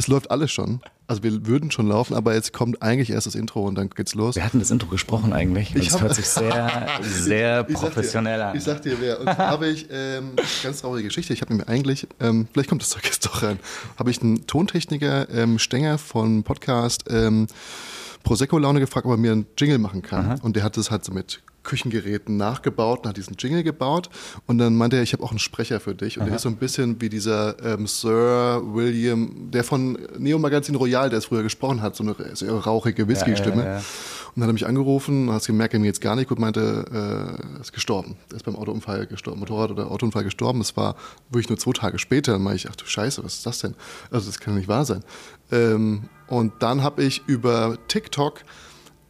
Es läuft alles schon. Also wir würden schon laufen, aber jetzt kommt eigentlich erst das Intro und dann geht's los. Wir hatten das Intro gesprochen eigentlich. Ich das hört sich sehr, sehr Ich dir- professionell an. Ich sag dir wer. Und zwar habe ich ähm, ganz traurige Geschichte. Ich habe mir eigentlich, ähm, vielleicht kommt das Zeug jetzt doch rein, habe ich einen Tontechniker ähm, Stenger von Podcast ähm, Prosecco Laune gefragt, ob er mir einen Jingle machen kann. Und der hat das halt so mit Küchengeräten nachgebaut und hat diesen Jingle gebaut. Und dann meinte er, ich habe auch einen Sprecher für dich. Und der ist so ein bisschen wie dieser ähm, Sir William, der von Neo Magazin Royal, der es früher gesprochen hat, so eine sehr rauchige Whisky-Stimme. Ja, ja, ja. Und dann hat er mich angerufen und hat gemerkt, er mir jetzt gar nicht gut, meinte, äh, er ist gestorben. Er ist beim Autounfall gestorben, Motorrad- oder Autounfall gestorben. Das war wirklich nur zwei Tage später. Dann meinte ich, ach du Scheiße, was ist das denn? Also das kann doch nicht wahr sein. Ähm, und dann habe ich über TikTok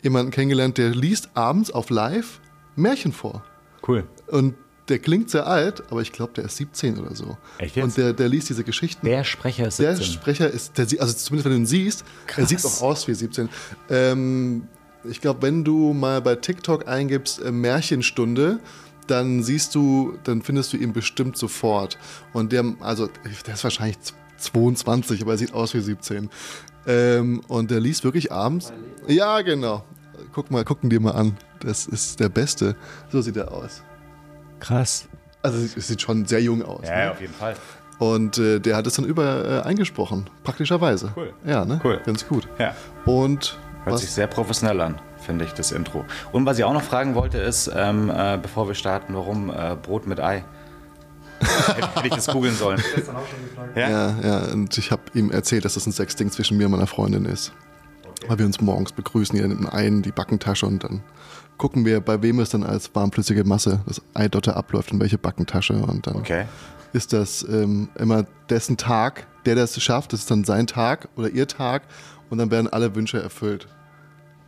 jemanden kennengelernt, der liest abends auf Live Märchen vor. Cool. Und der klingt sehr alt, aber ich glaube, der ist 17 oder so. Echt jetzt? Und der, der liest diese Geschichten. Der Sprecher ist Der 17. Sprecher ist, der, also zumindest wenn du ihn siehst, er sieht auch aus wie 17. Ähm, ich glaube, wenn du mal bei TikTok eingibst äh, Märchenstunde, dann siehst du, dann findest du ihn bestimmt sofort. Und der, also der ist wahrscheinlich 22, aber er sieht aus wie 17. Ähm, und der liest wirklich abends. Ja, genau. Guck mal, gucken dir mal an. Das ist der Beste. So sieht er aus. Krass. Also es sieht schon sehr jung aus. Ja, ne? auf jeden Fall. Und äh, der hat es dann über äh, eingesprochen, praktischerweise. Cool. Ja, ne? Cool. Ganz gut. Ja. Und Hört was? sich sehr professionell an, finde ich, das Intro. Und was ich auch noch fragen wollte, ist, ähm, äh, bevor wir starten, warum äh, Brot mit Ei? hätte, hätte ich das googeln sollen. Ja? ja, ja, und ich habe ihm erzählt, dass das ein Sexding zwischen mir und meiner Freundin ist. Weil wir uns morgens begrüßen, jeder nimmt einen Ei in die Backentasche und dann gucken wir, bei wem es dann als warmflüssige Masse das Eidotter abläuft, in welche Backentasche. Und dann Okay. ist das ähm, immer dessen Tag, der das schafft, das ist dann sein Tag oder ihr Tag und dann werden alle Wünsche erfüllt.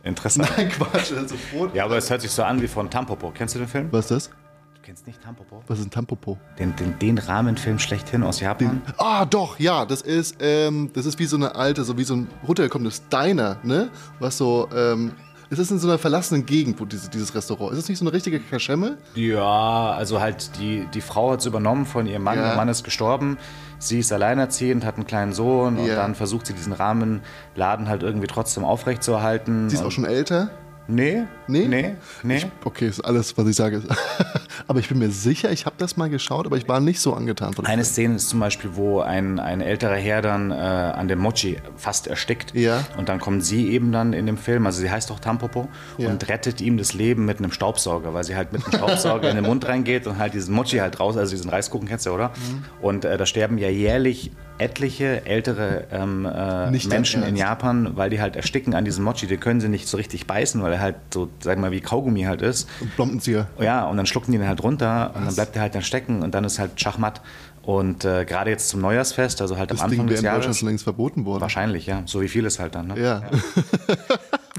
Interessant. Nein, Quatsch, also Brot. Ja, aber es hört sich so an wie von Tampopo. Kennst du den Film? Was ist das? Du kennst nicht Tampopo? Was ist ein Tampopo? Den, den, den Rahmenfilm schlechthin aus Japan? Ah, doch, ja, das ist, ähm, das ist wie so eine alte, so wie so ein runtergekommenes Diner, ne? Was so, ähm, es ist in so einer verlassenen Gegend, wo diese, dieses Restaurant. Ist es nicht so eine richtige Kaschemme? Ja, also halt die, die Frau hat es übernommen von ihrem Mann. Ja. Der Mann ist gestorben. Sie ist alleinerziehend, hat einen kleinen Sohn und Ja. dann versucht sie diesen Rahmenladen halt irgendwie trotzdem aufrechtzuerhalten. Sie ist auch schon älter. Nee? Nee? Nee? Nee? Ich, okay, ist alles, was ich sage. aber ich bin mir sicher, ich habe das mal geschaut, aber ich war nicht so angetan von Eine. Szene ist zum Beispiel, wo ein, ein älterer Herr dann äh, an dem Mochi fast erstickt. Ja. Und dann kommt sie eben dann in dem Film, also sie heißt doch Tampopo, Ja. und rettet ihm das Leben mit einem Staubsauger, weil sie halt mit einem Staubsauger in den Mund reingeht und halt diesen Mochi halt raus, also diesen Reiskuchen kennst du, oder? Mhm. Und äh, da sterben ja jährlich etliche ältere ähm, äh, Menschen in? Japan, weil die halt ersticken an diesem Mochi. Die können sie nicht so richtig beißen, weil er halt so, sag mal, wie Kaugummi halt ist. Blombenzieher. Ja, und dann schlucken die den halt runter und dann bleibt der halt dann stecken und dann ist halt Schachmatt. Und äh, gerade jetzt zum Neujahrsfest, also halt Das am Ding Anfang wäre des in Deutschland Jahres. schon längst verboten worden. Wahrscheinlich, ja. So wie vieles halt dann. Ne? Ja.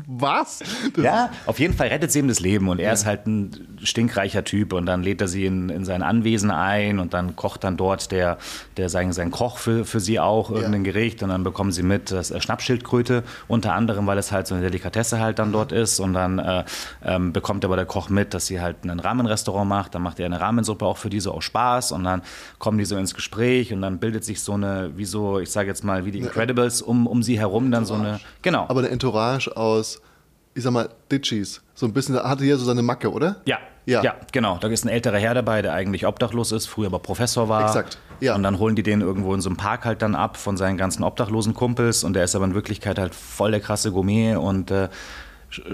Was? Das Ja, auf jeden Fall rettet sie ihm das Leben und er ist halt ein stinkreicher Typ und dann lädt er sie in, in sein Anwesen ein und dann kocht dann dort der, der sein, sein Koch für, für sie auch irgendein Gericht und dann bekommen sie mit das Schnappschildkröte unter anderem, weil es halt so eine Delikatesse halt dann dort ist und dann äh, ähm, bekommt aber der Koch mit, dass sie halt ein Rahmenrestaurant macht, dann macht er eine Rahmensuppe auch für die so aus Spaß und dann kommen die so ins Gespräch und dann bildet sich so eine, wie so, ich sage jetzt mal, wie die Incredibles um, um sie herum dann so eine, genau. Aber eine Entourage aus, ich sag mal, Ditchies. So ein bisschen, hatte hier so seine Macke, oder? Ja, Ja. ja, genau. Da ist ein älterer Herr dabei, der eigentlich obdachlos ist, früher aber Professor war. Exakt, ja. Und dann holen die den irgendwo in so einem Park halt dann ab von seinen ganzen obdachlosen Kumpels und der ist aber in Wirklichkeit halt voll der krasse Gourmet und äh,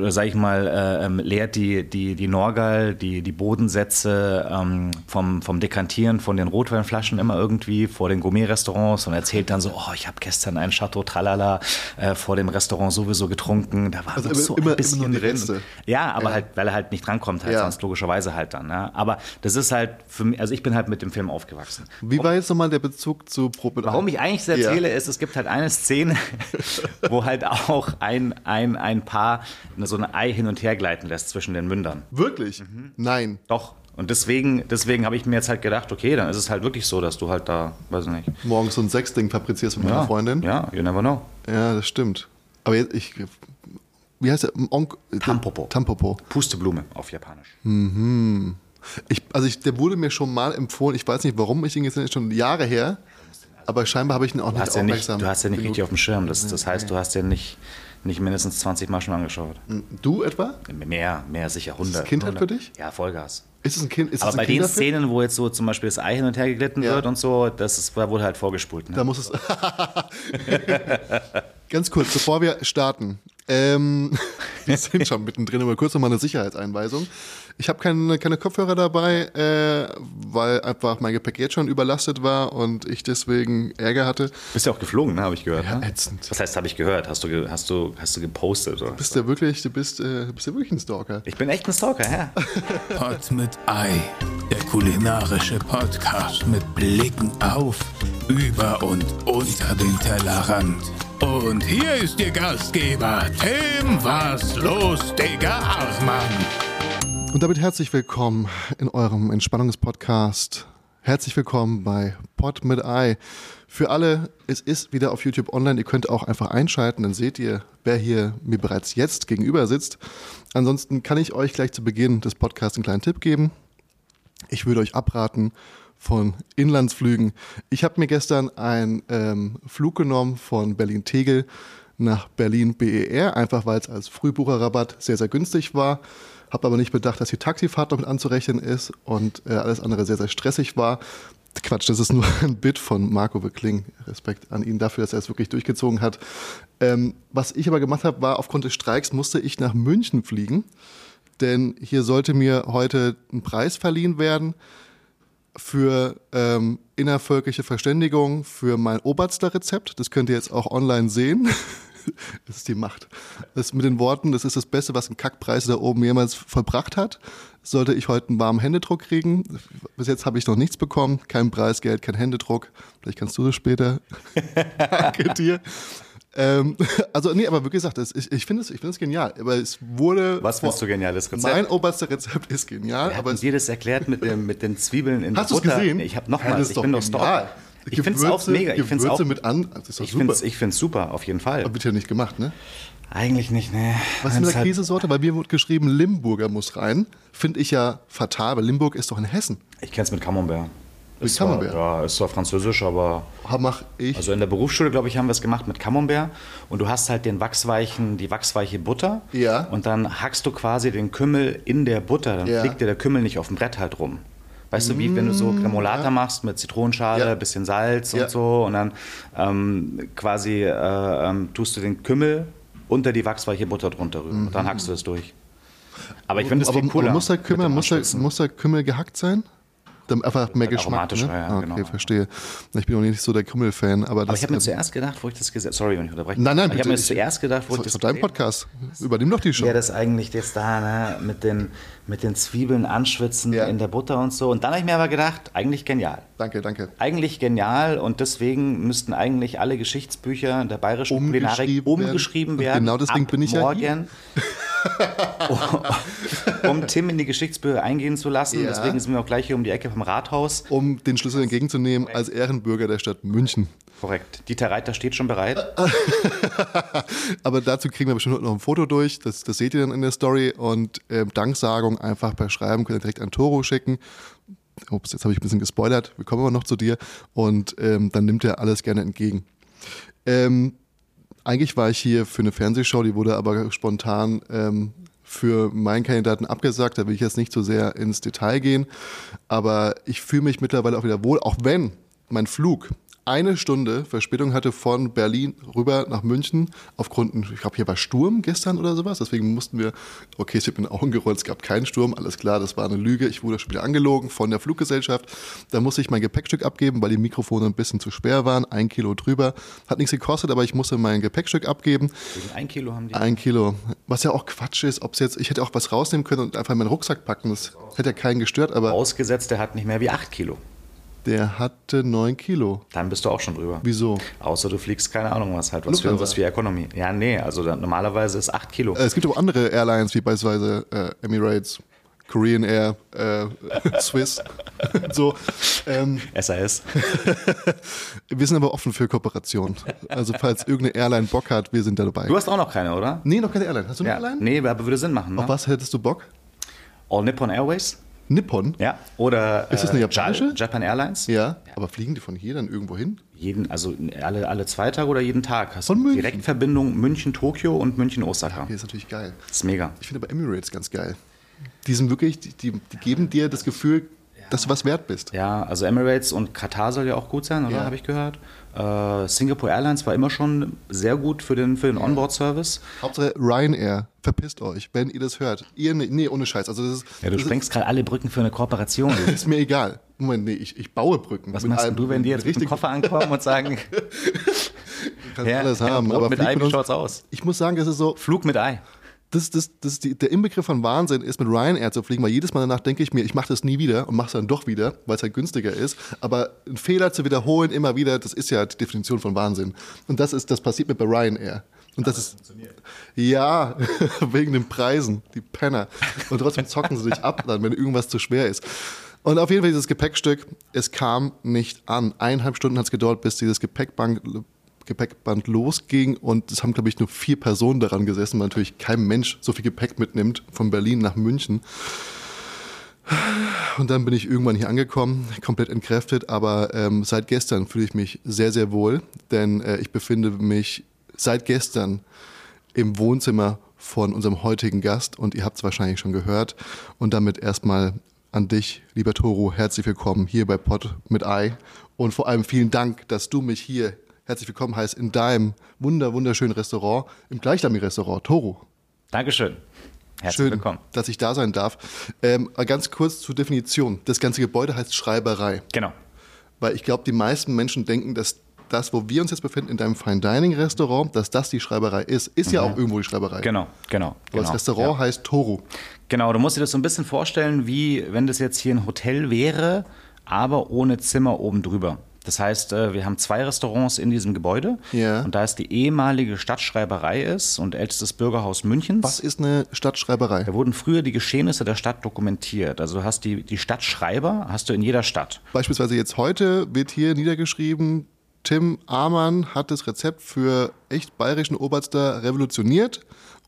sag ich mal, äh, ähm, lehrt die, die, die Norgal, die, die Bodensätze ähm, vom, vom Dekantieren von den Rotweinflaschen immer irgendwie vor den Gourmet-Restaurants und erzählt dann so, oh, ich habe gestern ein Chateau Tralala äh, vor dem Restaurant sowieso getrunken, da war Also immer- so immer- ein bisschen immer die. Reste. Ja, aber Ja. halt, weil er halt nicht drankommt, halt Ja. sonst logischerweise halt dann. Ne? Aber das ist halt für mich, also ich bin halt mit dem Film aufgewachsen. Wie war jetzt nochmal der Bezug zu Probe? Warum ich eigentlich so erzähle, ist, es gibt halt eine Szene, wo halt auch ein, ein, ein Paar so ein Ei hin und her gleiten lässt zwischen den Mündern. Wirklich? Mhm. Nein. Doch. Und deswegen, deswegen habe ich mir jetzt halt gedacht, okay, dann ist es halt wirklich so, dass du halt da, weiß ich nicht. Morgens so ein Sexding fabrizierst mit meiner Ja, Freundin. Ja, you never know. Ja, das stimmt. Aber jetzt, ich. Wie heißt der? Onk Tampopo. Tampopo. Pusteblume auf Japanisch. Ich, also ich, der wurde mir schon mal empfohlen. Ich weiß nicht, warum ich ihn gesehen habe, schon Jahre her. aber scheinbar habe ich ihn auch Du nicht hast ja nicht, aufmerksam. du hast ja nicht genug. richtig auf dem Schirm. Das, das heißt, du hast ja nicht, nicht mindestens 20 Mal schon angeschaut. Du etwa? Mehr, mehr sicher, 100. Kindheit für 100. dich? Ja, Vollgas. Ist es ein Kind? Ist Aber es ein bei den? Szenen, wo jetzt so zum Beispiel das Ei hin und her geglitten Ja. wird und so, das ist, da wurde halt vorgespult. Ne? Da muss es. Ganz kurz, bevor wir starten. Ähm, wir sind schon mittendrin, aber kurz nochmal eine Sicherheitseinweisung. Ich habe keine, keine Kopfhörer dabei, äh, weil einfach mein Gepäck jetzt schon überlastet war und ich deswegen Ärger hatte. Bist ja auch geflogen, ne, habe ich gehört. Ja, ne? ätzend. Was heißt, habe ich gehört? Hast du, hast du, hast du gepostet? Oder? Bist du wirklich, du bist, äh, du bist ja wirklich ein Stalker. Ich bin echt ein Stalker, ja. Pot mit Ei, der kulinarische Podcast mit Blicken auf, über und unter den Tellerrand. Und hier ist Ihr Gastgeber, Tim Was los, Digga Achmann. Und damit herzlich willkommen in eurem Entspannungspodcast. Herzlich willkommen bei Pod mit Ei. Für alle, es ist wieder auf YouTube online. Ihr könnt auch einfach einschalten, dann seht ihr, wer hier mir bereits jetzt gegenüber sitzt. Ansonsten kann ich euch gleich zu Beginn des Podcasts einen kleinen Tipp geben. Ich würde euch abraten von Inlandsflügen. Ich habe mir gestern einen ähm, Flug genommen von Berlin-Tegel nach Berlin-BER, einfach weil es als Frühbucherrabatt sehr, sehr günstig war. Habe aber nicht bedacht, dass die Taxifahrt noch mit anzurechnen ist und äh, alles andere sehr, sehr stressig war. Quatsch, das ist nur ein Bit von Marco Wickling. Respekt an ihn dafür, dass er es wirklich durchgezogen hat. Ähm, was ich aber gemacht habe, war, aufgrund des Streiks musste ich nach München fliegen denn hier sollte mir heute ein Preis verliehen werden für ähm, innervölkische Verständigung für mein Oberster-Rezept. Das könnt ihr jetzt auch online sehen. Das ist die Macht. Das mit den Worten, das ist das Beste, was ein Kackpreis da oben jemals vollbracht hat. Sollte ich heute einen warmen Händedruck kriegen. Bis jetzt habe ich noch nichts bekommen. Kein Preisgeld, kein Händedruck. Vielleicht kannst du das später. Danke dir. Ähm, also, nee, aber wie gesagt, das, ich, ich finde es es genial. Aber es wurde. Was findest du geniales Rezept? Mein oberster Rezept ist genial, Wer aber dir das erklärt mit, dem, mit den Zwiebeln in hast der du es Butter? gesehen? Ich habe Ja, nochmal, das ist ich bin doch. Stalker. Ich finde es auch mega. Ich finde es mit an, das ist doch ich super. finde es super, auf jeden Fall. Aber wird ja nicht gemacht, ne? Eigentlich nicht, ne. Was ist mit der halt- Käsesorte? Bei mir wurde geschrieben, Limburger muss rein. Finde ich ja fatal, weil Limburg ist doch in Hessen. Ich kenne es mit Camembert. Mit Ist zwar- Camembert? Ja, ist zwar französisch, aber Mach ich. Also in der Berufsschule, glaube ich, haben wir es gemacht mit Camembert. Und du hast halt den wachsweichen, die wachsweiche Butter. Ja. Und dann hackst du quasi den Kümmel in der Butter. Dann Ja. fliegt dir der Kümmel nicht auf dem Brett halt rum. Weißt du, wie wenn du so Cremolata machst mit Zitronenschale, Ja. bisschen Salz Ja. und so. Und dann ähm, quasi äh, ähm, tust du den Kümmel unter die wachsweiche Butter drunter rüber. Und dann hackst du es durch. Aber ich finde es viel cooler. aber muss der Kümmel, muss der, muss der Kümmel gehackt sein? Einfach mehr halt Geschmack. aromatischer, ne? ja, Ah, okay, genau. verstehe. Ich bin auch nicht so der Kümmel-Fan, aber das Aber ich habe mir zuerst gedacht, wo ich das gesagt Sorry, wenn ich unterbreche. Nein, nein, Ich bitte. habe mir Ich- zuerst gedacht, wo das ich ist das doch dein gesehen Podcast. Übernimm doch die Show. Ja, das eigentlich jetzt da, ne, mit den, mit den Zwiebeln anschwitzen Ja. in der Butter und so. Und dann habe ich mir aber gedacht, eigentlich genial. Danke, danke. Eigentlich genial und deswem müssten eigentlich alle Geschichtsbücher der bayerischen Kulinarik Umgeschrieben werden. genau deswegen bin ich ja morgen, um Tim in die Geschichtsbücher eingehen zu lassen. Ja. Deswegen sind wir auch gleich hier um die Ecke vom Rathaus. Um den Schlüssel entgegenzunehmen als Ehrenbürger der Stadt München. Korrekt. Dieter Reiter steht schon bereit. Aber dazu kriegen wir bestimmt heute noch ein Foto durch. Das, das seht ihr dann in der Story. Und ähm, Danksagung einfach per Schreiben könnt ihr direkt an Toro schicken. Ups, jetzt habe ich ein bisschen gespoilert. Wir kommen aber noch zu dir. Und ähm, dann nimmt er alles gerne entgegen. Ähm, eigentlich war ich hier für eine Fernsehshow, die wurde aber spontan ähm, für meinen Kandidaten abgesagt. Da will ich jetzt nicht so sehr ins Detail gehen. Aber ich fühle mich mittlerweile auch wieder wohl, auch wenn mein Flug eine Stunde Verspätung hatte von Berlin rüber nach München aufgrund, ich glaube, hier war Sturm gestern oder sowas. Deswegen mussten wir, okay, es wird mit den Augen gerollt, es gab keinen Sturm, alles klar, das war eine Lüge. Ich wurde schon wieder angelogen von der Fluggesellschaft. Da musste ich mein Gepäckstück abgeben, weil die Mikrofone ein bisschen zu schwer waren. Ein Kilo drüber. Hat nichts gekostet, aber ich musste mein Gepäckstück abgeben. Wegen ein Kilo haben die. Ein Kilo. Was ja auch Quatsch ist, ob es jetzt, ich hätte auch was rausnehmen können und einfach in meinen Rucksack packen. Das hätte ja keinen gestört, aber Ausgesetzt, der hat nicht mehr wie acht Kilo. Der hatte neun Kilo. Dann bist du auch schon drüber. Wieso? Außer du fliegst, keine Ahnung was halt, was für, was für Economy. Ja, nee, also dann, normalerweise ist 8 Kilo. Äh, Es gibt auch andere Airlines, wie beispielsweise äh, Emirates, Korean Air, äh, Swiss. so. Ähm, SAS. wir sind aber offen für Kooperation. Also falls irgendeine Airline Bock hat, wir sind da dabei. Du hast auch noch keine, oder? nee, noch keine Airline. Hast du eine Ja. Airline? Nee, aber würde Sinn machen. Ne? Auf was hättest du Bock? All Nippon Airways. Nippon? Ja. Oder Ist das eine äh, japanische? Ja- Japan Airlines. Ja, aber fliegen die von hier dann irgendwo hin? Jeden, also alle, alle zwei Tage oder jeden Tag hast Von du München? Direktverbindung München-Tokio und München-Osaka. Hier ist natürlich geil. Das ist mega. Ich finde aber Emirates ganz geil. Die sind wirklich, die, die, die geben dir das Gefühl, dass du was wert bist. Ja, also Emirates und Katar soll ja auch gut sein, oder? Ja. Habe ich gehört. Äh, Singapore Airlines war immer schon sehr gut für den, für den Onboard-Service. Hauptsache Ryanair, verpisst euch, wenn ihr das hört. Ihr, ne- nee, ohne Scheiß. Also das ist, Ja, du das sprengst gerade alle Brücken für eine Kooperation. ist, mir egal. Moment, nee, ich, ich baue Brücken. Was Mit machst allem- du, wenn die jetzt mit dem richtig Koffer ankommen und sagen, kannst ja, alles ja, haben, Brot aber mit Ei, doch- schaut's aus? Ich muss sagen, es ist so, Flug mit Ei. Das, das, das die, der Inbegriff von Wahnsinn ist, mit Ryanair zu fliegen, weil jedes Mal danach denke ich mir, ich mache das nie wieder und mache es dann doch wieder, weil es halt günstiger ist. Aber einen Fehler zu wiederholen immer wieder, das ist ja die Definition von Wahnsinn. Und das ist, das passiert mir bei Ryanair. Und das ist ja wegen den Preisen, die Penner. Und trotzdem zocken sie dich ab, dann, wenn irgendwas zu schwer ist. Und auf jeden Fall dieses Gepäckstück, es kam nicht an. Eineinhalb Stunden hat es gedauert, bis dieses Gepäckband Gepäckband losging und es haben, glaube ich, nur vier Personen daran gesessen, weil natürlich kein Mensch so viel Gepäck mitnimmt von Berlin nach München. Und dann bin ich irgendwann hier angekommen, komplett entkräftet, aber ähm, seit gestern fühle ich mich sehr, sehr wohl, denn äh, ich befinde mich seit gestern im Wohnzimmer von unserem heutigen Gast und ihr habt es wahrscheinlich schon gehört. Und damit erstmal an dich, lieber Toro, herzlich willkommen hier bei Pod mit Ei und vor allem vielen Dank, dass du mich hier herzlich willkommen heißt in deinem wunder wunderschönen Restaurant, im Gleichnamigen-Restaurant. Toro, Dankeschön. Herzlich schön, willkommen. dass ich da sein darf. Ähm, ganz kurz zur Definition. Das ganze Gebäude heißt Schreiberei. Genau. Weil ich glaube, die meisten Menschen denken, dass das, wo wir uns jetzt befinden, in deinem Fine Dining Restaurant, dass das die Schreiberei ist. Ist ja auch irgendwo die Schreiberei. Genau, genau. Genau. das Restaurant heißt Toro. Genau, du musst dir das so ein bisschen vorstellen, wie wenn das jetzt hier ein Hotel wäre, aber ohne Zimmer oben drüber. Das heißt, äh, wir haben zwei Restaurants in diesem Gebäude. Ja. Und da es die ehemalige Stadtschreiberei ist und ältestes Bürgerhaus Münchens, Was ist eine Stadtschreiberei? da wurden früher die Geschehnisse der Stadt dokumentiert. Also du hast die, die Stadtschreiber, hast du in jeder Stadt. Beispielsweise jetzt heute wird hier niedergeschrieben, Tim Amann hat das Rezept für echt bayerischen Oberster revolutioniert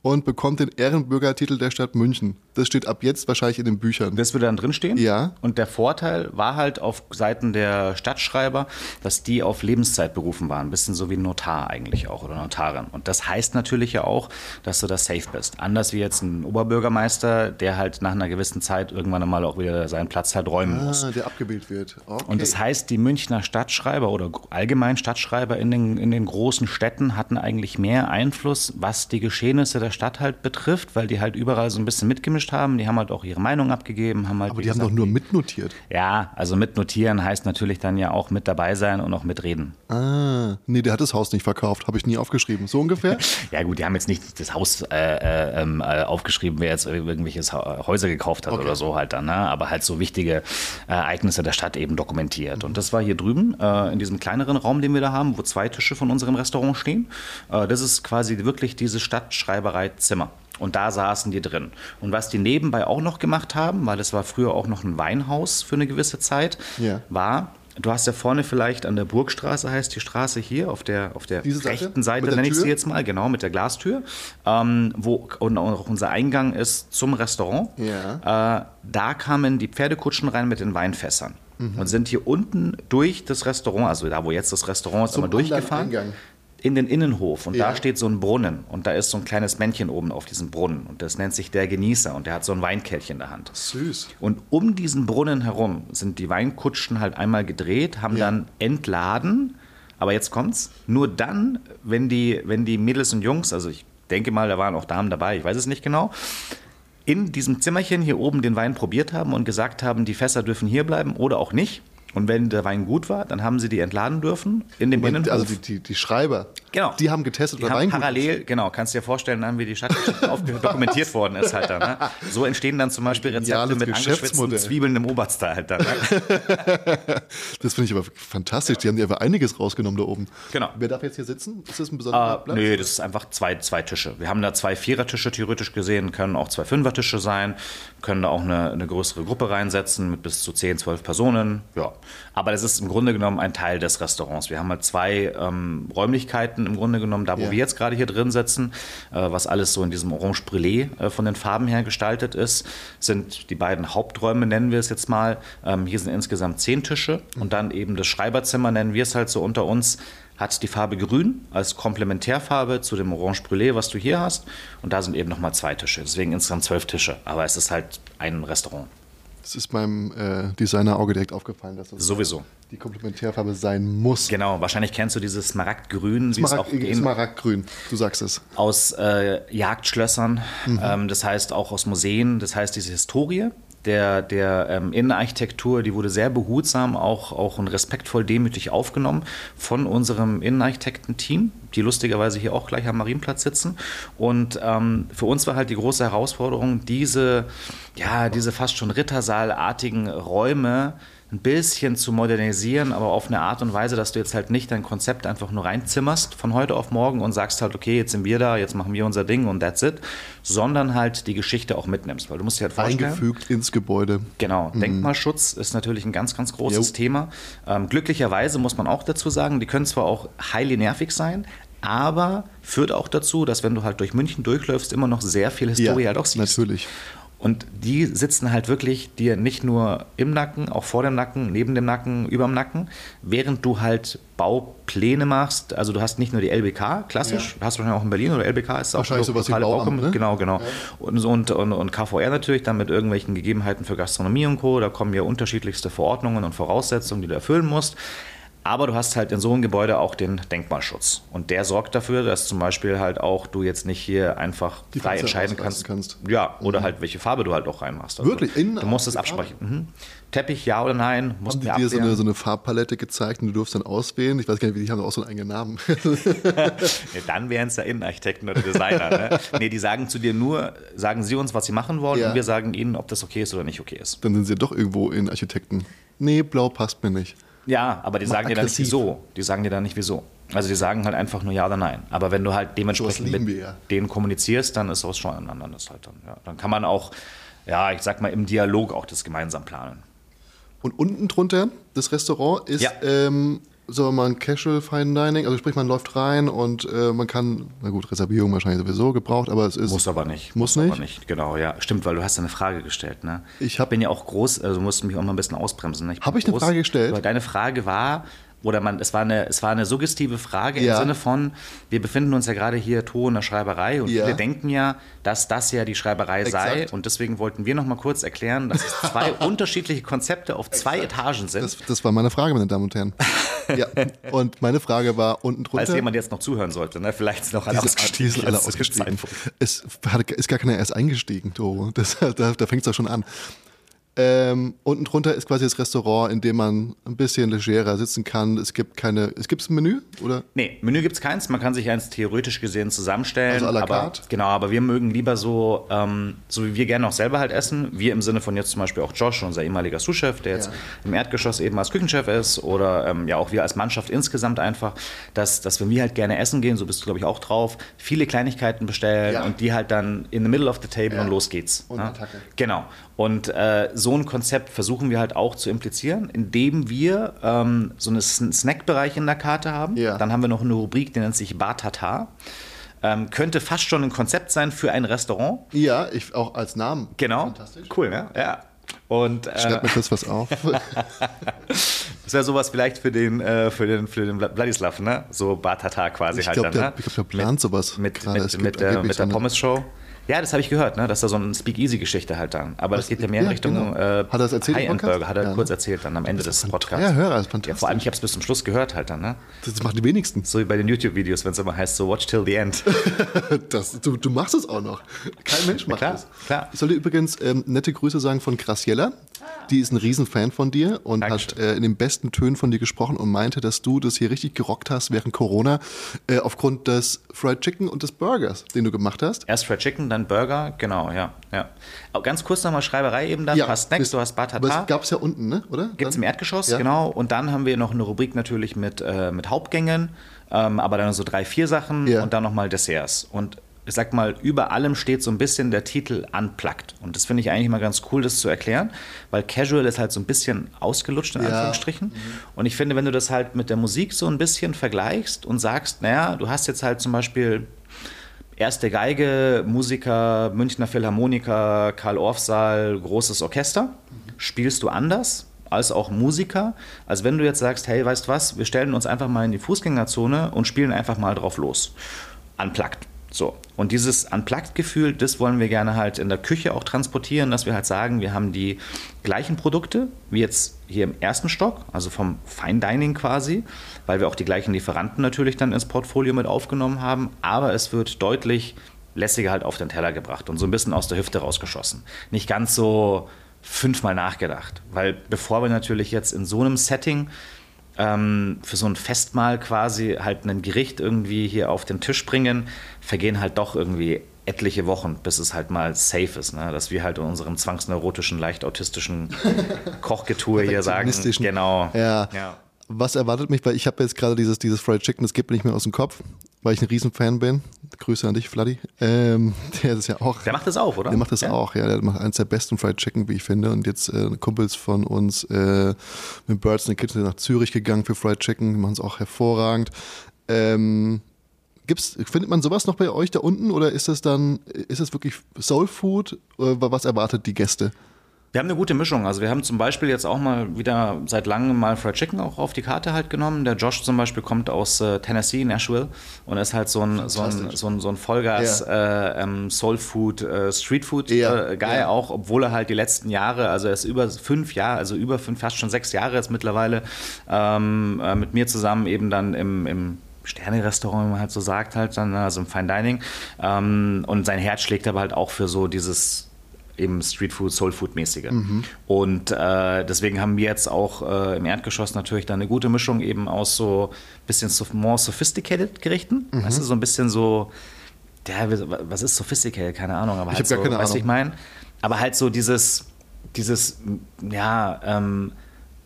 und bekommt den Ehrenbürgertitel der Stadt München. Das steht ab jetzt wahrscheinlich in den Büchern. Das würde dann drinstehen. Ja. Und der Vorteil war halt auf Seiten der Stadtschreiber, dass die auf Lebenszeit berufen waren. Ein bisschen so wie ein Notar eigentlich auch oder Notarin. Und das heißt natürlich ja auch, dass du da safe bist. Anders wie jetzt ein Oberbürgermeister, der halt nach einer gewissen Zeit irgendwann einmal auch wieder seinen Platz halt räumen muss. Ah, der abgebildet wird. Okay. Und das heißt, die Münchner Stadtschreiber oder allgemein Stadtschreiber in den, in den großen Städten hatten eigentlich mehr Einfluss, was die Geschehnisse der Stadt halt betrifft, weil die halt überall so ein bisschen mitgemischt haben. Die haben halt auch ihre Meinung abgegeben. Haben halt, Aber die haben gesagt, doch nur mitnotiert. Ja, also mitnotieren heißt natürlich dann ja auch mit dabei sein und auch mitreden. Ah, nee, der hat das Haus nicht verkauft. Habe ich nie aufgeschrieben. So ungefähr? Ja gut, die haben jetzt nicht das Haus äh, äh, ähm, äh, aufgeschrieben, wer jetzt irgendwelches Häuser gekauft hat oder so halt dann, ne? aber halt so wichtige äh, Ereignisse der Stadt eben dokumentiert. Und das war hier drüben, äh, in diesem kleineren Raum, den wir da haben, wo zwei Tische von unserem Restaurant stehen. Das ist quasi wirklich diese Stadtschreibereizimmer. Und da saßen die drin. Und was die nebenbei auch noch gemacht haben, weil das war früher auch noch ein Weinhaus für eine gewisse Zeit, Ja. war, du hast ja vorne vielleicht an der Burgstraße, heißt die Straße hier, auf der, auf der Diese Seite? rechten Seite, der nenne ich sie jetzt mal, genau, mit der Glastür, ähm, wo und auch unser Eingang ist zum Restaurant. Ja. Äh, da kamen die Pferdekutschen rein mit den Weinfässern Mhm. und sind hier unten durch das Restaurant, also da, wo jetzt das Restaurant ist, Zum einmal durchgefahren. Eingang. In den Innenhof und Ja. da steht so ein Brunnen und da ist so ein kleines Männchen oben auf diesem Brunnen und das nennt sich der Genießer und der hat so ein Weinkelch in der Hand. Süß. Und um diesen Brunnen herum sind die Weinkutschen halt einmal gedreht, haben Ja. dann entladen. Aber jetzt kommt's. Nur dann, wenn die, wenn die Mädels und Jungs, also ich denke mal, da waren auch Damen dabei, ich weiß es nicht genau, in diesem Zimmerchen hier oben den Wein probiert haben und gesagt haben, die Fässer dürfen hier bleiben oder auch nicht. Und wenn der Wein gut war, dann haben sie die entladen dürfen in dem Moment, Innenhof. also die, die, die Schreiber, Genau. die haben getestet, Die haben parallel, genau, kannst dir vorstellen, dann, wie die Stadtgeschichte dokumentiert worden ist halt dann. Ne? So entstehen dann zum Beispiel Rezepte mit angeschwitzten. Zwiebeln im Oberster halt dann. Ne? Das finde ich aber fantastisch. Die haben dir einfach einiges rausgenommen da oben. Genau. Wer darf jetzt hier sitzen? Ist das ein besonderer Äh, Platz? nee, das ist einfach zwei, zwei Tische. Wir haben da zwei Vierertische theoretisch gesehen, können auch zwei Fünfertische sein, können da auch eine, eine größere Gruppe reinsetzen mit bis zu 10, 12 Personen. Ja. Aber das ist im Grunde genommen ein Teil des Restaurants. Wir haben halt zwei ähm, Räumlichkeiten halten, im Grunde genommen, da wo Ja. wir jetzt gerade hier drin sitzen, äh, was alles so in diesem Orange Brûlé äh, von den Farben her gestaltet ist, sind die beiden Haupträume, nennen wir es jetzt mal. Ähm, hier sind insgesamt zehn Tische und dann eben das Schreiberzimmer, nennen wir es halt so unter uns, hat die Farbe Grün als Komplementärfarbe zu dem Orange Brûlé, was du hier hast. Und da sind eben nochmal zwei Tische. Deswegen insgesamt zwölf Tische. Aber es ist halt ein Restaurant. Das ist meinem äh, Designer-Auge direkt aufgefallen, dass das Sowieso. Die Komplementärfarbe sein muss. Genau, wahrscheinlich kennst du dieses Smaragdgrün, wie es auch Smaragd, in, Smaragdgrün, du sagst es. aus äh, Jagdschlössern, ähm, das heißt auch aus Museen, das heißt diese Historie der, der ähm, Innenarchitektur, die wurde sehr behutsam, auch, auch und respektvoll demütig aufgenommen von unserem Innenarchitekten-Team, die lustigerweise hier auch gleich am Marienplatz sitzen. Und ähm, für uns war halt die große Herausforderung, diese, ja, diese fast schon Rittersaalartigen Räume ein bisschen zu modernisieren, aber auf eine Art und Weise, dass du jetzt halt nicht dein Konzept einfach nur reinzimmerst von heute auf morgen und sagst halt, okay, jetzt sind wir da, jetzt machen wir unser Ding und that's it, sondern halt die Geschichte auch mitnimmst. Weil du musst dir halt vorstellen, Eingefügt ins Gebäude. Genau, Denkmalschutz ist natürlich ein ganz, ganz großes Jo. Thema. Ähm, glücklicherweise muss man auch dazu sagen, die können zwar auch highly nervig sein, aber führt auch dazu, dass wenn du halt durch München durchläufst, immer noch sehr viel Historie halt auch siehst. natürlich. Und die sitzen halt wirklich dir nicht nur im Nacken, auch vor dem Nacken, neben dem Nacken, überm Nacken, während du halt Baupläne machst. Also du hast nicht nur die LBK, klassisch, hast du wahrscheinlich auch in Berlin oder LBK ist auch Wahrscheinlich lokale Bauamt, Baukom- ne? Genau, genau. Und, und, und, und KVR natürlich dann mit irgendwelchen Gegebenheiten für Gastronomie und Co. Da kommen ja unterschiedlichste Verordnungen und Voraussetzungen, die du erfüllen musst. Aber du hast halt in so einem Gebäude auch den Denkmalschutz. Und der sorgt dafür, dass zum Beispiel halt auch du jetzt nicht hier einfach Die frei entscheiden kannst. kannst. Ja, oder halt welche Farbe du halt auch reinmachst. Also Wirklich? Innen Du musst es absprechen. Mhm. Teppich, ja oder nein? Mussten Haben die dir so eine, so eine Farbpalette gezeigt und du durfst dann auswählen? Ich weiß gar nicht, wie die haben auch so einen eigenen Namen. Ja, dann wären es ja Innenarchitekten oder Designer. Ne? nee, die sagen zu dir nur, sagen sie uns, was sie machen wollen Ja. und wir sagen ihnen, ob das okay ist oder nicht okay ist. dann sind sie doch irgendwo in Architekten. Nee, blau passt mir nicht. Ja, aber die sagen dir dann nicht wieso. Die sagen dir dann nicht wieso. Also die sagen halt einfach nur ja oder nein. Aber wenn du halt dementsprechend mit wir ja. denen kommunizierst, dann ist das schon ein anderes halt dann. Ja. Dann kann man auch, ja, ich sag mal, im Dialog auch das gemeinsam planen. Und unten drunter, das Restaurant ist, Ja. ähm, mal, ein Casual Fine Dining. Also sprich, man läuft rein und äh, man kann, na gut, Reservierung wahrscheinlich sowieso gebraucht, aber es ist. Muss aber nicht. Muss aber nicht? nicht. Genau, ja. Stimmt, weil du hast eine Frage gestellt, ne? Ich hab- bin ja auch groß, also du musst mich auch mal ein bisschen ausbremsen. Ne? Hab bin ich eine groß, Frage gestellt? Aber deine Frage war, oder man, es war eine, es war eine suggestive Frage Ja. im Sinne von, wir befinden uns ja gerade hier to in der Schreiberei und Ja. viele denken ja, dass das ja die Schreiberei sei. Exakt. Und deswegen wollten wir noch mal kurz erklären, dass es zwei unterschiedliche Konzepte auf zwei Etagen sind. Das, das war meine Frage, meine Damen und Herren. ja. Und meine Frage war unten drunter. Falls jemand jetzt noch zuhören sollte, ne? vielleicht ist noch alle ausgestiegen. alle ausgestiegen. Es ist gar keiner erst eingestiegen, Toro. Das, da da fängt es doch schon an. Ähm, unten drunter ist quasi das Restaurant, in dem man ein bisschen legerer sitzen kann. Es gibt keine. Es gibt ein Menü, oder? Nee, Menü gibt es keins. Man kann sich eins theoretisch gesehen zusammenstellen. Also à la aber, carte? Genau, aber wir mögen lieber so, ähm, so wie wir gerne auch selber halt essen. Wir im Sinne von jetzt zum Beispiel auch Josh, unser ehemaliger Sous-Chef, der jetzt Ja. im Erdgeschoss eben als Küchenchef ist. Oder ähm, ja auch wir als Mannschaft insgesamt einfach, dass, dass wenn wir halt gerne essen gehen, so bist du glaube ich auch drauf, viele Kleinigkeiten bestellen Ja. und die halt dann in the middle of the table Ja. und los geht's. Und ne? Attacke. Genau. Und äh, so ein Konzept versuchen wir halt auch zu implizieren, indem wir ähm, so einen Sn- Snackbereich in der Karte haben. Ja. Dann haben wir noch eine Rubrik, die nennt sich Bar Tatar. Ähm, könnte fast schon ein Konzept sein für ein Restaurant. Ja, ich auch als Namen. Genau. Fantastisch. Cool, ne? Ja. Und äh, Schreib mir kurz was auf. das wäre sowas vielleicht für den, äh, für den, für den Vla- Vladislav, ne? So Bar Tatar quasi Ich halt glaube, dann. der, ne? ich glaub, der plant sowas mit, mit, mit, der, angeblich mit der Pommes-Show. Ja, das habe ich gehört, ne? dass da so eine Speakeasy-Geschichte halt dann. Aber das geht ja mehr in ja, Richtung genau. äh, Hat er das erzählt im Podcast? High-End-Burger, hat er Ja, ne? kurz erzählt dann am Ende des Podcasts. Ja, Hörer, ist Ja, fantastisch. vor allem, ich habe es bis zum Schluss gehört halt dann. Ne? Das machen die wenigsten. So wie bei den YouTube-Videos, wenn es immer heißt, so watch till the end. Das, du, du machst es auch noch. Kein Mensch macht klar, das. klar. Ich soll dir übrigens ähm, nette Grüße sagen von Graciella. Die ist ein Riesenfan von dir und Dankeschön. hat äh, in den besten Tönen von dir gesprochen und meinte, dass du das hier richtig gerockt hast während Corona äh, aufgrund des Fried Chicken und des Burgers, den du gemacht hast. Erst Fried Chicken, dann Burger, genau, ja. ja. Aber ganz kurz nochmal Schreiberei eben dann. du hast Snacks, du hast Tatar. es gab es ja unten, ne? oder? Gibt es im? Erdgeschoss, Ja. genau. Und dann haben wir noch eine Rubrik natürlich mit, äh, mit Hauptgängen, ähm, aber dann so drei, vier Sachen Ja. und dann nochmal Desserts. Und ich sag mal, über allem steht so ein bisschen der Titel Unplugged. Und das finde ich eigentlich mal ganz cool, das zu erklären, weil Casual ist halt so ein bisschen ausgelutscht, in Ja. Anführungsstrichen. Und ich finde, wenn du das halt mit der Musik so ein bisschen vergleichst und sagst, naja, du hast jetzt halt zum Beispiel erste Geige, Musiker, Münchner Philharmoniker, Karl Orff-Saal, großes Orchester, spielst du anders als auch Musiker, als wenn du jetzt sagst, hey, weißt was, wir stellen uns einfach mal in die Fußgängerzone und spielen einfach mal drauf los. Unplugged. So. Und dieses Unplugged-Gefühl, das wollen wir gerne halt in der Küche auch transportieren, dass wir halt sagen, wir haben die gleichen Produkte wie jetzt hier im ersten Stock, also vom Fine Dining quasi, weil wir auch die gleichen Lieferanten natürlich dann ins Portfolio mit aufgenommen haben, aber es wird deutlich lässiger halt auf den Teller gebracht und so ein bisschen aus der Hüfte rausgeschossen. Nicht ganz so fünfmal nachgedacht, weil bevor wir natürlich jetzt in so einem Setting ähm, für so ein Festmahl quasi halt ein Gericht irgendwie hier auf den Tisch bringen, vergehen halt doch irgendwie etliche Wochen, bis es halt mal safe ist. Ne? Dass wir halt in unserem zwangsneurotischen, leicht autistischen Kochgetue hier sagen, genau. Ja. Ja. Was erwartet mich, weil ich habe jetzt gerade dieses, dieses Fried Chicken, das geht mir nicht mehr aus dem Kopf, weil ich ein Riesenfan bin. Grüße an dich, Fladdy. Ähm, der ist ja auch. Der macht das auch, oder? Der macht das ja. auch, ja. Der macht eines der besten Fried Chicken, wie ich finde. Und jetzt äh, Kumpels von uns äh, mit Birds in the Kitchen sind nach Zürich gegangen für Fried Chicken. Die machen es auch hervorragend. Ähm, gibt's, findet man sowas noch bei euch da unten oder ist das dann, ist das wirklich Soul Food? Oder was erwartet die Gäste? Wir haben eine gute Mischung. Also wir haben zum Beispiel jetzt auch mal wieder seit langem mal Fried Chicken auch auf die Karte halt genommen. Der Josh zum Beispiel kommt aus äh, Tennessee, Nashville und ist halt so ein, so ein, so ein, so ein Vollgas Ja. äh, ähm, Soul Food, äh, Street Food Ja, äh, Guy ja. auch, obwohl er halt die letzten Jahre, also er ist über fünf Jahre, also über fünf, fast schon sechs Jahre jetzt mittlerweile ähm, äh, mit mir zusammen eben dann im, im Sterne-Restaurant, wie man halt so sagt, halt dann, also im Fine Dining. Ähm, und sein Herz schlägt aber halt auch für so dieses eben Street Food, Soul Food mäßige. Und äh, deswegen haben wir jetzt auch äh, im Erdgeschoss natürlich dann eine gute Mischung eben aus so bisschen so more sophisticated Gerichten. Weißt du, so ein bisschen so, ja, was ist sophisticated? Keine Ahnung, aber Ich halt so, keine weißt du, ich meine? Aber halt so dieses, dieses, ja, ähm,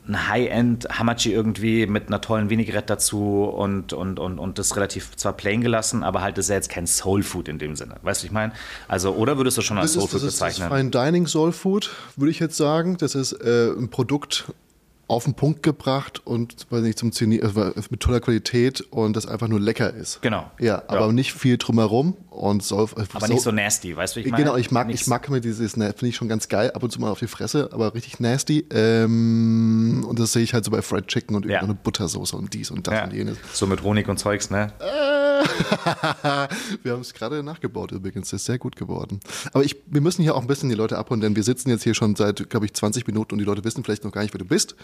ein High-End Hamachi irgendwie mit einer tollen Vinaigrette dazu und, und, und, und das relativ zwar plain gelassen, aber halt ist ja jetzt kein Soul Food in dem Sinne. Weißt du, ich meine? Also, oder würdest du schon als Das Soul ist, Food das ist das bezeichnen? Fine Dining Soul Food, würde ich jetzt sagen. Das ist äh, ein Produkt auf den Punkt gebracht und weiß nicht, zum Zeni äh, mit toller Qualität und das einfach nur lecker ist. Genau. Ja, aber Ja. nicht viel drumherum und soll, aber nicht so nasty, weißt du, wie ich meine? Genau, ich mag, Nichts- ich mag mir dieses, finde ich schon ganz geil, ab und zu mal auf die Fresse, aber richtig nasty. Ähm, und das sehe ich halt so bei Fried Chicken und Ja. irgendeine Buttersoße und dies und das Ja. und jenes. So mit Honig und Zeugs, ne? wir haben es gerade nachgebaut übrigens, das ist sehr gut geworden. Aber ich, wir müssen hier auch ein bisschen die Leute abholen, denn wir sitzen jetzt hier schon seit, glaube ich, 20 Minuten und die Leute wissen vielleicht noch gar nicht, wer du bist.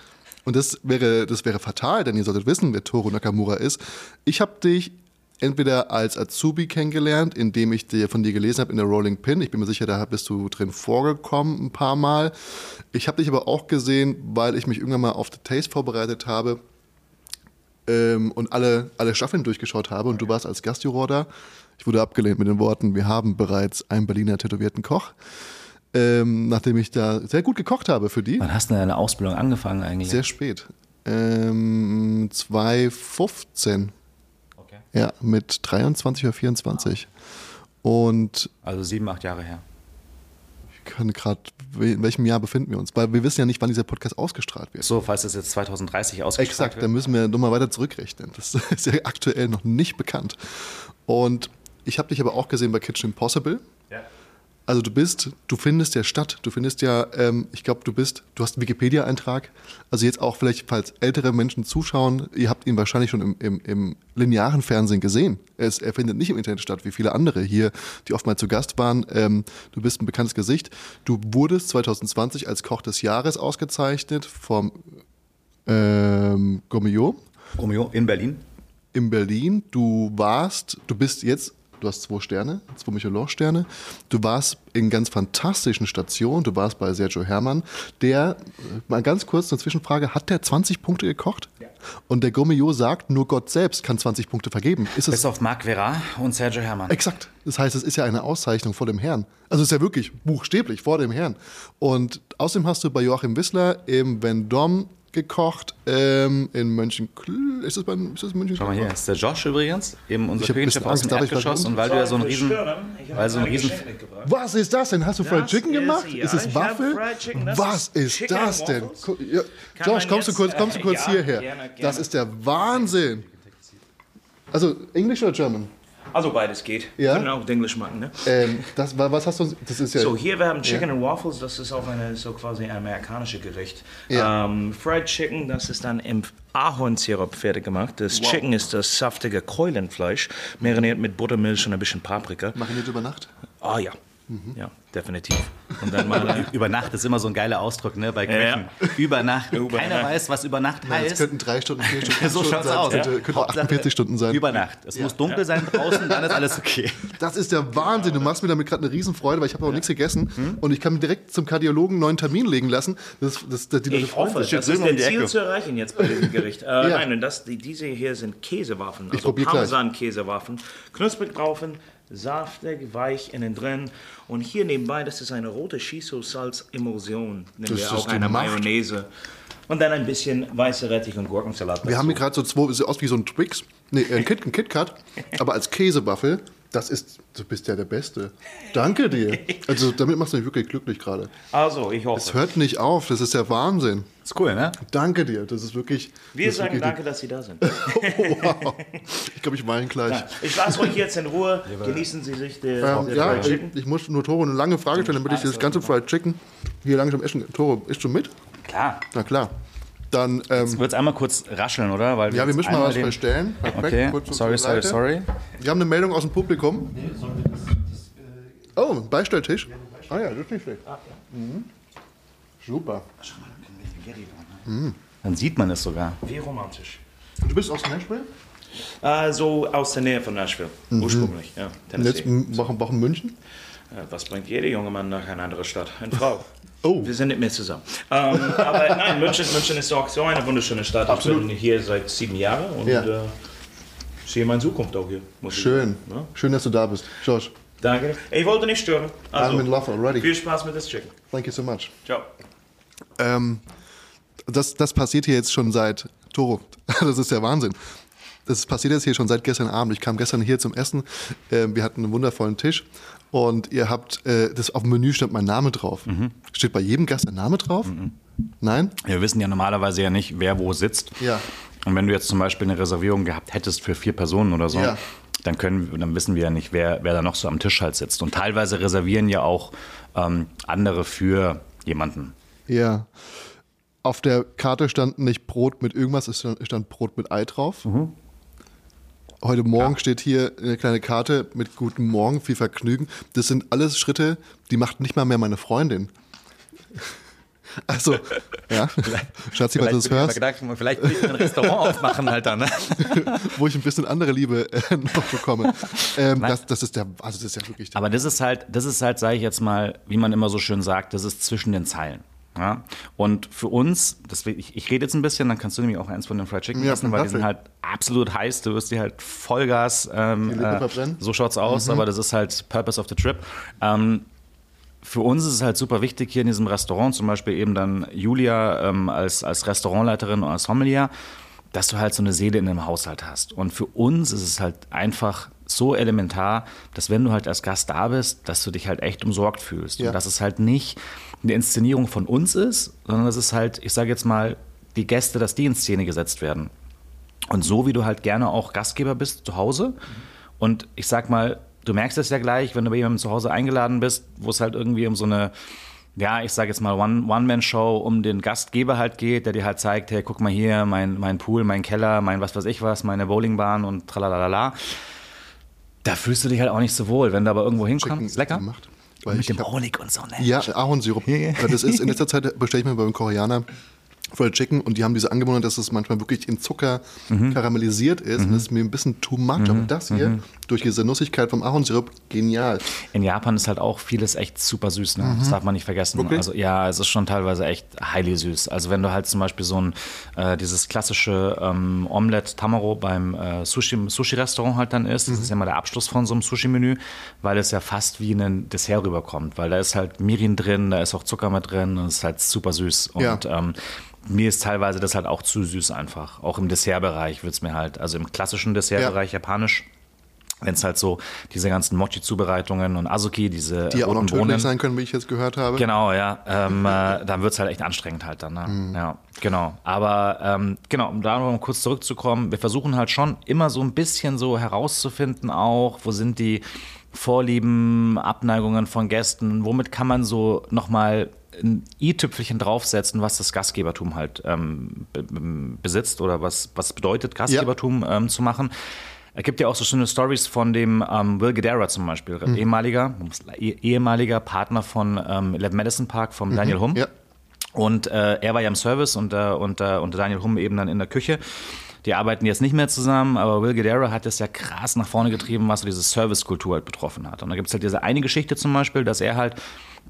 Und das wäre, das wäre fatal, denn ihr solltet wissen, wer Toru Nakamura ist. Ich habe dich entweder als Azubi kennengelernt, indem ich dir von dir gelesen habe in der Rolling Pin. Ich bin mir sicher, da bist du drin vorgekommen ein paar Mal. Ich habe dich aber auch gesehen, weil ich mich irgendwann mal auf The Taste vorbereitet habe ähm, und alle, alle Staffeln durchgeschaut habe und du warst als Gastjuror da. Ich wurde abgelehnt mit den Worten, wir haben bereits einen Berliner tätowierten Koch. Ähm, nachdem ich da sehr gut gekocht habe für die. Wann hast du denn deine Ausbildung angefangen eigentlich? Sehr spät. Ähm, 2015. Okay. Ja, mit 23 oder 24. Und Also sieben, acht Jahre her. ich kann gerade, in welchem Jahr befinden wir uns? Weil wir wissen ja nicht, wann dieser Podcast ausgestrahlt wird. So, falls es jetzt 2030 ausgestrahlt Exakt, wird. dann müssen wir nochmal weiter zurückrechnen. Das ist ja aktuell noch nicht bekannt. Und ich habe dich aber auch gesehen bei Kitchen Impossible. Ja. Also du bist, du findest ja statt. Du findest ja, ähm, ich glaube, du bist, du hast einen Wikipedia-Eintrag. Also jetzt auch vielleicht, falls ältere Menschen zuschauen, ihr habt ihn wahrscheinlich schon im, im, im linearen Fernsehen gesehen. Er, ist, er findet nicht im Internet statt, wie viele andere hier, die oft mal zu Gast waren. Ähm, du bist ein bekanntes Gesicht. Du wurdest 2020 als Koch des Jahres ausgezeichnet vom ähm, Gourmillot Romeo in Berlin. in Berlin. Du warst, du bist jetzt, du hast zwei Sterne, zwei Michelin-Sterne. Du warst in ganz fantastischen Stationen. Du warst bei Sergio Herrmann, der, äh, mal ganz kurz eine Zwischenfrage, hat der 20 Punkte gekocht? Ja. Und der Gourmillot sagt, nur Gott selbst kann 20 Punkte vergeben. Ist es Bis auf Marc Vera und Sergio Herrmann. Exakt. Das heißt, es ist ja eine Auszeichnung vor dem Herrn. Also es ist ja wirklich buchstäblich vor dem Herrn. Und außerdem hast du bei Joachim Wissler im Vendôme gekocht ähm, in Mönchenkl. Ist das bei ist das Mönchenkl? Schau mal hier, das ist der Josh übrigens, eben unser Ich hab ein Küchenchef aus dem Erdgeschoss. Und weil du ja so ein riesen, weil so ein riesen, Was ist das denn? Hast du Fried Das Chicken ist- gemacht? ja, ist es Waffel? Chicken. Das Was ist ist Chicken das denn? Ja. Josh, kommst du kurz, kommst du kurz ja, hierher? gerne, Das gerne. ist der Wahnsinn. Also Englisch oder German? Also beides geht. Ja? Können auch Englisch machen, ne? Ähm, das, wa- was hast du? Das ist ja. So, hier wir haben Chicken and Waffles, das ist auch eine so quasi ein amerikanisches Gericht. Ja. Ähm, Fried Chicken, das ist dann im Ahornsirup fertig gemacht. Das Chicken ist das saftige Keulenfleisch, mariniert mit Buttermilch und ein bisschen Paprika. Mariniert über Nacht? Ah ja, Mhm. ja, definitiv. Und dann mal über Nacht ist immer so ein geiler Ausdruck, ne, bei Köchen. Über Nacht. Über Keiner Nacht. weiß, was über Nacht Es heißt. könnten drei Stunden, vier Stunden, So Stunden aus. sein. Ja. Könnte, könnte Hauptsache 48 Stunden sein. Über Nacht. Es muss dunkel sein draußen, dann ist alles okay. Das ist der Wahnsinn. Du machst mir damit gerade eine Riesenfreude, weil ich habe auch nichts gegessen Hm? und ich kann mir direkt zum Kardiologen einen neuen Termin legen lassen. Das, das, das, die Leute Ich hoffe, sich. das ist der Ziel zu erreichen jetzt bei diesem Gericht. Äh, Nein, und das, die, diese hier sind Käsewaffen. Also. Parmesan-Käsewaffen. Knusprig drauf, saftig, weich innen drin. Und hier nebenbei, das ist eine rote Shiso-Salz-Emulsion. Das wir auch eine Macht. Mayonnaise. Und dann ein bisschen weiße Rettich und Gurkensalat. Wir haben hier gerade so zwei, sieht aus wie so ein Twix, nee, ein, Kit, ein KitKat, aber als Käsewaffel. Das ist, du bist ja der Beste. Danke dir. Also damit machst du mich wirklich glücklich gerade. Also, ich Es hoffe. hört nicht auf, das ist der Wahnsinn. Ist cool, ne? Danke dir, das ist wirklich. Wir das ist sagen wirklich danke, dass Sie da sind. wow. Ich glaube, ich weine gleich. Ich lasse euch jetzt in Ruhe. Genießen Sie sich der, Ähm, ja, Fried ich, Chicken. ich muss nur Toro eine lange Frage stellen, damit ich das ganze Fried Chicken hier langsam essen kann. Toro, isst du mit? Klar. Na klar. Dann, ähm, Jetzt wird es einmal kurz rascheln, oder? Weil ja, wir müssen mal was den- verstellen. Okay, kurz sorry, sorry, Seite. sorry. Wir haben eine Meldung aus dem Publikum. Oh, ein Beistelltisch. Ah ja, das ist nicht schlecht. Mhm. Super. Dann sieht man es sogar. Wie romantisch. Du bist aus Nashville? Äh, so aus der Nähe von Nashville, ursprünglich. Ja, Und jetzt Tennessee. m- warum, warum München? Ja, was bringt jeder junge Mann nach einer anderen Stadt? Eine Frau. Oh. Wir sind nicht mehr zusammen. Ähm, aber nein, München, München ist auch so eine wunderschöne Stadt. Absolut. Ich bin hier seit sieben Jahren und Ja. äh, sehe meine Zukunft auch hier. Schön. Ja? Schön, dass du da bist. Josh, Danke. Ich wollte nicht stören. Also, I'm in love already. viel Spaß mit das Chicken. Thank you so much. Ciao. Ähm, das, das passiert hier jetzt schon seit, Toro, das ist der Wahnsinn. Das passiert jetzt hier schon seit gestern Abend. Ich kam gestern hier zum Essen. Ähm, wir hatten einen wundervollen Tisch und ihr habt, äh, das auf dem Menü stand mein Name drauf. Steht bei jedem Gast ein Name drauf? Nein? Wir wissen ja normalerweise ja nicht, wer wo sitzt. Ja. Und wenn du jetzt zum Beispiel eine Reservierung gehabt hättest für vier Personen oder so, Ja. dann können, dann wissen wir ja nicht, wer, wer da noch so am Tisch halt sitzt. Und teilweise reservieren ja auch ähm, andere für jemanden. Ja. Auf der Karte stand nicht Brot mit irgendwas, es stand, Brot mit Ei drauf. Heute Morgen steht hier eine kleine Karte mit Guten Morgen, viel Vergnügen. Das sind alles Schritte, die macht nicht mal mehr meine Freundin. Also, ja, Schatzi, falls du das hörst, gedacht, vielleicht will ich ein Restaurant aufmachen halt dann. Ne? wo ich ein bisschen andere Liebe äh, noch bekomme. Ähm, das, das ist der, also das ist ja wirklich Aber das ist halt, das ist halt, sage ich jetzt mal, wie man immer so schön sagt, das ist zwischen den Zeilen. Ja? Und für uns, deswegen, ich, ich rede jetzt ein bisschen, dann kannst du nämlich auch eins von den Fried Chicken Ja, essen, weil die sind halt absolut heiß. Du wirst die halt Vollgas. Ähm, Die verbrennen. so schaut's aus, aber das ist halt Purpose of the Trip. Ähm, für uns ist es halt super wichtig hier in diesem Restaurant, zum Beispiel eben dann Julia ähm, als, als Restaurantleiterin und als Sommelier, dass du halt so eine Seele in dem Haushalt hast. Und für uns ist es halt einfach so elementar, dass wenn du halt als Gast da bist, dass du dich halt echt umsorgt fühlst. Ja. Und dass es halt nicht eine Inszenierung von uns ist, sondern dass es halt, ich sage jetzt mal, die Gäste, dass die in Szene gesetzt werden. Und so wie du halt gerne auch Gastgeber bist zu Hause. Und ich sag mal, du merkst es ja gleich, wenn du bei jemandem zu Hause eingeladen bist, wo es halt irgendwie um so eine, ja, ich sag jetzt mal One- One-Man-Show um den Gastgeber halt geht, der dir halt zeigt, hey, guck mal hier, mein, mein Pool, mein Keller, mein was weiß ich was, meine Bowlingbahn und tralalala. Da fühlst du dich halt auch nicht so wohl, wenn du aber irgendwo hinkommst. Lecker. gemacht. Weil Mit ich dem hab- Honig und so, ne? Ja, Ahornsirup. Weil Das ist, in letzter Zeit bestelle ich mir beim Koreaner Fried Chicken und die haben diese Angewohnheit, dass es manchmal wirklich in Zucker Mhm. karamellisiert ist. Und das ist mir ein bisschen too much. Aber das hier, Mhm. Durch diese Nussigkeit vom Ahornsirup, genial. In Japan ist halt auch vieles echt super süß, ne? Das darf man nicht vergessen. Wirklich? Also ja, es ist schon teilweise echt highly süß. Also wenn du halt zum Beispiel so ein äh, dieses klassische ähm, Omelette Tamaro beim äh, Sushi Sushi halt dann isst, das ist ja mal der Abschluss von so einem Sushi Menü, weil es ja fast wie ein Dessert rüberkommt, weil da ist halt Mirin drin, da ist auch Zucker mit drin und es ist halt super süß und Ja. ähm, mir ist teilweise das halt auch zu süß einfach. Auch im Dessertbereich wird es mir halt, also im klassischen Dessertbereich japanisch, wenn es halt so diese ganzen Mochi-Zubereitungen und Azuki, diese Die ja auch noch tödlich Bohnen. sein können, wie ich jetzt gehört habe. Genau, ja. Ähm, äh, dann wird es halt echt anstrengend halt dann. Ne? Mhm. Ja, genau. Aber ähm, genau, um da noch mal kurz zurückzukommen, wir versuchen halt schon immer so ein bisschen so herauszufinden auch, wo sind die Vorlieben, Abneigungen von Gästen, womit kann man so nochmal ein i-Tüpfelchen draufsetzen, was das Gastgebertum halt ähm, be- be- besitzt oder was, was bedeutet, Gastgebertum ähm, zu machen. Es gibt ja auch so schöne Stories von dem ähm, Will Guedara zum Beispiel, Mhm. ehemaliger, eh- ehemaliger Partner von ähm, Eleven Madison Park, vom Daniel Hum. Mhm. Ja. Und äh, er war ja im Service und, äh, und, äh, und Daniel Hum eben dann in der Küche. Die arbeiten jetzt nicht mehr zusammen, aber Will Guedara hat es ja krass nach vorne getrieben, was so diese Servicekultur halt betroffen hat. Und da gibt es halt diese eine Geschichte zum Beispiel, dass er halt,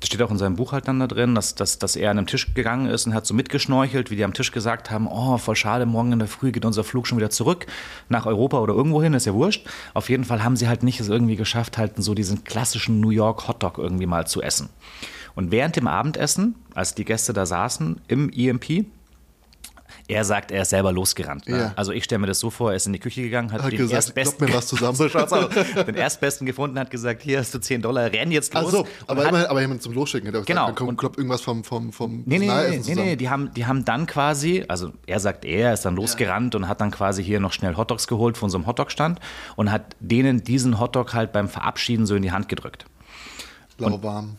das steht auch in seinem Buch halt dann da drin, dass, dass, dass er an einem Tisch gegangen ist und hat so mitgeschnorchelt, wie die am Tisch gesagt haben, oh, voll schade, morgen in der Früh geht unser Flug schon wieder zurück nach Europa oder irgendwo hin, ist ja wurscht. Auf jeden Fall haben sie halt nicht es irgendwie geschafft, halt so diesen klassischen New York Hotdog irgendwie mal zu essen. Und während dem Abendessen, als die Gäste da saßen im EMP, er sagt, er ist selber losgerannt. Ne? Ja. Also ich stelle mir das so vor, er ist in die Küche gegangen, hat, Hat den gesagt, Erstbesten, klopp mir was zusammen. so schaut's aus. den Erstbesten gefunden, hat gesagt, hier hast du 10 Dollar, renn jetzt los. Ach so, aber, hat, immer, aber jemand zum Losschicken hätte auch Genau. gesagt, kommt, kloppt irgendwas vom, vom, vom Nee, nee, nee, nee, nee, die haben, die haben dann quasi, also er sagt er, ist dann losgerannt und hat dann quasi hier noch schnell Hotdogs geholt von so einem Hotdog-Stand und hat denen diesen Hotdog halt beim Verabschieden so in die Hand gedrückt. Lauwarm.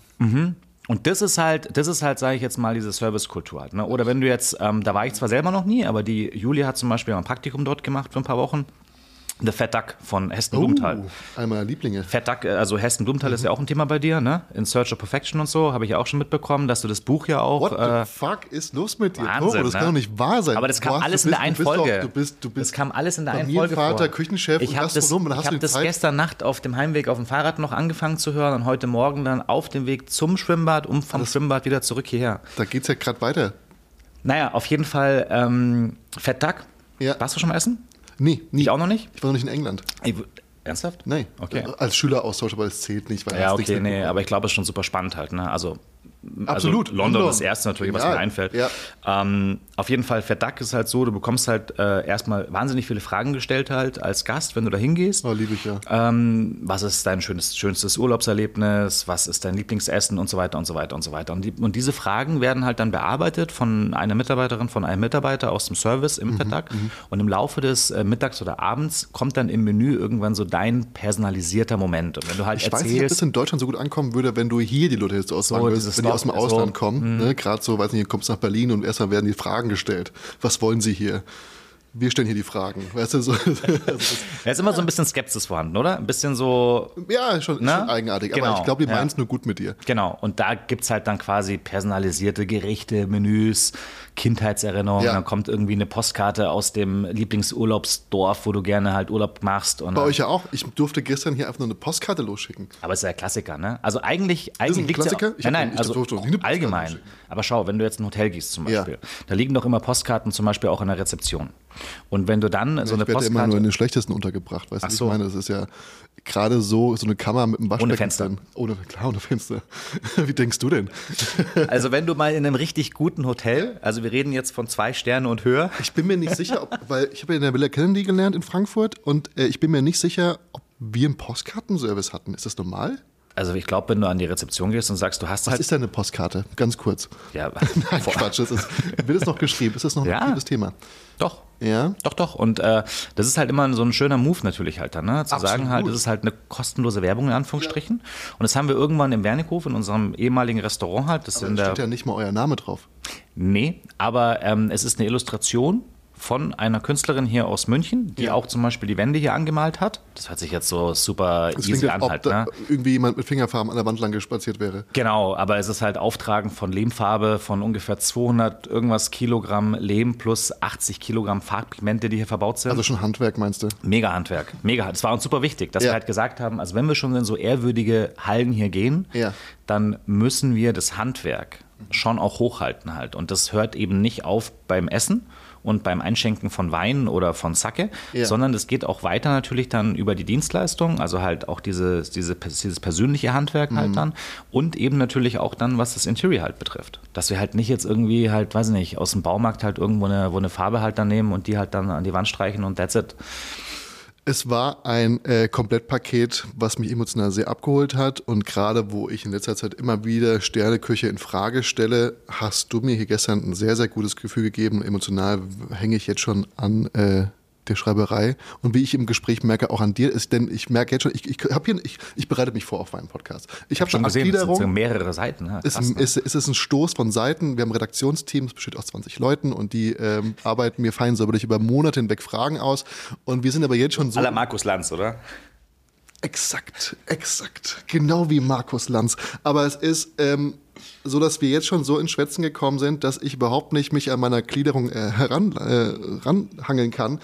Und das ist halt, das ist halt, sage ich jetzt mal, diese Servicekultur halt. Ne? Oder wenn du jetzt, ähm, da war ich zwar selber noch nie, aber die Julia hat zum Beispiel ein Praktikum dort gemacht für ein paar Wochen. The Fat Duck von Hesten Blumenthal. Uh, einer meiner Lieblinge. Fat Duck, äh, also Hesten Blumenthal ist ja auch ein Thema bei dir, ne? In Search of Perfection und so, habe ich ja auch schon mitbekommen, dass du das Buch ja auch. What äh, the fuck ist los mit dir? Wahnsinn, Toro, das ne? kann doch nicht wahr sein. Aber das kam alles in der einen Folge. Du bist, du bist das kam alles in der einen Folge vor. Küchenchef ich und habe das, hast ich hab das Zeit. gestern Nacht auf dem Heimweg auf dem Fahrrad noch angefangen zu hören und heute Morgen dann auf dem Weg zum Schwimmbad, um vom Schwimmbad wieder zurück hierher. Da geht's ja gerade weiter. Naja, auf jeden Fall ähm, Fat Duck. Ja. Warst du schon mal essen? Nee, nie. Ich auch noch nicht? Ich war noch nicht in England. W- ernsthaft? Nee. Okay. Als Schüleraustausch, aber es zählt nicht. Weil Ja, okay, nee, aber ich glaube, es ist schon super spannend halt. Ne? Also, Absolut. Also London London. das erste natürlich, was Ja, mir einfällt. ja. Ähm, auf jeden Fall, Duck ist halt so, du bekommst halt äh, erstmal wahnsinnig viele Fragen gestellt halt als Gast, wenn du da hingehst. Oh, liebe ich ja. Ähm, was ist dein schönes, schönstes Urlaubserlebnis? Was ist dein Lieblingsessen und so weiter und so weiter und so weiter. Und, die, und diese Fragen werden halt dann bearbeitet von einer Mitarbeiterin, von einem Mitarbeiter aus dem Service im Vertrag. Und im Laufe des äh, Mittags oder Abends kommt dann im Menü irgendwann so dein personalisierter Moment. Und wenn du halt Ich weiß nicht, ob das erzählst, in Deutschland so gut ankommen würde, wenn du hier die Leute jetzt ausfragen So, würdest, aus dem Stop- Ausland so, mhm. kommen. Ne? Gerade so, weiß nicht, du kommst nach Berlin und erstmal werden die Fragen gestellt. Was wollen sie hier? Wir stellen hier die Fragen. Weißt du, so. also da ist immer so ein bisschen Skepsis vorhanden, oder? Ein bisschen so, ja, schon, Na? schon eigenartig. Genau, aber ich glaube, die ja. meinen es nur gut mit dir. Genau, und da gibt es halt dann quasi personalisierte Gerichte, Menüs, Kindheitserinnerungen. Ja. Dann kommt irgendwie eine Postkarte aus dem Lieblingsurlaubsdorf, wo du gerne halt Urlaub machst. Bei euch ja auch. Ich durfte gestern hier einfach nur eine Postkarte losschicken. aber es ist ja Klassiker, ne? Also eigentlich, eigentlich ein liegt's Klassiker? Ja, Ich nein, nein, ich also Postkarte allgemein. Aber schau, wenn du jetzt in ein Hotel gehst zum Ja. Beispiel, da liegen doch immer Postkarten zum Beispiel auch in der Rezeption. Und wenn du dann so eine ich werde immer Postkarte nur in den schlechtesten untergebracht. Weißt du, so. ich meine? Das ist ja gerade so, so eine Kammer mit einem Waschbecken. Fenster. drin. Ohne, klar, ohne Fenster. wie denkst du denn? Also wenn du mal in einem richtig guten Hotel, also wir reden jetzt von zwei Sterne und höher, Ich bin mir nicht sicher, ob, weil ich habe ja in der Villa Kennedy gelernt in Frankfurt und äh, ich bin mir nicht sicher, ob wir einen Postkartenservice hatten. Ist das normal? also ich glaube, wenn du an die Rezeption gehst und sagst, du hast Was halt ist denn eine Postkarte? Ganz kurz. ja, Nein, Quatsch. Ist, wird es noch geschrieben? Ist das noch ein Ja. aktives Thema? Doch. Ja. Doch, doch. Und äh, das ist halt immer so ein schöner Move natürlich halt dann, ne? Zu Absolut. sagen halt, das ist halt eine kostenlose Werbung in Anführungsstrichen. Und das haben wir irgendwann im Wernickhof in unserem ehemaligen Restaurant halt. Das Da in der, steht ja nicht mal euer Name drauf. Nee, aber ähm, es ist eine Illustration von einer Künstlerin hier aus München, die Ja. auch zum Beispiel die Wände hier angemalt hat. Das hört sich jetzt so super Es easy an ob halt, ne? irgendwie jemand mit Fingerfarben an der Wand lang gespaziert wäre. Genau, aber es ist halt Auftragen von Lehmfarbe von ungefähr 200 irgendwas Kilogramm Lehm plus 80 Kilogramm Farbpigmente, die hier verbaut sind. Also schon Handwerk, meinst du? Mega Handwerk, mega. Das war uns super wichtig, dass Ja. wir halt gesagt haben, also wenn wir schon in so ehrwürdige Hallen hier gehen, Ja. dann müssen wir das Handwerk schon auch hochhalten halt. Und das hört eben nicht auf beim Essen und beim Einschenken von Wein oder von Sake, Ja. sondern es geht auch weiter natürlich dann über die Dienstleistung, also halt auch dieses, diese, dieses persönliche Handwerk Mhm. halt dann und eben natürlich auch dann, was das Interior halt betrifft. Dass wir halt nicht jetzt irgendwie halt, weiß ich nicht, aus dem Baumarkt halt irgendwo eine, wo eine Farbe halt dann nehmen und die halt dann an die Wand streichen und that's it. Es war ein äh, Komplettpaket, was mich emotional sehr abgeholt hat. Und gerade wo ich in letzter Zeit immer wieder Sterneküche in Frage stelle, hast du mir hier gestern ein sehr, sehr gutes Gefühl gegeben. Emotional hänge ich jetzt schon an äh, der Schreiberei. Und wie ich im Gespräch merke, auch an dir ist, denn ich merke jetzt schon, ich, ich, hab hier, ich, ich bereite mich vor auf meinen Podcast. Ich habe schon Schon gesehen, das sind so Gliederung. mehrere Seiten. Ne? Es Krass, ne? ist, es ist ein Stoß von Seiten. Wir haben ein Redaktionsteam, das besteht aus 20 Leuten und die ähm, arbeiten mir fein säuberlich über Monate hinweg Fragen aus. Und wir sind aber jetzt schon so. Aller Markus Lanz, oder? Exakt, exakt. Genau wie Markus Lanz. Aber es ist ähm, so, dass wir jetzt schon so ins Schwätzen gekommen sind, dass ich überhaupt nicht mich an meiner Gliederung äh, heran, äh, ranhangeln kann.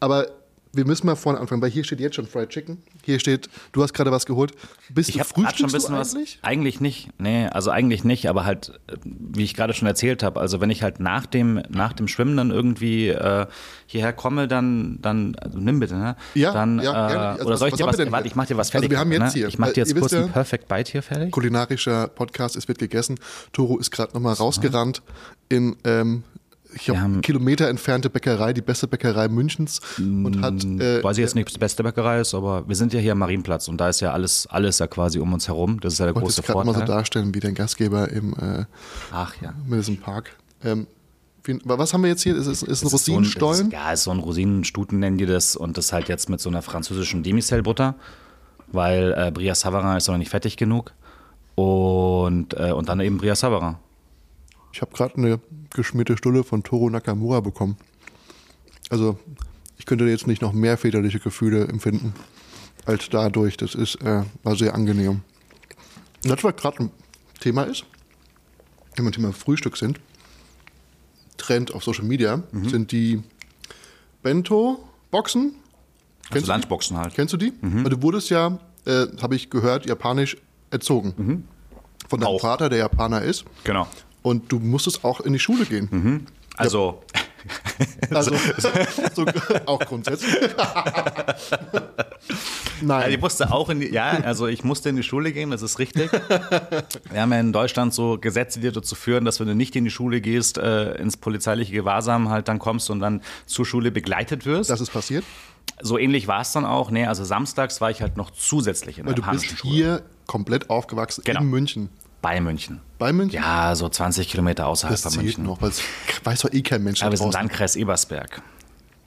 Aber wir müssen mal vorne anfangen, weil hier steht jetzt schon Fried Chicken. Hier steht, du hast gerade was geholt. Bist Ich du gerade schon ein frühstückst bisschen du was. eigentlich? Eigentlich nicht. Nee, also eigentlich nicht, aber halt, äh, wie ich gerade schon erzählt habe, also wenn ich halt nach dem, nach dem Schwimmen dann irgendwie äh, hierher komme, dann, dann also nimm bitte, ne? Ja, dann, ja, äh, gerne. Also oder was- soll ich was dir was, warte, ich mach dir was Also fertig. wir haben jetzt ne? hier, Ich mach dir jetzt ihr kurz wisst ein ja- Perfect Bite hier fertig. Kulinarischer Podcast, es wird gegessen. Toro ist gerade nochmal rausgerannt in ähm, ich haben- Kilometer entfernte Bäckerei, die beste Bäckerei Münchens und hat äh, Weiß ich jetzt nicht, ob es die beste Bäckerei ist, aber wir sind ja hier am Marienplatz und da ist ja alles, alles ja quasi um uns herum. Das ist ja der wollte große es gerade mal so Vorteil. darstellen wie dein Gastgeber im äh, Ach ja. Madison Park. Ähm, wie- was haben wir jetzt hier? Ist es ist ein ist so ein- Rosinenstollen? Ist, ja, ist so ein Rosinenstuten nennen die das und das halt jetzt mit so einer französischen Demicell-Butter, weil äh, Bria Savarin ist noch nicht fertig genug. Und, äh, und dann eben Bria Savarin. Ich habe gerade eine geschmierte Stulle von Toro Nakamura bekommen. Also ich könnte jetzt nicht noch mehr väterliche Gefühle empfinden als dadurch. Das ist äh, war sehr angenehm. Und das, was gerade ein Thema ist, wenn wir Thema Frühstück sind, Trend auf Social Media, Mhm. sind die Bento-Boxen. Also? Lunchboxen halt. Kennst du die? Mhm. Weil Du wurdest ja, äh, habe ich gehört, japanisch erzogen. Von deinem Mhm. Auch. Vater, der Japaner ist. Genau. Und du musstest auch in die Schule gehen. Also, Also, so, auch grundsätzlich. Nein. Also ich musste auch in die, ja, also ich musste in die Schule gehen, das ist richtig. Wir haben ja in Deutschland so Gesetze, die dazu führen, dass wenn du nicht in die Schule gehst, äh, ins polizeiliche Gewahrsam halt dann kommst und dann zur Schule begleitet wirst. das ist passiert. so ähnlich war es dann auch. Nee, also samstags war ich halt noch zusätzlich in Weil der du bist Schule. hier komplett aufgewachsen Genau. in München. Bei München. Bei München? Ja, so 20 Kilometer außerhalb das von München. noch, weil es weiß doch eh kein Mensch. Aber wir sind draußen. Landkreis Ebersberg.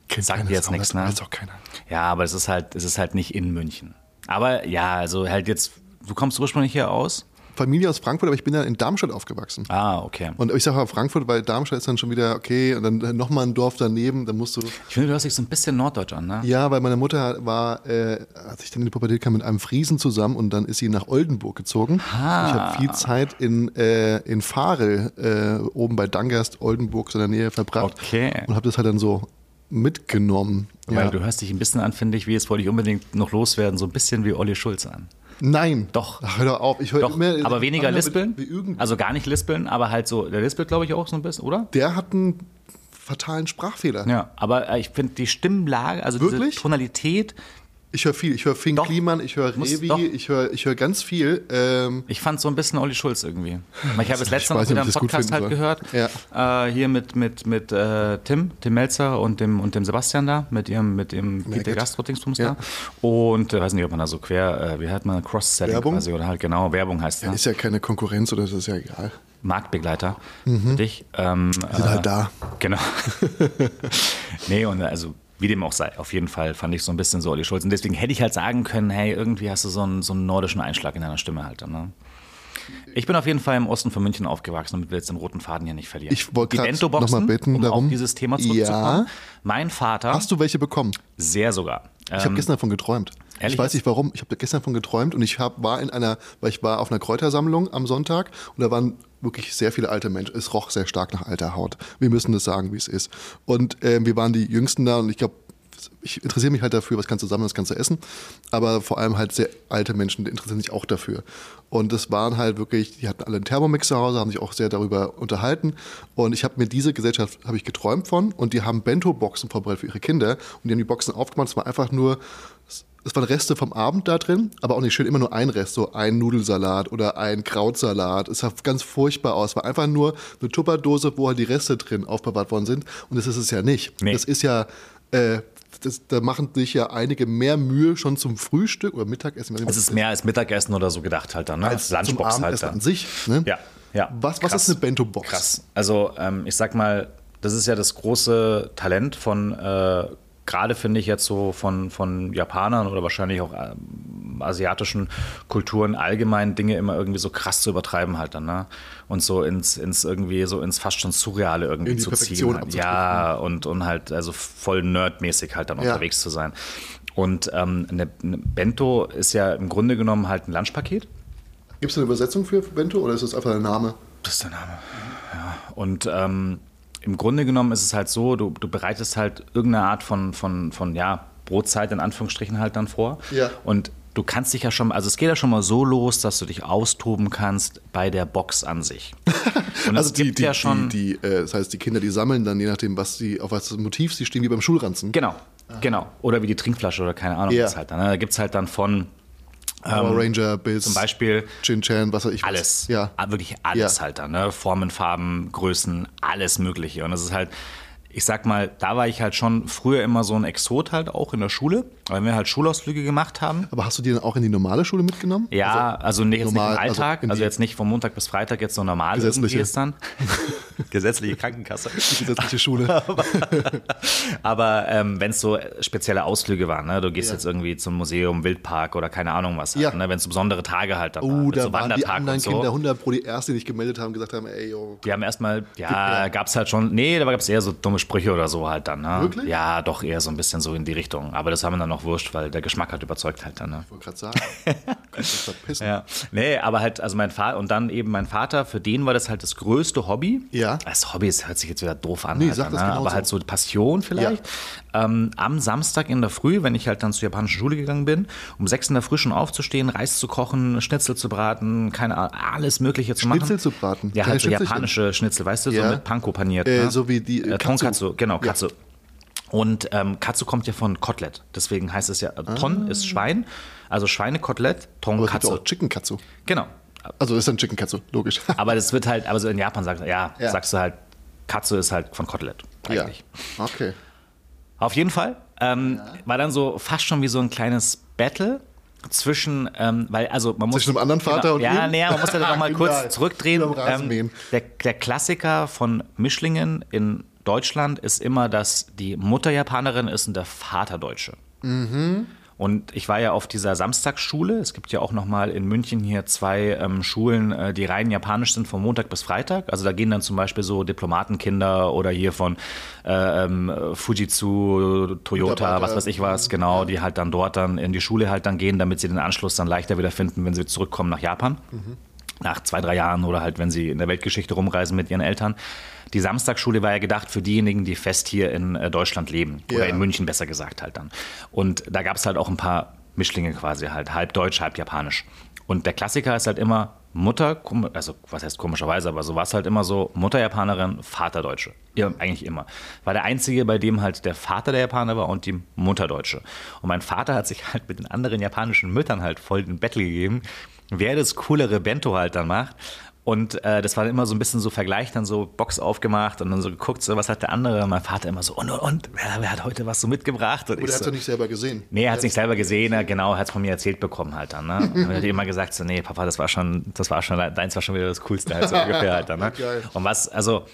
Kennt sagt dir jetzt nichts, ne? Weiß doch keiner. Ja, aber es ist halt, es ist halt nicht in München. Aber ja, also halt jetzt, du kommst ursprünglich hier aus? Familie aus Frankfurt, aber ich bin ja in Darmstadt aufgewachsen. Ah, okay. Und ich sage mal Frankfurt, weil Darmstadt ist dann schon wieder okay und dann nochmal ein Dorf daneben, dann musst du. Ich finde, du hörst dich so ein bisschen norddeutsch an, ne? Ja, weil meine Mutter war, äh, als ich dann in die Pubertät kam, mit einem Friesen zusammen und dann ist sie nach Oldenburg gezogen. Ah. Ich habe viel Zeit in, äh, in Farel, äh, oben bei Dangast, Oldenburg, so in der Nähe verbracht. Okay. Und habe das halt dann so mitgenommen. Weil Ja. du hörst dich ein bisschen an, finde ich, wie jetzt wollte ich unbedingt noch loswerden, so ein bisschen wie Olli Schulz an. Nein. Doch. Ach, hör doch auf. Ich höre Doch, immer, aber weniger lispeln. Also gar nicht lispeln, aber halt so, der lispelt, glaube ich, auch so ein bisschen, oder? der hat einen fatalen Sprachfehler. Ja, aber äh, ich finde die Stimmlage, also Wirklich? diese Tonalität, Ich höre viel. Ich höre Finn Doch. Kliman, ich höre Revi, doch. ich höre ich höre ganz viel. Ähm, ich fand so ein bisschen Olli Schulz irgendwie. Ich habe es letztens weiß wieder im Podcast halt gehört, äh, hier mit, mit, mit äh, Tim, Tim Melzer und dem, und dem Sebastian da, mit ihrem, mit dem Peter. Gastro-Dingsbums Ja. da. Und äh, weiß nicht, ob man da so quer, äh, wie hat man Cross-Selling Werbung? quasi, oder halt genau, Werbung heißt ja. Ist ja keine Konkurrenz oder das ist ja egal. Marktbegleiter für dich. Ähm, sind halt da. Genau. nee, und also wie dem auch sei, auf jeden Fall fand ich so ein bisschen so Olli Schulz. Und deswegen hätte ich halt sagen können, hey, irgendwie hast du so einen, so einen nordischen Einschlag in deiner Stimme halt. Ne? Ich bin auf jeden Fall im Osten von München aufgewachsen, damit wir jetzt den roten Faden hier nicht verlieren. Ich wollte Die grad Bento-Boxen, noch mal bitten um darum. auf dieses Thema zurückzukommen. Ja. Mein Vater, Hast du welche bekommen? sehr sogar. Ich habe Ähm, gestern davon geträumt. ehrlich ich weiß nicht warum. Ich habe gestern davon geträumt und ich hab, war in einer, weil ich war auf einer Kräutersammlung am Sonntag und da waren wirklich sehr viele alte Menschen. Es roch sehr stark nach alter Haut. Wir müssen das sagen, wie es ist. Und ähm, wir waren die Jüngsten da und ich glaube ich interessiere mich halt dafür, was kannst du sammeln, was kannst du essen. Aber vor allem halt sehr alte Menschen interessieren sich auch dafür. Und das waren halt wirklich, die hatten alle einen Thermomix zu Hause, haben sich auch sehr darüber unterhalten. Und ich habe mir diese Gesellschaft, habe ich geträumt von. Und die haben Bento-Boxen vorbereitet für ihre Kinder. Und die haben die Boxen aufgemacht. Es war einfach nur es waren Reste vom Abend da drin, aber auch nicht schön, immer nur ein Rest, so ein Nudelsalat oder ein Krautsalat. Es sah ganz furchtbar aus. Es war einfach nur eine Tupperdose, wo halt die Reste drin aufbewahrt worden sind. Und das ist es ja nicht. Nee. Das ist ja, äh, das, da machen sich ja einige mehr Mühe schon zum Frühstück oder Mittagessen. Es ist mehr als Mittagessen oder so gedacht halt dann, ne? als Lunchbox zum halt Abendessen dann. an sich. Ne? Ja, ja. Was, was ist eine Bento-Box? Krass. Also ähm, ich sag mal, das ist ja das große Talent von, äh, gerade finde ich jetzt so von, von Japanern oder wahrscheinlich auch ähm, asiatischen Kulturen allgemein Dinge immer irgendwie so krass zu übertreiben halt dann, ne? Und so ins, ins irgendwie so ins fast schon Surreale irgendwie zu Perfektion ziehen. Halt. Ja, und, und halt also voll nerdmäßig halt dann Ja. unterwegs zu sein. Und ähm, eine, eine Bento ist ja im Grunde genommen halt ein Lunchpaket. Gibt es eine Übersetzung für Bento oder ist das einfach ein Name? Das ist der Name. Ja. Und ähm, im Grunde genommen ist es halt so, du, du bereitest halt irgendeine Art von, von, von ja, Brotzeit in Anführungsstrichen halt dann vor. Ja. Und du kannst dich ja schon, also es geht ja schon mal so los, dass du dich austoben kannst bei der Box an sich. Und Also es die, gibt die, ja schon. die, die äh, das heißt, die Kinder, die sammeln dann, je nachdem, was sie, auf was Motiv sie stehen, wie beim Schulranzen. Genau, genau. Oder wie die Trinkflasche oder keine Ahnung Ja. was halt. dann, ne? Da gibt es halt dann von Power Ranger bis Ähm, zum Beispiel Chin Chan, was weiß ich. alles. Ja. Ah, Wirklich alles Ja. halt dann. Ne? Formen, Farben, Größen, alles Mögliche. Und das ist halt, ich sag mal, da war ich halt schon früher immer so ein Exot halt auch in der Schule, weil wir halt Schulausflüge gemacht haben. Aber hast du die dann auch in die normale Schule mitgenommen? Ja, also, nicht, jetzt normal, nicht im also Alltag, also, die- jetzt nicht von Montag bis Freitag jetzt so normal Gesetzliche. irgendwie ist dann. Gesetzliche Krankenkasse. Die gesetzliche Schule. Aber ähm, wenn es so spezielle Ausflüge waren, ne? du gehst Ja. jetzt irgendwie zum Museum, Wildpark oder keine Ahnung was, halt, Ja. ne? wenn es so besondere Tage halt da waren, Oh, mit da so waren die anderen und so. Kinder 100 pro die Ersten, die sich gemeldet haben, gesagt haben, ey, yo. Die haben erstmal, ja, Ja. gab es halt schon, nee, da gab es eher so dumme Sprüche oder so halt dann. Ne? Wirklich? Ja, doch eher so ein bisschen so in die Richtung. Aber das haben wir dann noch wurscht, weil der Geschmack hat überzeugt halt dann. Ne? Ich wollte gerade sagen. Kannst du verpissen. Ja, nee, aber halt, also mein Vater und dann eben mein Vater, für den war das halt das größte Hobby. Ja. Das Hobby ist, hört sich jetzt wieder doof an, Nee, halt sag das ne? aber halt so Passion vielleicht. Ähm, am Samstag in der Früh, wenn ich halt dann zur japanischen Schule gegangen bin, um sechs in der Früh schon aufzustehen, Reis zu kochen, Schnitzel zu braten, keine Ahnung, alles Mögliche zu machen. Schnitzel zu braten? Ja, halt so japanische Schnitzel, weißt du, Ja. so mit Panko paniert. Äh, ne? so wie die, äh, Katsu. Tonkatsu, genau, Ja. Katsu. Und ähm, Katsu kommt ja von Kotelett. Deswegen heißt es ja, äh, Ton ist Schwein, also Schweinekotelett, Ah. Aber Tonkatsu. auch Chicken Katsu. Genau. Also ist dann Chicken Katsu, logisch. Aber das wird halt, aber so in Japan sagst ja, Ja. sagst du halt, Katsu ist halt von Kotelett ja. eigentlich. Okay. Auf jeden Fall. Ähm, War dann so fast schon wie so ein kleines Battle zwischen, ähm, weil, also man muss. Zwischen dem anderen Vater und Ja, ihm? nee, man muss ja noch mal kurz Genial. zurückdrehen. Ähm, der, der Klassiker von Mischlingen in Deutschland ist immer, dass die Mutter Japanerin ist und der Vater Deutsche. Und ich war ja auf dieser Samstagsschule. Es gibt ja auch noch mal in München hier zwei ähm, Schulen, äh, die rein japanisch sind, von Montag bis Freitag. Also da gehen dann zum Beispiel so Diplomatenkinder oder hier von äh, ähm, Fujitsu, Toyota, was weiß ich was, genau, die halt dann dort dann in die Schule halt dann gehen, damit sie den Anschluss dann leichter wieder finden, wenn sie zurückkommen nach Japan nach zwei, drei Jahren oder halt, wenn sie in der Weltgeschichte rumreisen mit ihren Eltern. Die Samstagsschule war ja gedacht für diejenigen, die fest hier in äh, Deutschland leben. Oder Ja. in München besser gesagt halt dann. Und da gab es halt auch ein paar Mischlinge quasi halt, halb deutsch, halb japanisch. Und der Klassiker ist halt immer Mutter, also was heißt komischerweise, aber so war es halt immer so, Mutter Japanerin, Vater Deutsche. Ja, eigentlich immer. War der Einzige, bei dem halt der Vater der Japaner war und die Mutter Deutsche. Und mein Vater hat sich halt mit den anderen japanischen Müttern halt voll den Battle gegeben, wer das coolere Bento halt dann macht. Und äh, das war immer so ein bisschen so Vergleich, dann so Box aufgemacht und dann so geguckt, so was hat der andere. Und mein Vater immer so, und, und, und, wer, wer hat heute was so mitgebracht? Und Oder ich hat so, er nicht selber gesehen? Nee, er hat es nicht selber gesehen, er genau, hat es von mir erzählt bekommen halt dann. Ne? Und er hat immer gesagt, so, nee, Papa, das war schon, das war schon, deins war schon wieder das Coolste halt so ungefähr halt dann. Ne? Und was, also,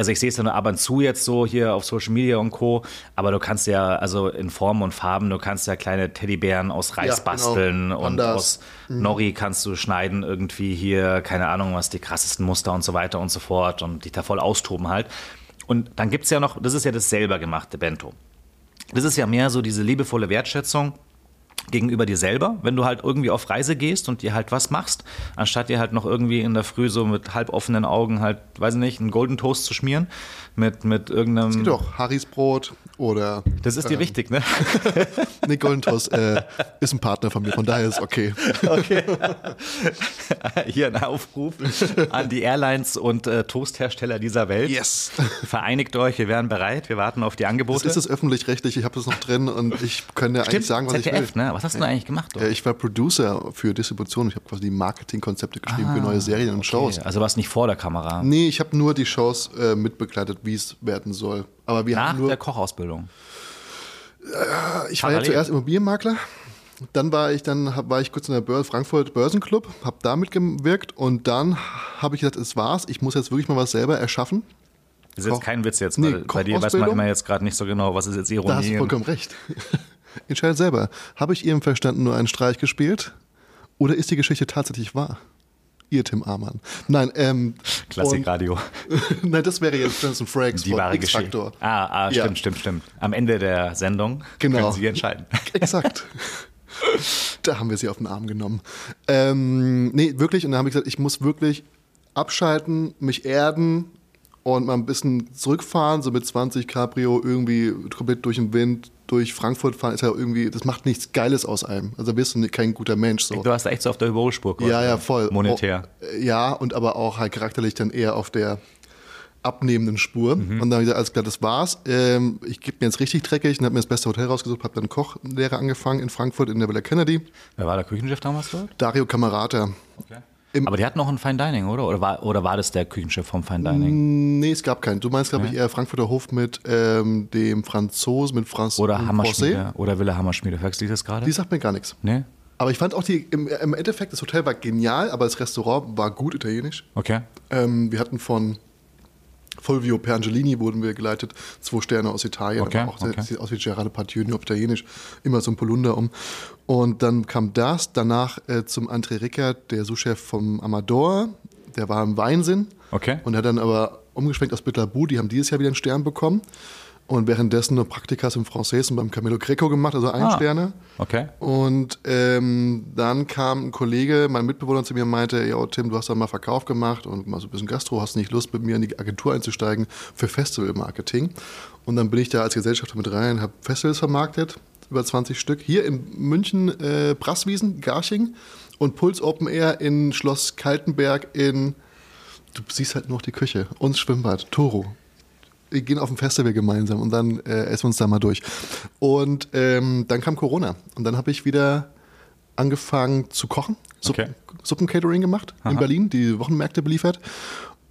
also ich sehe es ja nur ab und zu jetzt so hier auf Social Media und Co., aber du kannst ja, also in Formen und Farben, du kannst ja kleine Teddybären aus Reis Ja, genau. basteln und Pandas. aus Nori kannst du schneiden irgendwie hier, keine Ahnung was, die krassesten Muster und so weiter und so fort und dich da voll austoben halt. Und dann gibt es ja noch, das ist ja das selber gemachte Bento. Das ist ja mehr so diese liebevolle Wertschätzung gegenüber dir selber, wenn du halt irgendwie auf Reise gehst und dir halt was machst, anstatt dir halt noch irgendwie in der Früh so mit halb offenen Augen halt, weiß ich nicht, einen Golden Toast zu schmieren mit, mit irgendeinem. Geht doch, Harrys Brot oder. Das ist dir ähm, wichtig, ne? Nee, Golden Toast äh, ist ein Partner von mir, von daher ist okay. Okay. Hier ein Aufruf an die Airlines und äh, Toasthersteller dieser Welt. Yes. Vereinigt euch, wir wären bereit, wir warten auf die Das Angebote. ist das öffentlich-rechtlich, ich habe das noch drin und ich kann ja eigentlich sagen, was ZDF, ich will. ne? Was hast du eigentlich gemacht? Äh, Ich war Producer für Distribution. Ich habe quasi die Marketingkonzepte geschrieben für neue Serien und Shows. Okay, Also warst nicht vor der Kamera. Nee, ich habe nur die Shows äh, mitbegleitet, wie es werden soll. Aber wir Nach haben nur. der Kochausbildung. ich war ja parallel. zuerst Immobilienmakler. Dann war ich, dann hab, war ich kurz in der Börse, Frankfurt Börsenclub, habe da mitgewirkt und dann habe ich gesagt, es war's. Ich muss jetzt wirklich mal was selber erschaffen. Das ist jetzt Koch- kein Witz jetzt, Nee, bei dir weiß man immer jetzt gerade nicht so genau, was ist jetzt Da hast Ironie. du vollkommen recht. Entscheidet selber. Habe ich Ihrem Verstanden nur einen Streich gespielt? Oder ist die Geschichte tatsächlich wahr? Ihr Tim Amann. Nein, ähm. Klassikradio. Nein, das wäre jetzt Jonathan Frakes Die wahre Geschichte. X-Factor. Ah, ah Ja. stimmt, stimmt, stimmt. Am Ende der Sendung Genau. können Sie entscheiden. Exakt. da haben wir sie auf den Arm genommen. Ähm, nee, wirklich. Und dann habe ich gesagt, ich muss wirklich abschalten, mich erden und mal ein bisschen zurückfahren, so mit 20 Cabrio irgendwie komplett durch den Wind, durch Frankfurt fahren, ist ja irgendwie, das macht nichts Geiles aus einem. Also bist du kein guter Mensch. So. Du hast echt so auf der Überholspur. Ja, ja, voll. Monetär. Oh, ja, und aber auch halt charakterlich dann eher auf der abnehmenden Spur. Mhm. Und dann habe ich gesagt, alles klar, das war's. Ähm, ich gebe mir jetzt richtig dreckig und habe mir das beste Hotel rausgesucht, habe dann Kochlehre angefangen in Frankfurt in der Villa Kennedy. Wer war der Küchenchef damals dort? Dario Camerata. Im- Aber die hatten noch ein Fine Dining, oder? Oder war, oder war das der Küchenchef vom Fine Dining? Nee, es gab keinen. Du meinst, glaube ich, eher Frankfurter Hof mit ähm, dem Franzosen, mit Franz Oder Hammerschmiede? Oder Villa Hammerschmiede? Verwechsel ich das gerade? Die sagt mir gar nichts. Nee? Aber ich fand auch die, im, im Endeffekt, das Hotel war genial, aber das Restaurant war gut italienisch. Okay. Ähm, wir hatten von Fulvio Perangellini wurden wir geleitet, zwei Sterne aus Italien, Okay, aber auch okay. sieht aus wie Gerardo Partieu, nur auf Italienisch, immer so ein Polunder um. Und dann kam das, danach äh, zum André Rickert, der Sous-Chef vom Amador, der war im Weinsinn Okay. und hat dann aber umgeschwenkt aus Bitlabu, die haben dieses Jahr wieder einen Stern bekommen und währenddessen noch Praktikas im und beim Camillo Greco gemacht, also ein Ah. Sterne. Okay. Und ähm, dann kam ein Kollege, mein Mitbewohner zu mir und meinte, ja Tim, du hast da mal Verkauf gemacht und mal so ein bisschen Gastro, hast nicht Lust mit mir in die Agentur einzusteigen für Festivalmarketing. Und dann bin ich da als Gesellschafter mit rein, habe Festivals vermarktet, über 20 Stück, hier in München, äh, Brasswiesen, Garching und Puls Open Air in Schloss Kaltenberg in, du siehst halt nur noch die Küche und Schwimmbad, Toro, gehen auf ein Festival gemeinsam und dann äh, essen wir uns da mal durch. Und ähm, dann kam Corona und dann habe ich wieder angefangen zu kochen, Suppen, Okay. Suppencatering gemacht in Berlin, die Wochenmärkte beliefert.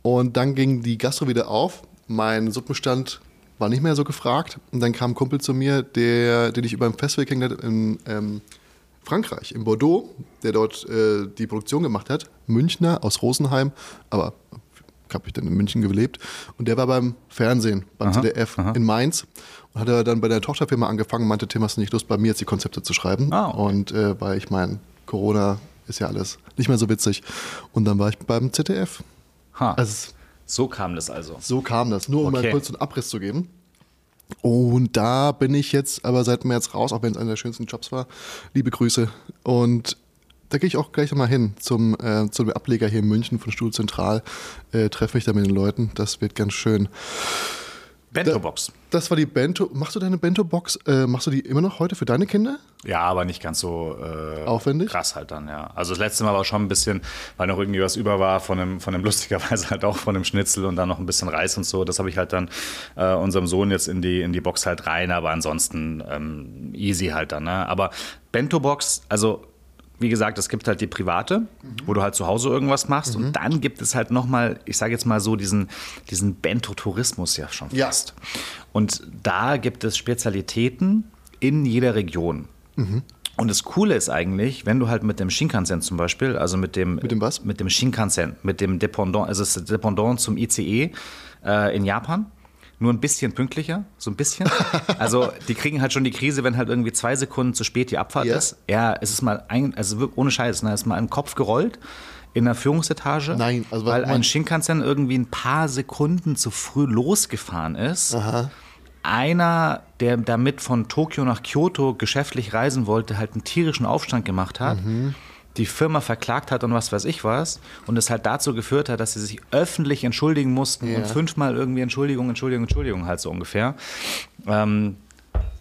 Und dann ging die Gastro wieder auf. Mein Suppenstand war nicht mehr so gefragt. Und dann kam ein Kumpel zu mir, der, den ich über ein Festival kennengelernt in ähm, Frankreich, in Bordeaux, der dort äh, die Produktion gemacht hat. Münchner aus Rosenheim, aber habe ich dann in München gelebt. Und der war beim Fernsehen, beim ZDF in Mainz. Und hat er dann bei der Tochterfirma angefangen und meinte, Tim, hast du nicht Lust, bei mir jetzt die Konzepte zu schreiben? Ah, okay. Und äh, weil ich meine, Corona ist ja alles nicht mehr so witzig. Und dann war ich beim ZDF. Ha. Also so kam das also. so kam das, nur um mal Okay. kurz einen Abriss zu geben. Und da bin ich jetzt aber seit März raus, auch wenn es einer der schönsten Jobs war. Liebe Grüße. Und da gehe ich auch gleich mal hin zum, äh, zum Ableger hier in München von Studio Zentral. Äh, treffe mich da mit den Leuten. Das wird ganz schön. Bento-Box. Das war die Bento. Machst du deine Bento-Box? Äh, machst du die immer noch heute für deine Kinder? Ja, aber nicht ganz so äh, Aufwendig? krass halt dann, ja. Also das letzte Mal war schon ein bisschen, weil noch irgendwie was über war von einem, von einem lustigerweise halt auch von einem Schnitzel und dann noch ein bisschen Reis und so. Das habe ich halt dann äh, unserem Sohn jetzt in die, in die Box halt rein, aber ansonsten ähm, easy halt dann. Ne? Aber Bento-Box, also wie gesagt, es gibt halt die private, wo du halt zu Hause irgendwas machst. Und dann gibt es halt nochmal, ich sage jetzt mal so, diesen, diesen Bento-Tourismus ja schon Ja. fast. Und da gibt es Spezialitäten in jeder Region. Und das Coole ist eigentlich, wenn du halt mit dem Shinkansen zum Beispiel, also mit dem, Mit dem was? Mit dem Shinkansen, mit dem Dependant, also das Dependant zum ICE äh, in Japan. Nur ein bisschen pünktlicher, so ein bisschen. Also die kriegen halt schon die Krise, wenn halt irgendwie zwei Sekunden zu spät die Abfahrt Ja. ist. Ja, es ist mal ein, also ohne Scheiß, ne, es ist mal im Kopf gerollt in der Führungsetage, Nein, also weil ein Shinkansen irgendwie ein paar Sekunden zu früh losgefahren ist. einer, der damit von Tokio nach Kyoto geschäftlich reisen wollte, halt einen tierischen Aufstand gemacht hat. Die Firma verklagt hat und was weiß ich was. Und es halt dazu geführt hat, dass sie sich öffentlich entschuldigen mussten Ja. und fünfmal irgendwie Entschuldigung, Entschuldigung, Entschuldigung halt so ungefähr. Ähm,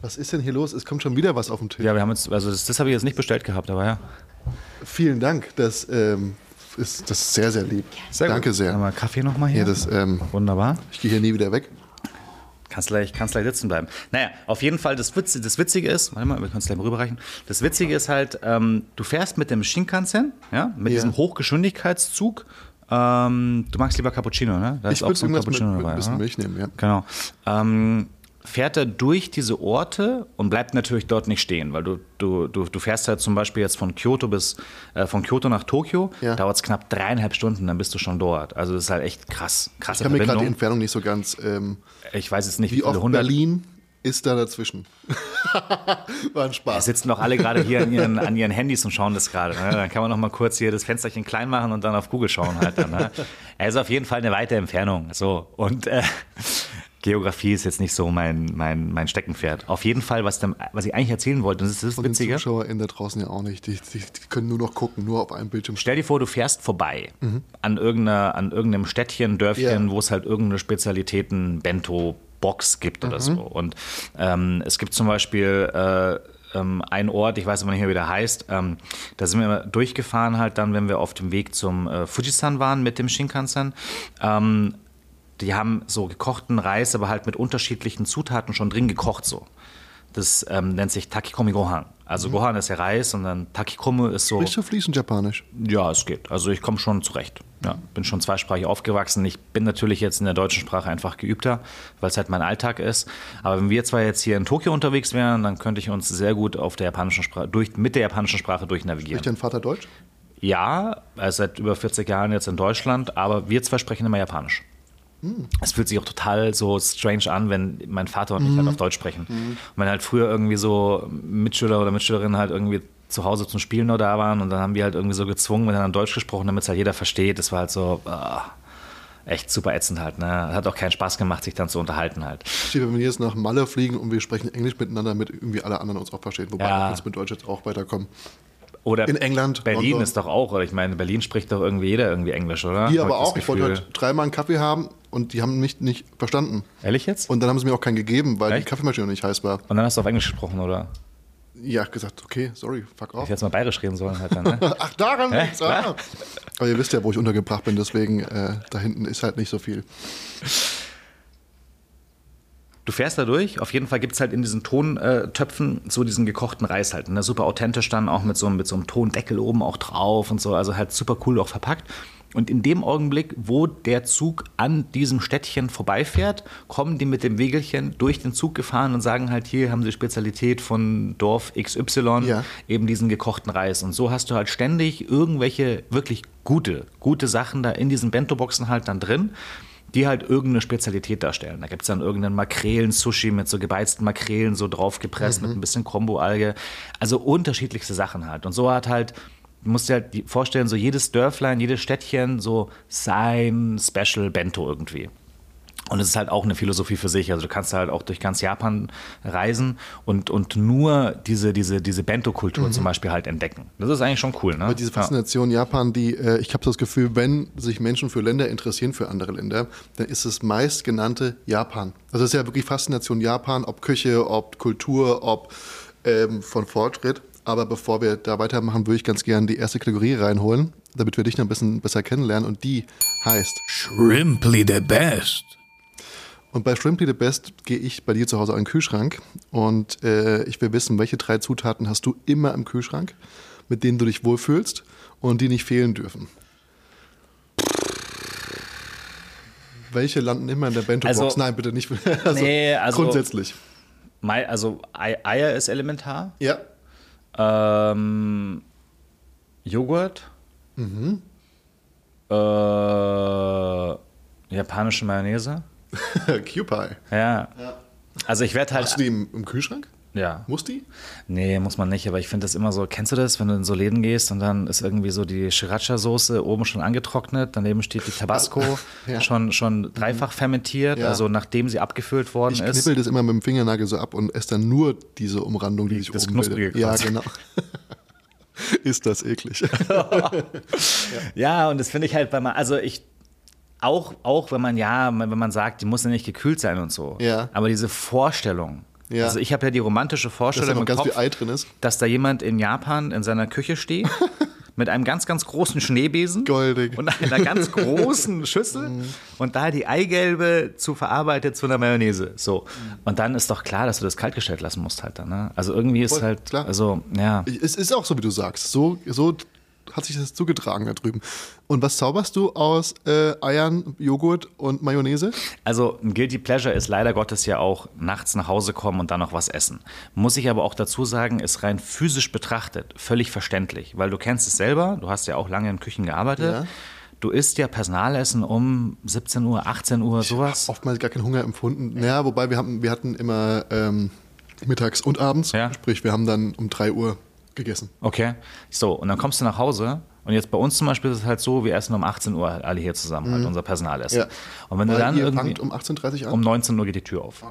Was ist denn hier los? Es kommt schon wieder was auf den Tisch. ja, wir haben jetzt, also das, das habe ich jetzt nicht bestellt gehabt, aber ja. Vielen Dank. Das ähm, ist, das ist sehr, sehr lieb. Danke Haben sehr. wir Kaffee nochmal hier? Ja, das, ähm, Wunderbar. ich gehe hier nie wieder weg. Kannst gleich, kannst gleich sitzen bleiben. Naja, auf jeden Fall, das, Witz, das Witzige ist, warte mal, wir können es gleich mal rüberreichen. Das Witzige ist halt, ähm, du fährst mit dem Shinkansen, ja, mit Ja. diesem Hochgeschwindigkeitszug. Ähm, du magst lieber Cappuccino, ne? Da Ich würde irgendwas mit, mit ein bisschen oder? Milch nehmen, ja. Genau. Ähm, fährt er durch diese Orte und bleibt natürlich dort nicht stehen, weil du, du, du, du fährst halt zum Beispiel jetzt von Kyoto bis äh, von Kyoto nach Tokio, Ja. dauert es knapp dreieinhalb Stunden, dann bist du schon dort. Also das ist halt echt krass, krasse Ich habe mir gerade die. Entfernung nicht so ganz. Ähm, Ich weiß jetzt nicht, wie, wie viele oft. Berlin ist da dazwischen? War ein Spaß. sitzen doch alle gerade hier an ihren, an ihren Handys und schauen das gerade. Ne? Dann kann man noch mal kurz hier das Fensterchen klein machen und dann auf Google schauen halt dann. Ne? Er ist auf jeden Fall eine weite Entfernung. So und äh, Geografie ist jetzt nicht so mein, mein, mein Steckenpferd. Auf jeden Fall, was, dann, was ich eigentlich erzählen wollte, das ist das Und die Witzige. ZuschauerInnen da draußen ja auch nicht. Die, die, die können nur noch gucken, nur auf einem Bildschirm. Stell dir vor, du fährst vorbei an, irgendeiner, an irgendeinem Städtchen, Dörfchen, Ja. wo es halt irgendeine Spezialitäten, Bento, Box gibt oder so. Und ähm, es gibt zum Beispiel äh, ähm, einen Ort, ich weiß aber nicht mehr, wie der heißt, ähm, da sind wir immer durchgefahren halt dann, wenn wir auf dem Weg zum äh, Fujisan waren mit dem Shinkansen. Ähm, die haben so gekochten Reis, aber halt mit unterschiedlichen Zutaten schon drin gekocht so. Das ähm, nennt sich Takikomi Gohan. Also Gohan ist ja Reis und dann Takikomi ist so... Sprichst du fließend Japanisch? Ja, es geht. Also ich komme schon zurecht. Ja, bin schon zweisprachig aufgewachsen. Ich bin natürlich jetzt in der deutschen Sprache einfach geübter, weil es halt mein Alltag ist. Aber wenn wir zwar jetzt hier in Tokio unterwegs wären, dann könnte ich uns sehr gut auf der japanischen Sprache durch, mit der japanischen Sprache durchnavigieren. Spricht dein Vater Deutsch? Ja, er ist seit über 40 Jahren jetzt in Deutschland, aber wir zwei sprechen immer Japanisch. Es fühlt sich auch total so strange an, wenn mein Vater und ich halt auf Deutsch sprechen. Und wenn halt früher irgendwie so Mitschüler oder Mitschülerinnen halt irgendwie zu Hause zum Spielen nur da waren und dann haben wir halt irgendwie so gezwungen, wenn dann Deutsch gesprochen, damit es halt jeder versteht. Das war halt so ah, echt super ätzend halt. Ne? Hat auch keinen Spaß gemacht, sich dann zu unterhalten halt. Wenn wir jetzt nach Malle fliegen und wir sprechen Englisch miteinander, damit irgendwie alle anderen uns auch verstehen. Wobei Ja. wir jetzt mit Deutsch jetzt auch weiterkommen. Oder In England, Berlin London. ist doch auch, oder ich meine, in Berlin spricht doch irgendwie jeder irgendwie Englisch, oder? Die Hab aber auch. Ich wollte heute dreimal einen Kaffee haben und die haben mich nicht verstanden. Ehrlich jetzt? Und dann haben sie mir auch keinen gegeben, weil Echt? die Kaffeemaschine nicht heiß war. Und dann hast du auf Englisch gesprochen, oder? Ja, gesagt, okay, sorry, fuck off. Ich hätte jetzt mal bayerisch reden sollen halt dann, ne? Ach, daran Hä? liegt's. Ah. Aber ihr wisst ja, wo ich untergebracht bin, deswegen äh, da hinten ist halt nicht so viel. Du fährst da durch. Auf jeden Fall gibt es halt in diesen Tontöpfen so diesen gekochten Reis halt. Ne? Super authentisch dann auch mit so, einem- mit so einem Tondeckel oben auch drauf und so. Also halt super cool auch verpackt. Und in dem Augenblick, wo der Zug an diesem Städtchen vorbeifährt, kommen die mit dem Wegelchen durch den Zug gefahren und sagen halt, hier haben sie Spezialität von Dorf XY, Ja. eben diesen gekochten Reis. Und so hast du halt ständig irgendwelche wirklich gute, gute Sachen da in diesen Bento-Boxen halt dann drin die halt irgendeine Spezialität darstellen. Da gibt es dann irgendeinen Makrelen-Sushi mit so gebeizten Makrelen so draufgepresst mit ein bisschen Kombo-Alge. Also unterschiedlichste Sachen halt. Und so hat halt, du musst dir halt vorstellen, so jedes Dörflein, jedes Städtchen so sein Special Bento irgendwie. Und es ist halt auch eine Philosophie für sich. Also du kannst halt auch durch ganz Japan reisen und, und nur diese, diese, diese Bento-Kultur zum Beispiel halt entdecken. Das ist eigentlich schon cool, ne? Aber diese Ja. Faszination Japan, die, äh, ich habe das Gefühl, wenn sich Menschen für Länder interessieren, für andere Länder, dann ist es meistgenannte Japan. Also es ist ja wirklich Faszination Japan, ob Küche, ob Kultur, ob ähm, von Fortschritt. Aber bevor wir da weitermachen, würde ich ganz gerne die erste Kategorie reinholen, damit wir dich noch ein bisschen besser kennenlernen. Und die heißt, Shrimply the best. Und bei Shrimply the Best gehe ich bei dir zu Hause an den Kühlschrank und äh, ich will wissen, welche drei Zutaten hast du immer im Kühlschrank, mit denen du dich wohlfühlst und die nicht fehlen dürfen. Welche landen immer in der Bento-Box? Also- Nein, bitte nicht. Also, Nee, also- grundsätzlich. Mei- Also Ei- Eier ist elementar. Ja. Ähm, Joghurt. Mhm. Äh, japanische Mayonnaise. Q-Pie. Ja. Also ich werde halt. Hast du die im, im Kühlschrank? Ja. Muss die? Nee, muss man nicht, aber ich finde das immer so, kennst du das, wenn du in so Läden gehst und dann ist irgendwie so die Sriracha-Soße oben schon angetrocknet, daneben steht die Tabasco Ja. schon, schon dreifach fermentiert, Ja. also nachdem sie abgefüllt worden Ich ist. knippel das immer mit dem Fingernagel so ab und esse dann nur diese Umrandung, die sich das oben Knusprige bildet. Ja, genau. Ist das eklig. Ja, und das finde ich halt bei man, also ich auch, auch wenn man ja, wenn man sagt, die muss ja nicht gekühlt sein und so. Ja. Aber diese Vorstellung. Ja. Also ich habe ja die romantische Dass da Vorstellung im Kopf, dass da jemand in Japan in seiner Küche steht mit einem ganz, ganz großen Schneebesen Goldig. Mhm. und einer ganz großen Schüssel und da die Eigelbe zu verarbeitet zu einer Mayonnaise. So. Und dann ist doch klar, dass du das kaltgestellt lassen musst halt dann. Ne? Also irgendwie ist Voll, halt, klar. also ja. Es ist auch so, wie du sagst. So, so hat sich das zugetragen da drüben. Und was zauberst du aus äh, Eiern, Joghurt und Mayonnaise? Also ein Guilty Pleasure ist leider Gottes ja auch nachts nach Hause kommen und dann noch was essen. Muss ich aber auch dazu sagen, ist rein physisch betrachtet völlig verständlich, weil du kennst es selber, du hast ja auch lange in Küchen gearbeitet. Ja. Du isst ja Personalessen um 17 Uhr, 18 Uhr, sowas. Oftmals gar keinen Hunger empfunden. Naja, wobei wir, haben, wir hatten immer ähm, mittags und abends. Ja. Sprich, wir haben dann um 3 Uhr gegessen. Okay. So, und dann kommst du nach Hause und jetzt bei uns zum Beispiel ist es halt so, wir essen um 18 Uhr halt alle hier zusammen, halt unser Personalessen. Mhm. Ja. Und wenn du Weil dann ihr irgendwie um 18.30 Uhr an? um 19 Uhr geht die Tür auf.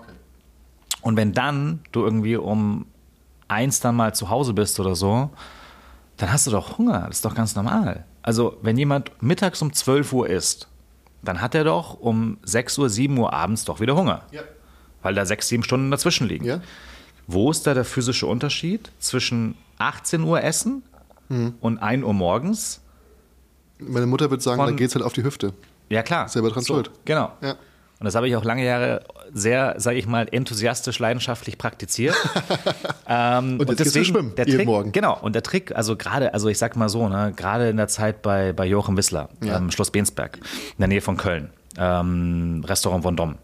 Und wenn dann du irgendwie um eins dann mal zu Hause bist oder so, dann hast du doch Hunger. Das ist doch ganz normal. Also, wenn jemand mittags um 12 Uhr isst, dann hat er doch um 6 Uhr, 7 Uhr abends doch wieder Hunger. Ja. Weil da sechs, sieben Stunden dazwischen liegen. Ja. Wo ist da der physische Unterschied zwischen 18 Uhr Essen Hm. und 1 Uhr morgens? Meine Mutter würde sagen, Von- da geht's halt auf die Hüfte. Ja, klar. Selber dran schuld. Genau. Ja. Und das habe ich auch lange Jahre sehr, sage ich mal, enthusiastisch, leidenschaftlich praktiziert. ähm, Und gehst du schwimmen, der jeden Trick, Morgen. Genau. Und der Trick, also gerade, also ich sag mal so, ne, gerade in der Zeit bei, bei Joachim Wissler, Ja. ähm, Schloss Bensberg, in der Nähe von Köln, ähm, Restaurant Von Dom.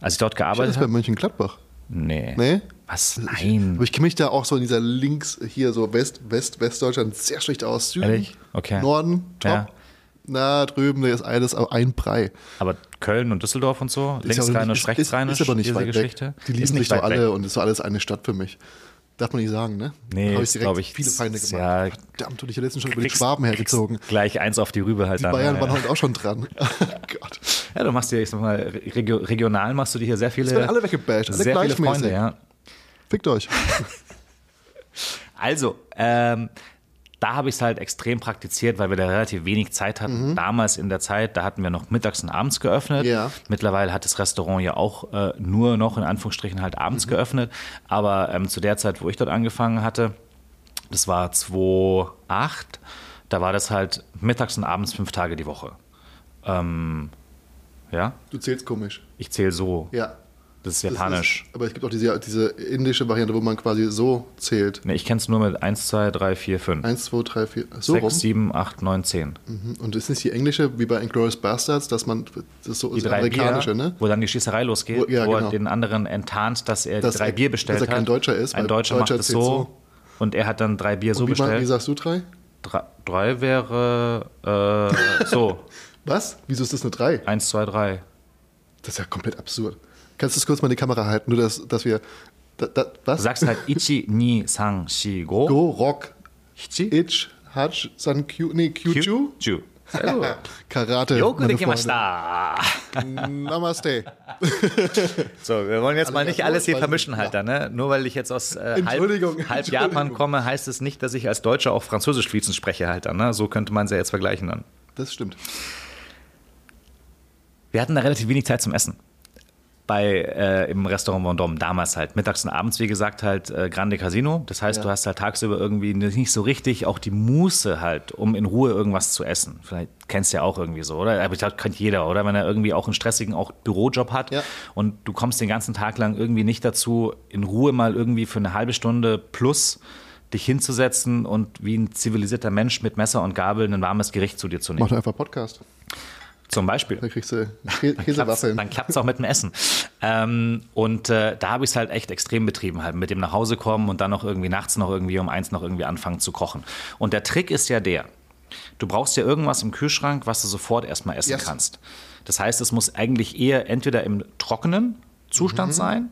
Als ich dort Das gearbeitet ist bei habe. Mönchengladbach. Nee. Nee? Was? Nein. Aber ich kenne mich da auch so in dieser links, hier so West, West, Westdeutschland sehr schlecht aus. Süden, Ehrlich? Okay. Norden, top. Ja. Na, drüben, da ist alles ein Brei. Aber Köln und Düsseldorf und so, Ist linksrheinisch, nicht- rechtsrheinisch, ist, ist aber nicht weit Geschichte. weg. Die Ist lieben nicht sich doch alle weg. und ist so alles eine Stadt für mich. Darf man nicht sagen, ne? Nee, Hab ist, direkt ich, viele Feinde ist- gemacht. ja, Verdammt, und ich hätte letztens schon über die Schwaben hergezogen. Gleich eins auf die Rübe halt Die dann. Bayern ja, waren halt auch schon dran. Oh Gott. Ja, du machst dir, ich sag mal, regio regional machst du dir hier sehr viele. Es werden alle weggebasht, alle sehr viele. Freunde, ja. Fickt euch. Also, ähm, da habe ich es halt extrem praktiziert, weil wir da relativ wenig Zeit hatten. Damals in der Zeit, da hatten wir noch mittags und abends geöffnet. Mhm. Ja. Mittlerweile hat das Restaurant ja auch äh, nur noch in Anführungsstrichen halt Mhm. abends geöffnet. Aber ähm, zu der Zeit, wo ich dort angefangen hatte, das war 2008, da war das halt mittags und abends fünf Tage die Woche. Ähm, ja, Du zählst komisch. ich zähle so. Ja. Das ist Das japanisch. Ist, aber es gibt auch diese, diese indische Variante, wo man quasi so zählt. Nee, ich kenne es nur mit 1, 2, 3, 4, 5. Eins, zwei, drei, vier. So rum. 6, 7, 8, 9, 10. Mhm. Und ist nicht die englische, wie bei Inglourious Bastards, dass man, das ist so Die das amerikanische, Bier, ne? wo dann die Schießerei losgeht, Wo- ja, wo er genau. den anderen enttarnt, dass er Dass drei er- Bier bestellt dass er kein hat. Deutscher ist, Ein Deutscher Deutscher macht es so, so. und er hat dann drei Bier so wie, mal, wie bestellt. sagst du drei? Drei, drei wäre äh, so, Was? Wieso ist das eine drei? eins, zwei, drei. Das ist ja komplett absurd. Kannst du das kurz mal in die Kamera halten, nur dass, dass wir. Da, da, was? Du sagst halt Ichi, Ni, Sang, Shi, Go. Go, Rock, Ichi, Itch, Hutch, San, Q, nee, Kyuchu, gut. Karate. Yoku meine de kimashita. Freunde. Namaste. So, wir wollen jetzt mal nicht alles hier vermischen ich, halt dann, ne? Nur weil ich jetzt aus äh, halb, halb. Japan komme, heißt es nicht, dass ich als Deutscher auch Französisch fließend spreche halt dann, ne? So könnte man sie ja jetzt vergleichen dann. Das stimmt. Wir hatten da relativ wenig Zeit zum Essen. Bei, äh, im Restaurant Vendôme, damals halt. Mittags und abends, wie gesagt, halt äh, Grande Casino. Das heißt, Ja. du hast halt tagsüber irgendwie nicht so richtig auch die Muße halt, um in Ruhe irgendwas zu essen. Vielleicht kennst du ja auch irgendwie so, oder? Aber ich glaube, kennt jeder, oder? Wenn er irgendwie auch einen stressigen auch Bürojob hat Ja. und du kommst den ganzen Tag lang irgendwie nicht dazu, in Ruhe mal irgendwie für eine halbe Stunde plus dich hinzusetzen und wie ein zivilisierter Mensch mit Messer und Gabel ein warmes Gericht zu dir zu nehmen. Mach doch einfach Podcast. Zum Beispiel. Da kriegst du Kä- Käsewaffeln. Dann klappt es auch mit dem Essen. Ähm, und äh, da habe ich es halt echt extrem betrieben, halt mit dem nach Hause kommen und dann noch irgendwie nachts noch irgendwie um eins noch irgendwie anfangen zu kochen. Und der Trick ist ja der, du brauchst ja irgendwas im Kühlschrank, was du sofort erstmal essen Yes. kannst. Das heißt, es muss eigentlich eher entweder im trockenen Zustand Mhm. sein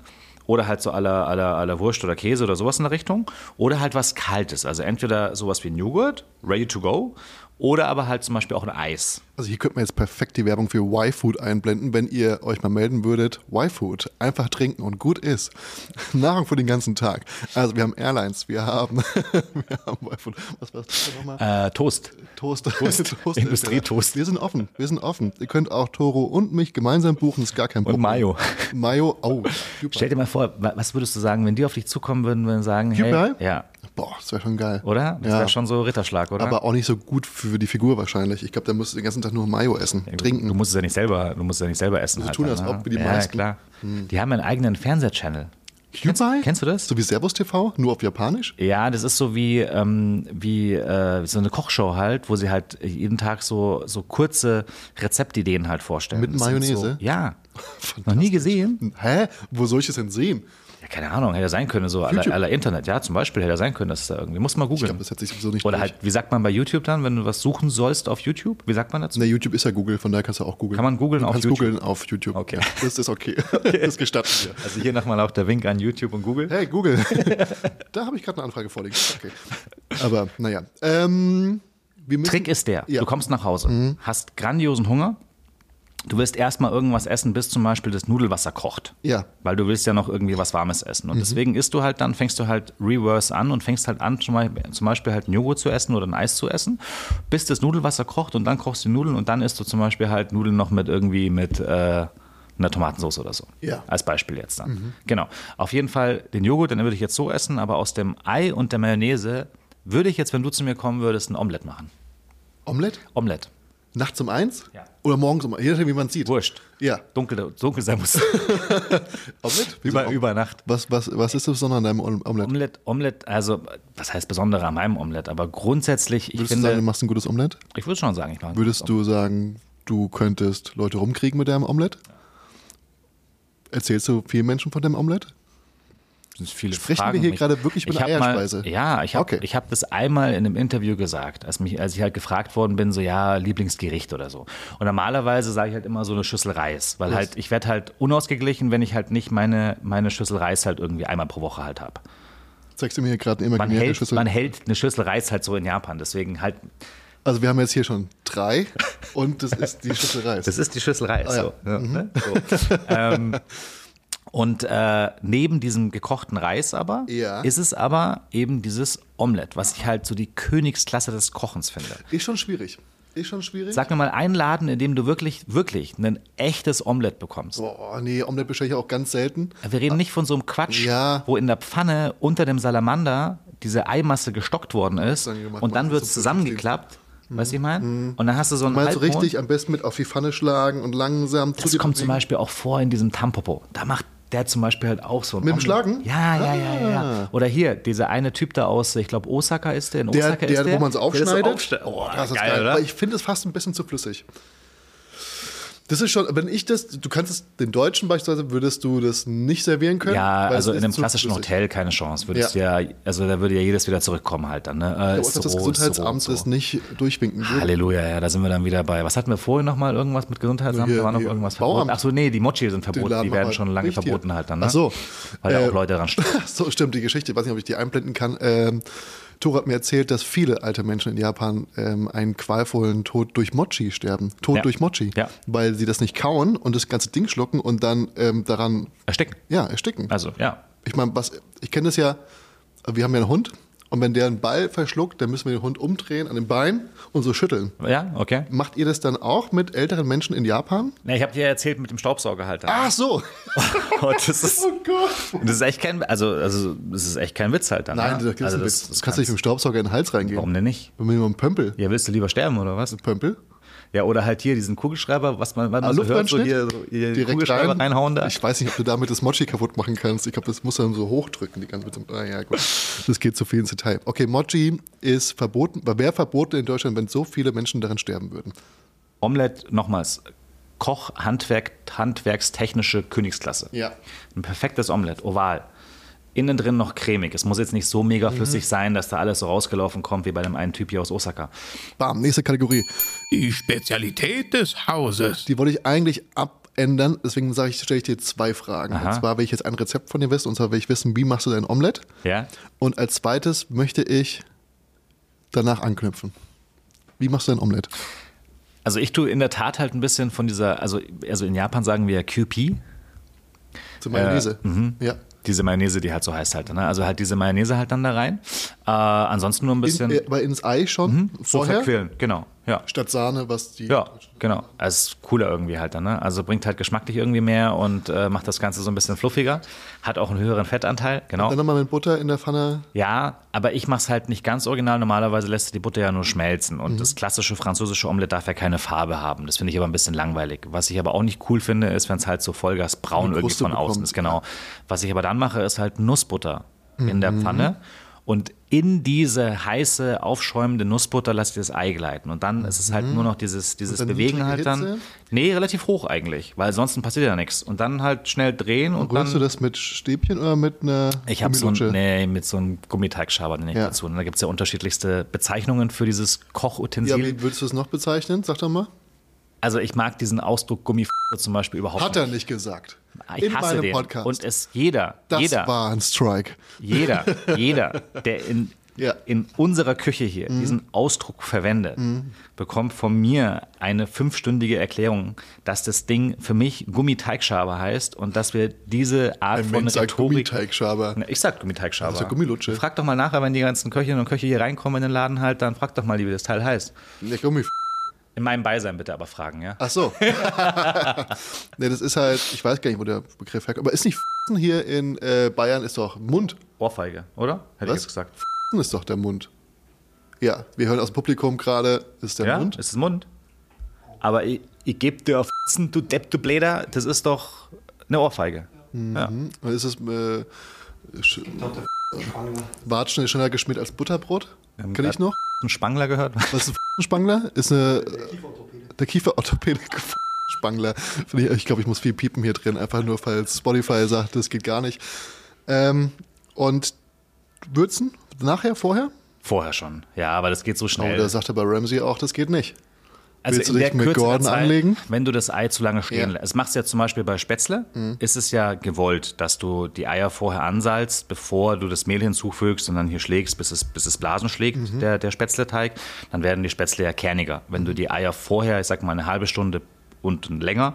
oder halt so aller aller aller Wurst oder Käse oder sowas in der Richtung oder halt was Kaltes. Also entweder sowas wie ein Joghurt, ready to go, oder aber halt zum Beispiel auch ein Eis. Also hier könnte man jetzt perfekt die Werbung für Y-Food einblenden, wenn ihr euch mal melden würdet. Y-Food, einfach trinken und gut ist. Nahrung für den ganzen Tag. Also wir haben Airlines, wir haben, wir haben Y-Food. Was war das nochmal? Äh, Toast. Toast. Toast. Industrietoast. Wir sind offen, wir sind offen. Ihr könnt auch Toro und mich gemeinsam buchen, ist gar kein Problem. Mayo. Mayo, oh. super. Stell dir mal vor, wa- was würdest du sagen, wenn die auf dich zukommen würden, würden sagen, hey, Hyper? ja, Boah, das wäre schon geil. oder? Das Ja. wäre schon so Ritterschlag, oder? Aber auch nicht so gut für die Figur wahrscheinlich. Ich glaube, da musst du den ganzen Tag nur Mayo essen, trinken. Du musst es ja nicht selber, du musst es ja nicht selber essen. halt tun, dann, als ne? ob wir die ja, meisten. klar. Die haben einen eigenen Fernsehchannel. Hyundai? Kennst du das? So wie Servus TV, nur auf Japanisch? Ja, das ist so wie, ähm, wie äh, so eine Kochshow halt, wo sie halt jeden Tag so, so kurze Rezeptideen halt vorstellen. Mit Mayonnaise? So, ja. Noch nie gesehen? Hä? Wo soll ich das denn sehen? Keine Ahnung, hätte sein können, so aller, aller Internet. Ja, zum Beispiel hätte sein können, dass da irgendwie, muss mal Ich googeln. glaube, das hat sich sowieso nicht Oder durch. halt, wie sagt man bei YouTube dann, wenn du was suchen sollst auf YouTube? Wie sagt man dazu? Na, YouTube ist ja Google, von daher kannst du auch googeln. Kann man googeln auf kannst YouTube? googeln auf YouTube. Okay. Ja, das ist okay. Das gestatten wir. Also hier nochmal auch der Wink an YouTube und Google. Hey, Google. da habe ich gerade eine Anfrage vorliegen. Okay. Aber naja. Ähm, Trick ist der, Ja. du kommst nach Hause, hast grandiosen Hunger, du willst erstmal irgendwas essen, bis zum Beispiel das Nudelwasser kocht. Ja. Weil du willst ja noch irgendwie was Warmes essen. Und deswegen isst du halt dann, fängst du halt reverse an und fängst halt an, zum Beispiel, halt einen Joghurt zu essen oder ein Eis zu essen, bis das Nudelwasser kocht und dann kochst du die Nudeln und dann isst du zum Beispiel halt Nudeln noch mit irgendwie mit äh, einer Tomatensauce oder so. Ja. Als Beispiel jetzt dann. Genau. Auf jeden Fall den Joghurt, den würde ich jetzt so essen, aber aus dem Ei und der Mayonnaise würde ich jetzt, wenn du zu mir kommen würdest, ein Omelett machen. Omelette? Omelett. Nachts um eins? Ja. Oder morgens um eins? Je nachdem, wie man es sieht. Wurscht. Ja. Dunkel, dunkel sein muss. Omelette? über, über Nacht. Was, was, was ist das Besondere an deinem Om- Omelette? Omelett, Omelett, also, was heißt Besondere an meinem Omelett? Aber grundsätzlich, ich Würdest du finde, sagen, du machst ein gutes Omelette? ich würde schon sagen, ich mache Würdest du sagen, du könntest Leute rumkriegen mit deinem Omelette? Erzählst du vielen Menschen von deinem Omelette? Das sind viele Sprechen Fragen. wir hier Ich- gerade wirklich über hab mal- Eierspeise? Ja, ich habe Okay. ich hab das einmal in einem Interview gesagt, als, mich, als ich halt gefragt worden bin, so ja, Lieblingsgericht oder so. Und normalerweise sage ich halt immer so eine Schüssel Reis, weil halt ich werde halt unausgeglichen, wenn ich halt nicht meine, meine Schüssel Reis halt irgendwie einmal pro Woche halt habe. Zeigst du mir hier gerade eine Man hält, Schüssel? man hält eine Schüssel Reis halt so in Japan, deswegen halt, Also wir haben jetzt hier schon drei und das ist die Schüssel Reis. das ist die Schüssel Reis. Ah, ja. so, ne? so. ähm, und äh, neben diesem gekochten Reis aber Ja. ist es aber eben dieses Omelett, was ich halt so die Königsklasse des Kochens finde. Ist schon schwierig. Ist schon schwierig. Sag mir mal einen Laden, in dem du wirklich, wirklich ein echtes Omelett bekommst. Boah, nee, Omelette bestelle ich auch ganz selten. Wir reden nicht von so einem Quatsch, Ja. wo in der Pfanne unter dem Salamander diese Eimasse gestockt worden ist Dann gemacht, und dann wird es zusammengeklappt. Weißt du, ich meine? Und dann hast du so einen Meinst du Halbmond. richtig, am besten mit auf die Pfanne schlagen und langsam Das kommt zum? Beispiel auch vor in diesem Tampopo. Da macht der zum Beispiel halt auch so ein Mit dem. Schlagen? Ah. Ja, ja, ja, ja, ja. Oder hier, dieser eine Typ da aus, ich glaube, Osaka ist der. In Der, Osaka der, ist der wo man es der das aufschneidet. aufschneidet. Oh, das ist geil, geil. ich finde es fast ein bisschen zu flüssig. Das ist schon, wenn ich das, du kannst es, den Deutschen beispielsweise, würdest du das nicht servieren können? Ja, also in ist einem klassischen. Hotel keine Chance. Würdest ja. ja, also da würde ja jedes wieder zurückkommen halt dann. Ne? Äh, Aber ist das so, ist Gesundheitsamt so, das nicht durchwinken würde. Halleluja, ja, da sind wir dann wieder bei. Was hatten wir vorhin nochmal? Irgendwas mit Gesundheitsamt? Hier, da war noch hier, irgendwas Bauamt. verboten. Achso, nee, die Mochi sind verboten. Die machen werden schon lange nicht hier. verboten halt dann. Ne? Ach so. Weil da Äh, auch Leute dran stehen. So stimmt die Geschichte. Ich weiß nicht, ob ich die einblenden kann. Ähm, Tore hat mir erzählt, dass viele alte Menschen in Japan ähm, einen qualvollen Tod durch Mochi sterben. Tod Ja. durch Mochi. Ja. Weil sie das nicht kauen und das ganze Ding schlucken und dann ähm, daran Ersticken. ja, ersticken. Also, ja. Ich meine, was ich kenne das ja, wir haben ja einen Hund und wenn der einen Ball verschluckt, dann müssen wir den Hund umdrehen an den Bein und so schütteln. Ja, okay. Macht ihr das dann auch mit älteren Menschen in Japan? Na, ich habe dir erzählt mit dem Staubsauger halt. dann. Ach so. Und das ist, Oh Gott. das ist echt kein, also, also, das ist echt kein Witz halt dann. Nein, ne? das, also das, das kannst du nicht mit dem Staubsauger in den Hals reingehen. Warum denn nicht? Nur einen Pömpel. Ja, willst du lieber sterben oder was? Pömpel? Ja, oder halt hier diesen Kugelschreiber, was man, man Ah, so hört, so hier, so hier Direkt Kugelschreiber rein. reinhauen da. Ich weiß nicht, ob du damit das Mochi kaputt machen kannst. Ich glaube, das muss dann so hochdrücken. Die ganze mit ah, ja, gut. Das geht zu viel ins Detail. Okay, Mochi ist verboten. Wäre verboten in Deutschland, wenn so viele Menschen daran sterben würden. Omelette, nochmals, Koch, Handwerk, handwerkstechnische Königsklasse. Ja. Ein perfektes Omelette, oval. Innen drin noch cremig. Es muss jetzt nicht so mega Mhm. flüssig sein, dass da alles so rausgelaufen kommt wie bei dem einen Typ hier aus Osaka. Bam, nächste Kategorie. Die Spezialität des Hauses. Die wollte ich eigentlich ab, ändern. Deswegen sage ich, stelle ich dir zwei Fragen. Aha. Und zwar will ich jetzt ein Rezept von dir wissen. Und zwar will ich wissen, wie machst du dein Omelett? Ja? Und als zweites möchte ich danach anknüpfen. Wie machst du dein Omelett? Also ich tue in der Tat halt ein bisschen von dieser, also, also in Japan sagen wir QP, Zur Mayonnaise. mhm. ja. Diese Mayonnaise, die halt so heißt halt. Ne? Also halt diese Mayonnaise halt dann da rein. Äh, ansonsten nur ein bisschen In, äh, aber ins Ei schon so vorher? verquillen, genau. Ja. Statt Sahne, was die. Ja, genau. Also ist cooler irgendwie halt dann, ne? Also bringt halt geschmacklich irgendwie mehr und äh, macht das Ganze so ein bisschen fluffiger. Hat auch einen höheren Fettanteil, genau. Dann nochmal mit Butter in der Pfanne. Ja, aber ich mache es halt nicht ganz original. Normalerweise lässt du die Butter ja nur schmelzen. Mhm. Und das klassische französische Omelette darf ja keine Farbe haben. Das finde ich aber ein bisschen langweilig. Was ich aber auch nicht cool finde, ist, wenn es halt so vollgasbraun irgendwie von außen bekommt, ist. Genau. Was ich aber dann mache, ist halt Nussbutter in Mhm. der Pfanne. Und in diese heiße, aufschäumende Nussbutter lasse ich das Ei gleiten. Und dann ist es halt nur noch dieses, dieses Mhm. Bewegen halt dann. Nee, relativ hoch eigentlich, weil sonst passiert ja nichts. Und dann halt schnell drehen und, Rührst dann. du das mit Stäbchen oder mit einer Ich habe so ein, nee, mit so einem Gummiteigschaber den ich Ja. dazu. Und da gibt es ja unterschiedlichste Bezeichnungen für dieses Ja, Kochutensil. wie würdest du es noch bezeichnen? Sag doch mal. Also ich mag diesen Ausdruck Gummi zum Beispiel überhaupt Hat er nicht. nicht gesagt. Ich in hasse meinem den. Podcast. Und es jeder, das jeder, war ein Strike. jeder, jeder, der in, Ja. in unserer Küche hier diesen Ausdruck verwendet, bekommt von mir eine fünfstündige Erklärung, dass das Ding für mich Gummiteigschaber heißt und dass wir diese Art Ein von Mensch sagt Rhetorik Gummiteigschaber. Na, Ich sag Gummiteigschaber. Ja Gummilutsche. Frag doch mal nachher, wenn die ganzen Köchinnen und Köche hier reinkommen in den Laden halt, dann frag doch mal, wie das Teil heißt. Der Gummi. In meinem Beisein bitte aber fragen, ja? Ach so. nee, das ist halt, ich weiß gar nicht, wo der Begriff herkommt. Aber ist nicht hier in äh, Bayern ist doch Mund. Ohrfeige, oder? Hätte Was? ich jetzt gesagt. ist doch der Mund. Ja, wir hören aus dem Publikum gerade, ist der ja, Mund. ist es Mund. Aber ich, ich geb dir auf du Depp, du Bläder, das ist doch eine Ohrfeige. Ja. Und ist es äh, sch- Watschen ist schneller geschmiert als Butterbrot? Kenn ich noch? Ein Spangler gehört? Was ist ein Spangler? Ist eine der Kieferorthopäde Spangler. Finde Ich, glaube, ich muss viel piepen hier drin, einfach nur, falls Spotify sagt, das geht gar nicht. Ähm, und würzen? Nachher, vorher? Vorher schon. Ja, aber das geht so Oh, schnell. da sagt aber Ramsey auch, das geht nicht. Also Willst du dich mit Kürze Gordon Zeit, anlegen? Wenn du das Ei zu lange stehen Ja. Mhm. lässt. Das machst du ja zum Beispiel bei Spätzle. Ist es ja gewollt, dass du die Eier vorher ansalzt, bevor du das Mehl hinzufügst und dann hier schlägst, bis es, bis es Blasen schlägt, Mhm. der, der Spätzleteig. Dann werden die Spätzle ja kerniger. Wenn du die Eier vorher, ich sag mal eine halbe Stunde und länger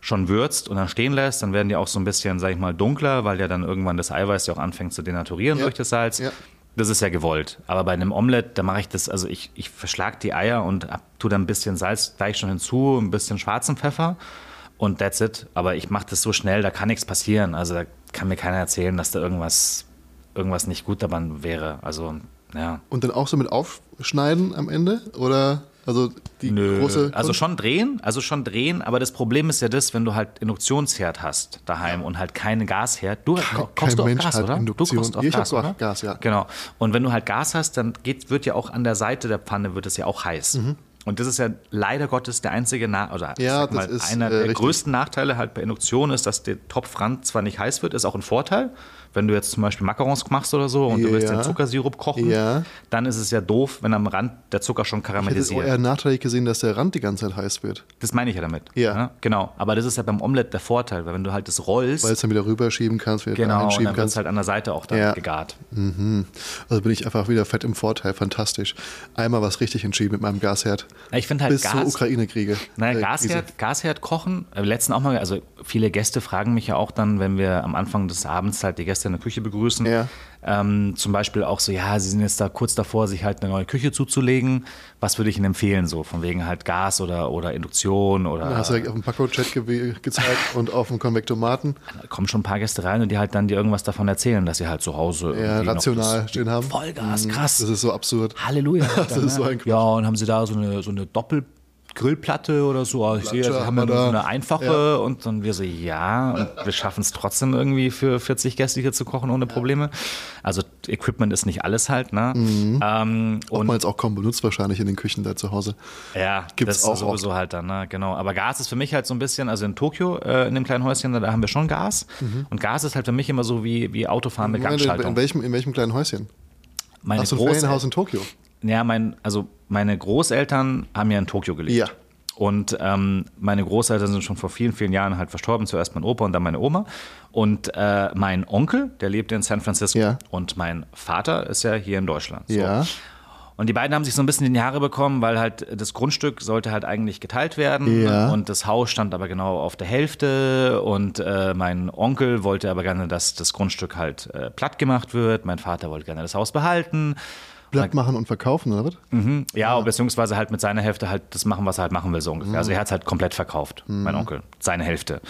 schon würzt und dann stehen lässt, dann werden die auch so ein bisschen, sag ich mal, dunkler, weil ja dann irgendwann das Eiweiß ja auch anfängt zu denaturieren Ja. durch das Salz. Ja. Das ist ja gewollt. Aber bei einem Omelett, da mache ich das, also ich, ich verschlag die Eier und tue dann ein bisschen Salz gleich schon hinzu, ein bisschen schwarzen Pfeffer und that's it. Aber ich mache das so schnell, da kann nichts passieren. Also da kann mir keiner erzählen, dass da irgendwas, irgendwas nicht gut daran wäre. Also, ja. Und dann auch so mit aufschneiden am Ende? Oder also die Nö. große. Also schon drehen, also schon drehen, aber das Problem ist ja das, wenn du halt Induktionsherd hast daheim und halt keinen Gasherd. Du ko- kochst Mensch Gas, oder? Induktion. Du kochst hab Gas, Ga- oder? Gas, ja. Genau. Und wenn du halt Gas hast, dann geht, wird ja auch an der Seite der Pfanne wird es ja auch heiß. Und das ist ja leider Gottes der einzige Na oder Mhm. Ja, mal, ist, einer äh, der richtig. größten Nachteile halt bei Induktion ist, dass der Topfrand zwar nicht heiß wird, ist auch ein Vorteil. Wenn du jetzt zum Beispiel Macarons machst oder so und du willst Ja. den Zuckersirup kochen, Ja. dann ist es ja doof, wenn am Rand der Zucker schon ich hätte karamellisiert. eher nachteilig gesehen, dass der Rand die ganze Zeit heiß wird. Das meine ich ja damit. Ja. Genau. Aber das ist ja beim Omelett der Vorteil, weil wenn du halt das rollst, Weil es dann wieder rüberschieben kannst, wieder genau, und einschieben dann kannst. halt an der Seite auch dann Ja. gegart. Also bin ich einfach wieder fett im Vorteil. Fantastisch. Einmal was richtig entschieden mit meinem Gasherd. Ja, Ich finde halt Bis zur Gas, Ukraine-Kriege. naja, Äh, Gasherd, Gasherd kochen, äh, letzten auch mal, also viele Gäste fragen mich ja auch dann, wenn wir am Anfang des Abends halt die Gäste in der Küche begrüßen, Ja. ähm, zum Beispiel auch so, ja, sie sind jetzt da kurz davor, sich halt eine neue Küche zuzulegen. Was würde ich ihnen empfehlen, so von wegen halt Gas oder, oder Induktion oder Da hast du direkt auf dem Paco-Chat ge gezeigt und auf dem Konvektomaten. da kommen schon ein paar Gäste rein und die halt dann dir irgendwas davon erzählen, dass sie halt zu Hause Ja, rational stehen haben. Vollgas, Mhm. krass. Das ist so absurd. Halleluja. Das ist so ein Quatsch. ja, und haben sie da so eine, so eine Doppelgrillplatte oder so? Ah, Ich sehe, sie haben wir so eine einfache Ja. und dann wir so, ja, und wir schaffen es trotzdem irgendwie für 40 Gäste hier zu kochen ohne Probleme. Also Equipment ist nicht alles halt, ne? Mhm. Ähm, jetzt auch kaum benutzt wahrscheinlich in den Küchen da zu Hause. ja, Gibt's das auch ist sowieso halt dann, ne? genau. Aber Gas ist für mich halt so ein bisschen, also in Tokio, äh, in dem kleinen Häuschen, da, haben wir schon Gas. Und Gas ist halt für mich immer so wie, wie Autofahren mit Mhm. Moment, in, Gangschaltung. in, welchem, in welchem kleinen Häuschen? Meine Hast du ein Ferienhaus in Tokio? Ja, mein, also meine Großeltern haben ja in Tokio gelebt. Ja. Und ähm, meine Großeltern sind schon vor vielen, vielen Jahren halt verstorben. Zuerst mein Opa und dann meine Oma. Und äh, mein Onkel, der lebt in San Francisco. Ja. Und mein Vater ist ja hier in Deutschland. So. Ja. Und die beiden haben sich so ein bisschen in die Haare bekommen, weil halt das Grundstück sollte halt eigentlich geteilt werden. Ja. Und das Haus stand aber genau auf der Hälfte. Und äh, mein Onkel wollte aber gerne, dass das Grundstück halt äh, platt gemacht wird. Mein Vater wollte gerne das Haus behalten. Blatt machen und verkaufen, oder was? Ja, beziehungsweise halt mit seiner Hälfte halt das machen, was er halt machen will, so ungefähr. Also er hat es halt komplett verkauft, mein Onkel, seine Hälfte.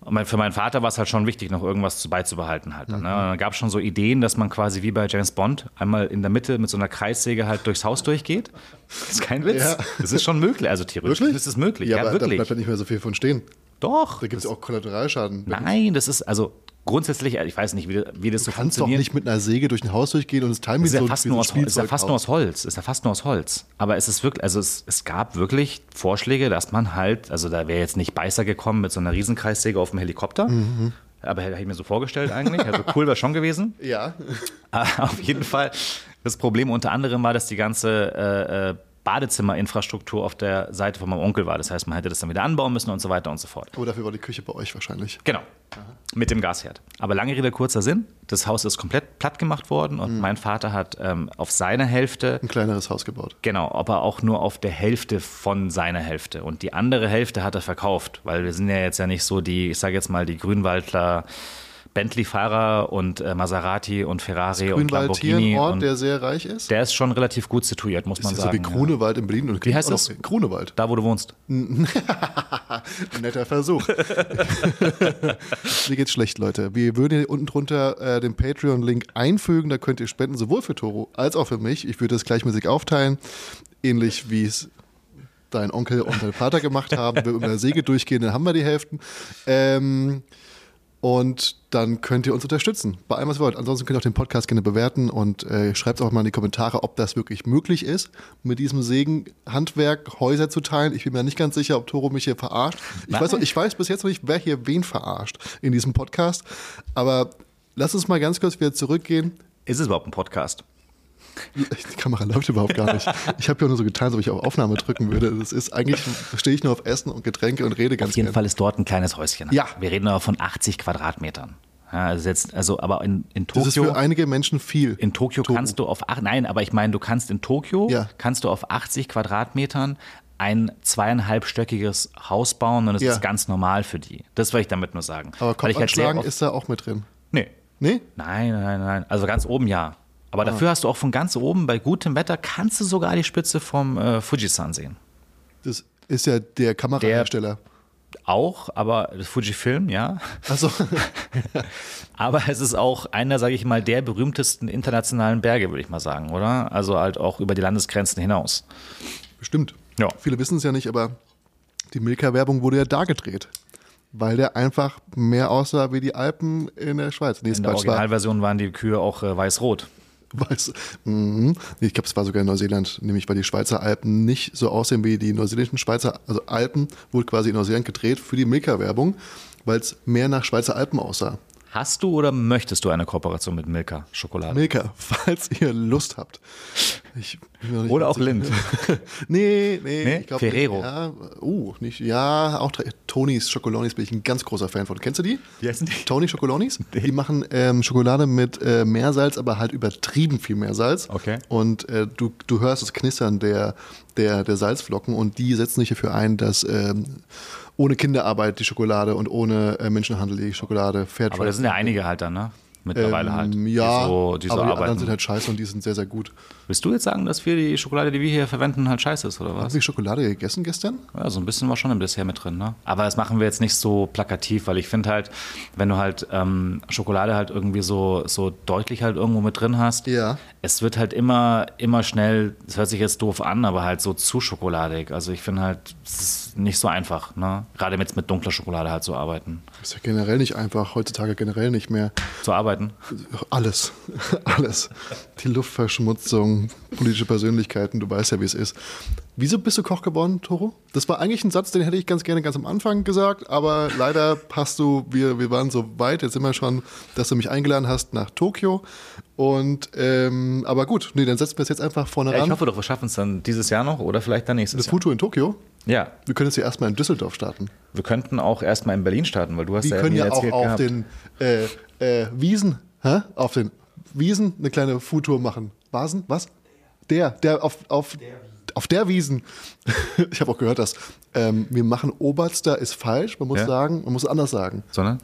Und mein- für meinen Vater war es halt schon wichtig, noch irgendwas zu beizubehalten halt. Ne? Und dann gab es schon so Ideen, dass man quasi wie bei James Bond einmal in der Mitte mit so einer Kreissäge halt durchs Haus durchgeht. Das ist kein Witz. Ja. Das ist schon möglich. Also theoretisch Wirklich? ist es möglich. Ja, Ja, aber da wirklich. bleibt ja nicht mehr so viel von stehen. Doch. Da gibt es auch Kollateralschaden. Nein, das ist also grundsätzlich, ich weiß nicht, wie, wie das so Du kannst doch nicht mit einer Säge durch ein Haus durchgehen und es teilen wie ist ja so, fast nur so aus, ist ja fast nur aus Holz. Ist ja fast nur aus Holz. Aber es ist wirklich, also es, es gab wirklich Vorschläge, dass man halt, also da wäre jetzt nicht Beißer gekommen mit so einer Riesenkreissäge auf dem Helikopter. Mhm. Aber hätte ich mir so vorgestellt eigentlich. Also cool wäre schon gewesen. Ja. Aber auf jeden Fall. Das Problem unter anderem war, dass die ganze äh, äh, Badezimmerinfrastruktur auf der Seite von meinem Onkel war. Das heißt, man hätte das dann wieder anbauen müssen und so weiter und so fort. Aber dafür war die Küche bei euch wahrscheinlich. Genau. Mit dem Gasherd. Aber lange Rede, kurzer Sinn. Das Haus ist komplett platt gemacht worden und mein Vater hat ähm, auf seiner Hälfte, Ein kleineres Haus gebaut. genau, aber auch nur auf der Hälfte von seiner Hälfte. Und die andere Hälfte hat er verkauft, weil wir sind ja jetzt ja nicht so die, ich sage jetzt mal, die Grünwaldler Bentley-Fahrer und äh, Maserati und Ferrari und Grünwald hier ein Lamborghini. Ort, und der sehr reich ist. der ist schon relativ gut situiert, muss man ist ja so sagen. wie ja. Grunewald in Berlin. Und Wie heißt das? Grunewald. Da, wo du wohnst. Netter Versuch. Mir geht's schlecht, Leute. Wir würden hier unten drunter äh, den Patreon-Link einfügen. Da könnt ihr spenden, sowohl für Toro als auch für mich. Ich würde es gleichmäßig aufteilen. Ähnlich wie es dein Onkel und dein Vater gemacht haben. Wenn wir mit einer Säge durchgehen, dann haben wir die Hälften. Ähm, und dann könnt ihr uns unterstützen. Bei allem, was ihr wollt. Ansonsten könnt ihr auch den Podcast gerne bewerten und äh, schreibt auch mal in die Kommentare, ob das wirklich möglich ist, mit diesem Sägenhandwerk Häuser zu teilen. Ich bin mir nicht ganz sicher, ob Toro mich hier verarscht. Ich Nein. weiß, noch- ich weiß bis jetzt noch nicht, wer hier wen verarscht in diesem Podcast. Aber lass uns mal ganz kurz wieder zurückgehen. Ist es überhaupt ein Podcast? Die Kamera läuft überhaupt gar nicht. Ich habe ja nur so getan, als ob ich auf Aufnahme drücken würde. Das ist eigentlich, stehe ich nur auf Essen und Getränke und rede ganz Auf jeden gern. Fall ist dort ein kleines Häuschen. Ja. Wir reden aber von 80 Quadratmetern. Ja, also, jetzt, also aber in, in Das ist Tokio. für einige Menschen viel. In Tokio Toru. kannst du auf ach, nein, aber ich meine, du kannst in Tokio Ja. kannst du auf 80 Quadratmetern ein zweieinhalbstöckiges Haus bauen und es Ja. ist ganz normal für die. Das will ich damit nur sagen. Aber halt Kopfanschlagen oft- ist da auch mit drin. nee. Nee? Nein, nein, nein. Also ganz oben ja. Aber Ah. dafür hast du auch von ganz oben bei gutem Wetter kannst du sogar die Spitze vom äh, Fujisan sehen. Das ist ja der Kamerahersteller. Auch, aber Fujifilm, ja. Also, Aber es ist auch einer, sage ich mal, der berühmtesten internationalen Berge, würde ich mal sagen, oder? Also halt auch über die Landesgrenzen hinaus. bestimmt. Ja. Viele wissen es ja nicht, aber die Milka-Werbung wurde ja da gedreht. Weil der einfach mehr aussah wie die Alpen in der Schweiz. Nee, In der Originalversion waren die Kühe auch äh, weiß-rot. Weiß, nee, ich glaube, es war sogar in Neuseeland, nämlich weil die Schweizer Alpen nicht so aussehen wie die neuseeländischen Schweizer. Also Alpen wurde quasi in Neuseeland gedreht für die Milka-Werbung, weil es mehr nach Schweizer Alpen aussah. Hast du oder möchtest du eine Kooperation mit Milka Schokolade? Milka, falls ihr Lust habt. Oder auch. Lind. nee, nee, Nee? ich glaub, Ferrero. Ja, uh, nicht, ja, auch Tonys Schokolonis bin ich ein ganz großer Fan von. Kennst du die? Wie heißen die? Tony Schokolonis. Die machen ähm, Schokolade mit äh, Meersalz, aber halt übertrieben viel Meersalz. Okay. Und äh, du, du hörst das Knistern der, der, der Salzflocken und die setzen sich dafür ein, dass ähm, ohne Kinderarbeit die Schokolade und ohne äh, Menschenhandel die Schokolade fair Aber da sind ja einige halt dann, ne? Mittlerweile halt. ähm, ja, Die so, die so aber die arbeiten. anderen sind halt scheiße und die sind sehr, sehr gut. Willst du jetzt sagen, dass wir die Schokolade, die wir hier verwenden, halt scheiße ist, oder was? Hast du Schokolade gegessen gestern? Ja, so ein bisschen war schon im Dessert mit drin, ne? Aber das machen wir jetzt nicht so plakativ, weil ich finde halt, wenn du halt ähm, Schokolade halt irgendwie so, so deutlich halt irgendwo mit drin hast, Ja. es wird halt immer, immer schnell, das hört sich jetzt doof an, aber halt so zu schokoladig. Also ich finde halt, es ist nicht so einfach, ne? Gerade mit, mit dunkler Schokolade halt zu arbeiten. Ist ja generell nicht einfach, heutzutage generell nicht mehr. Zu arbeiten. Alles, alles. Die Luftverschmutzung, politische Persönlichkeiten, du weißt ja, wie es ist. Wieso bist du Koch geworden, Toro? Das war eigentlich ein Satz, den hätte ich ganz gerne ganz am Anfang gesagt, aber leider hast du, wir, wir waren so weit, jetzt sind wir schon, dass du mich eingeladen hast nach Tokio. Und, ähm, aber gut, nee, dann setzen wir es jetzt einfach vorne Ja, ich ran. hoffe doch, wir schaffen es dann dieses Jahr noch oder vielleicht dann nächstes das Jahr. Futu in Tokio? Ja, Wir können jetzt ja erstmal in Düsseldorf starten. wir könnten auch erstmal in Berlin starten, weil du hast Wir ja können ja auch auf gehabt. den äh, äh, Wiesen, hä? auf den Wiesen eine kleine Foodtour machen. Vasen? Was? Der, der auf, auf, auf der Wiesen. ich habe auch gehört, dass ähm, wir machen Oberster ist falsch. Man muss Ja. sagen, man muss anders sagen. Sondern?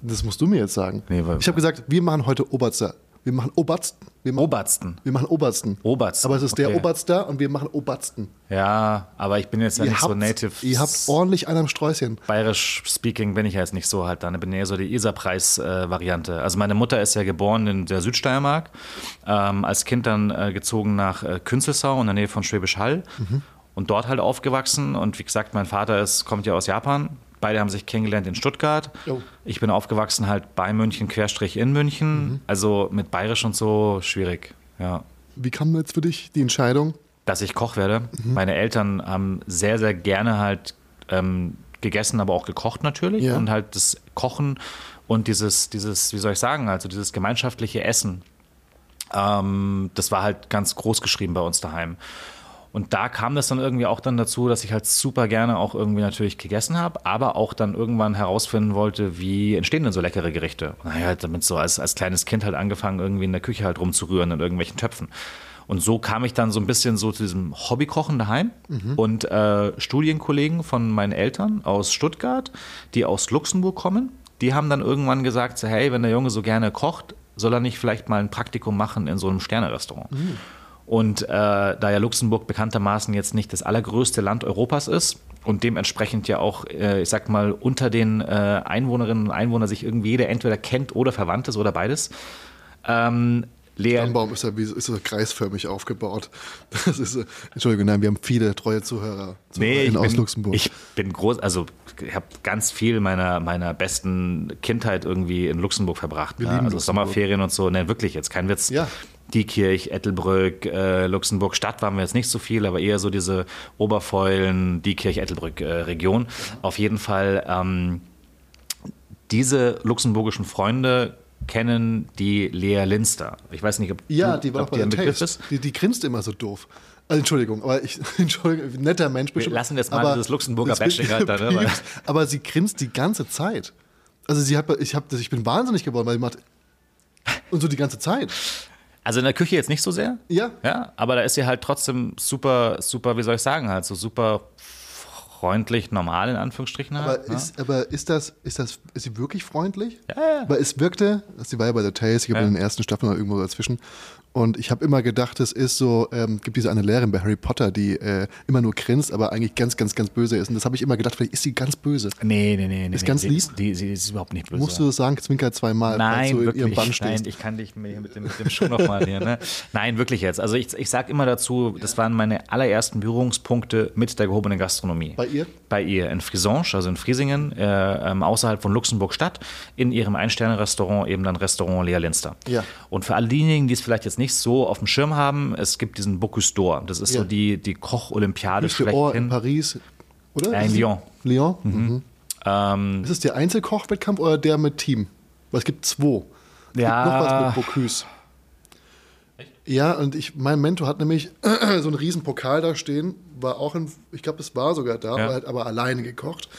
Das musst du mir jetzt sagen. Nee, weil- ich habe gesagt, wir machen heute Oberster. Wir machen Obersten. Wir machen, Obersten. wir machen Obersten. Obersten, Aber es ist der okay. Oberster und wir machen Obersten. Ja, aber ich bin jetzt ja ihr, nicht habt, so native. ihr habt ordentlich einen am Sträußchen. Bayerisch speaking bin ich ja jetzt nicht so halt dann. Ich bin eher so die Isar-Preis-Variante. also meine Mutter ist ja geboren in der Südsteiermark, ähm, als Kind dann äh, gezogen nach äh, Künzelsau in der Nähe von Schwäbisch Hall und dort halt aufgewachsen. Und wie gesagt, mein Vater ist, kommt ja aus Japan. Beide haben sich kennengelernt in Stuttgart. Oh. Ich bin aufgewachsen halt bei München, Querstrich in München. Also mit Bayerisch und so schwierig, ja. Wie kam jetzt für dich die Entscheidung? dass ich Koch werde. Mhm. Meine Eltern haben sehr, sehr gerne halt ähm, gegessen, aber auch gekocht natürlich. Ja. Und halt das Kochen und dieses, dieses, wie soll ich sagen, also dieses gemeinschaftliche Essen, ähm, das war halt ganz groß geschrieben bei uns daheim. Und da kam das dann irgendwie auch dann dazu, dass ich halt super gerne auch irgendwie natürlich gegessen habe, aber auch dann irgendwann herausfinden wollte, wie entstehen denn so leckere Gerichte. Und dann halt damit so als, als kleines Kind halt angefangen, irgendwie in der Küche halt rumzurühren in irgendwelchen Töpfen. Und so kam ich dann so ein bisschen so zu diesem Hobbykochen daheim und äh, Studienkollegen von meinen Eltern aus Stuttgart, die aus Luxemburg kommen, die haben dann irgendwann gesagt, so, hey, wenn der Junge so gerne kocht, soll er nicht vielleicht mal ein Praktikum machen in so einem Sternerestaurant. Und äh, da ja Luxemburg bekanntermaßen jetzt nicht das allergrößte Land Europas ist und dementsprechend ja auch, äh, ich sag mal, unter den äh, Einwohnerinnen und Einwohnern sich irgendwie jeder entweder kennt oder verwandt ist oder beides. Ähm, Lea, Stammbaum ist ja wie, ist ja kreisförmig aufgebaut. Das ist, äh, Entschuldigung, nein, wir haben viele treue Zuhörer, Nee, ich Zuhörerinnen aus bin, Luxemburg. Ich bin groß, also ich habe ganz viel meiner, meiner besten Kindheit irgendwie in Luxemburg verbracht. Ne? Also Luxemburg. Sommerferien und so. Ne, wirklich jetzt, kein Witz. Ja. Diekirch, Ettelbrück, äh, Luxemburg Stadt waren wir jetzt nicht so viel, aber eher so diese Oberfeulen, Diekirch, Ettelbrück äh, Region. Auf jeden Fall ähm, diese luxemburgischen Freunde kennen die Lea Linster. Ich weiß nicht, ob, ja, du, die war ob bei ein Begriff ist. Die, die grinst immer so doof. Also, Entschuldigung, aber ich, Entschuldigung, netter Mensch bestimmt. lassen jetzt mal dieses Luxemburger Bashing halt da, ne, Aber sie grinst die ganze Zeit. Also sie hat, ich, hab, ich bin wahnsinnig geworden, weil sie macht und so die ganze Zeit. Also in der Küche jetzt nicht so sehr. Ja. Ja, aber da ist sie halt trotzdem super, super, wie soll ich sagen, halt so super freundlich, normal in Anführungsstrichen Aber, halt. ne? ist, aber ist das, ist das, ist sie wirklich freundlich? Ja, ja. Weil es wirkte, sie war ja bei The Tales, ich habe Ja. in den ersten Staffeln noch irgendwo dazwischen. Und ich habe immer gedacht, es ist so, ähm, gibt diese eine Lehrerin bei Harry Potter, die äh, immer nur grinst, aber eigentlich ganz, ganz, ganz böse ist. Und das habe ich immer gedacht, vielleicht ist sie ganz böse. Nee, nee, nee. nee Ist nee, ganz sie, lieb? Die, sie ist überhaupt nicht böse. Musst du das sagen, zwinker zweimal, Nein, du in wirklich. ihrem Bann Nein, stehst. ich kann dich mit mit dem, mit dem Schuh nochmal hier. Ne? Nein, wirklich jetzt. Also ich, ich sage immer dazu, das waren meine allerersten Berührungspunkte mit der gehobenen Gastronomie. Bei ihr? Bei ihr in Frisange, also in Friesingen, äh, ähm, außerhalb von Luxemburg Stadt, in ihrem Ein-Sterne-Restaurant, eben dann Restaurant Lea Linster. Ja. Und für alle diejenigen, die es vielleicht jetzt nicht so auf dem Schirm haben, es gibt diesen Bocuse d'Or. Das ist Ja. so die, die Koch-Olympiade Ohr in schlechthin. Paris, oder? Äh, in Lyon. Lyon? Mhm. Ähm, Ist es der Einzelkochwettkampf oder der mit Team? Weil es gibt zwei. Es Ja. gibt noch was mit Bocuse. Ja, und ich, mein Mentor hat nämlich so einen riesen Pokal da stehen, war auch in, ich glaube, es war sogar da, Ja. aber, hat aber alleine gekocht.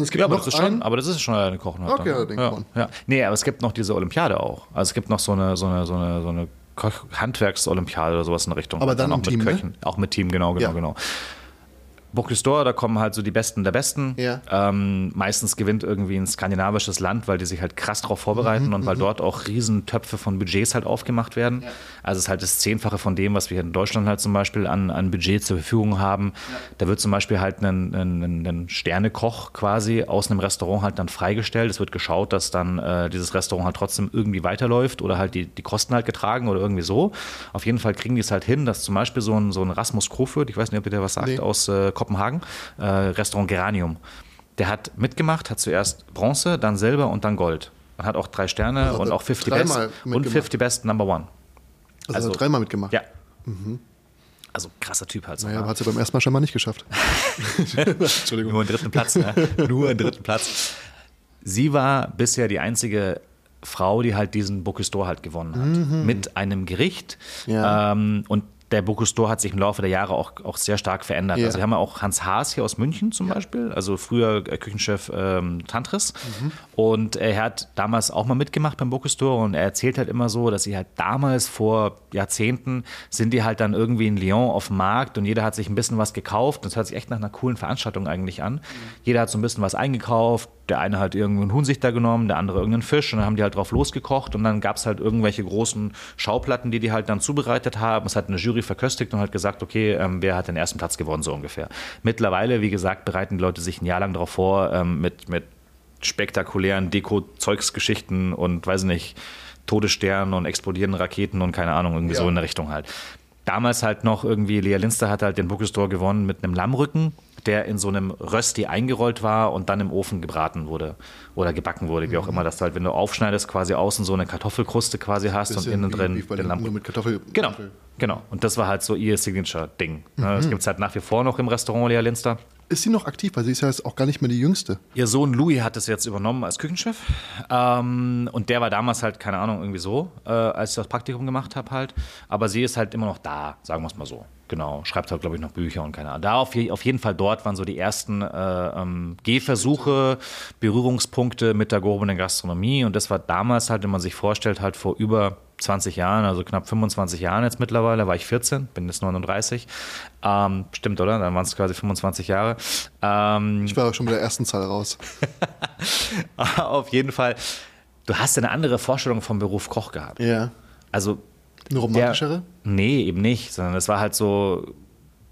Es gibt Ja, aber noch das, ist schon, aber das ist schon eine Kochen. halt Okay, dann, ja, ja. Nee, aber es gibt noch diese Olympiade auch. Also es gibt noch so eine, so eine, so eine, so eine Handwerksolympiade oder sowas in der Richtung. Aber dann auch im mit Team, ne? Köchen. Auch mit Team, genau, genau, Ja. genau. Bocuse d'Or, da kommen halt so die Besten der Besten. Ja. Ähm, meistens gewinnt irgendwie ein skandinavisches Land, weil die sich halt krass drauf vorbereiten Mhm, und weil dort auch riesen Töpfe von Budgets halt aufgemacht werden. Also es ist halt das Zehnfache von dem, was wir hier in Deutschland halt zum Beispiel an, an Budget zur Verfügung haben. Da wird zum Beispiel halt ein, ein, ein, Sternekoch quasi aus einem Restaurant halt dann freigestellt. Es wird geschaut, dass dann äh, dieses Restaurant halt trotzdem irgendwie weiterläuft oder halt die, die Kosten halt getragen oder irgendwie so. Auf jeden Fall kriegen die es halt hin, dass zum Beispiel so ein, so ein Rasmus Krofurt, ich weiß nicht, ob ihr der was sagt, Nee. aus äh, Kopenhagen, äh, Restaurant Geranium. Der hat mitgemacht, hat zuerst Bronze, dann Silber und dann Gold. Und hat auch drei Sterne Also und auch 50 Best und mitgemacht. 50 Best Number One. also, also- dreimal mitgemacht. Ja. Also krasser Typ halt. So, Naja, ne? aber hat sie beim ersten Mal scheinbar nicht geschafft. Entschuldigung. Nur einen dritten Platz, ne? Nur einen dritten Platz. Sie war bisher die einzige Frau, die halt diesen Bocuse d'Or halt gewonnen hat. Mit einem Gericht. Ja. Ähm, und der Bocuse d'Or hat sich im Laufe der Jahre auch, auch sehr stark verändert. Ja. Also wir haben ja auch Hans Haas hier aus München zum Beispiel, also früher äh, Küchenchef ähm, Tantris. Mhm. Und er hat damals auch mal mitgemacht beim Bocuse d'Or und er erzählt halt immer so, dass sie halt damals vor Jahrzehnten sind die halt dann irgendwie in Lyon auf dem Markt und jeder hat sich ein bisschen was gekauft. Das hört sich echt nach einer coolen Veranstaltung eigentlich an. Jeder hat so ein bisschen was eingekauft. Der eine hat irgendeinen Huhn sich da genommen, der andere irgendeinen Fisch und dann haben die halt drauf losgekocht und dann gab es halt irgendwelche großen Schauplatten, die die halt dann zubereitet haben. Es hat eine Jury verköstigt und hat gesagt, okay, ähm, wer hat den ersten Platz gewonnen, so ungefähr. Mittlerweile, wie gesagt, bereiten die Leute sich ein Jahr lang darauf vor, ähm, mit, mit spektakulären Deko-Zeugsgeschichten und weiß nicht, Todessternen und explodierenden Raketen und keine Ahnung, irgendwie Ja. so in der Richtung halt. Damals halt noch irgendwie, Lea Linster hat halt den d'Or gewonnen mit einem Lammrücken, der in so einem Rösti eingerollt war und dann im Ofen gebraten wurde oder gebacken wurde, wie auch immer. Dass du halt, wenn du aufschneidest, quasi außen so eine Kartoffelkruste quasi hast und innen drin wie bei den Lamm. nur mit Kartoffel. Genau, genau. Und das war halt so ihr Signature-Ding. Ne? Das gibt es halt nach wie vor noch im Restaurant Lea Linster. Ist sie noch aktiv? Weil sie ist ja jetzt auch gar nicht mehr die Jüngste. Ihr Sohn Louis hat es jetzt übernommen als Küchenchef. Ähm, und der war damals halt, keine Ahnung, irgendwie so, äh, als ich das Praktikum gemacht habe halt. Aber sie ist halt immer noch da, sagen wir es mal so. Genau, schreibt halt, glaube ich, noch Bücher und keine Ahnung. Da auf, auf jeden Fall dort waren so die ersten äh, ähm, Gehversuche, Berührungspunkte mit der gehobenen Gastronomie. Und das war damals halt, wenn man sich vorstellt, halt vor über 20 Jahren, also knapp 25 Jahren jetzt mittlerweile, war ich 14, bin jetzt 39. Ähm, stimmt, oder? Dann waren es quasi 25 Jahre. Ähm, Ich war schon mit der ersten Zahl raus. auf jeden Fall, du hast eine andere Vorstellung vom Beruf Koch gehabt. Ja. Also Eine romantischere? Der, nee, eben nicht, sondern es war halt so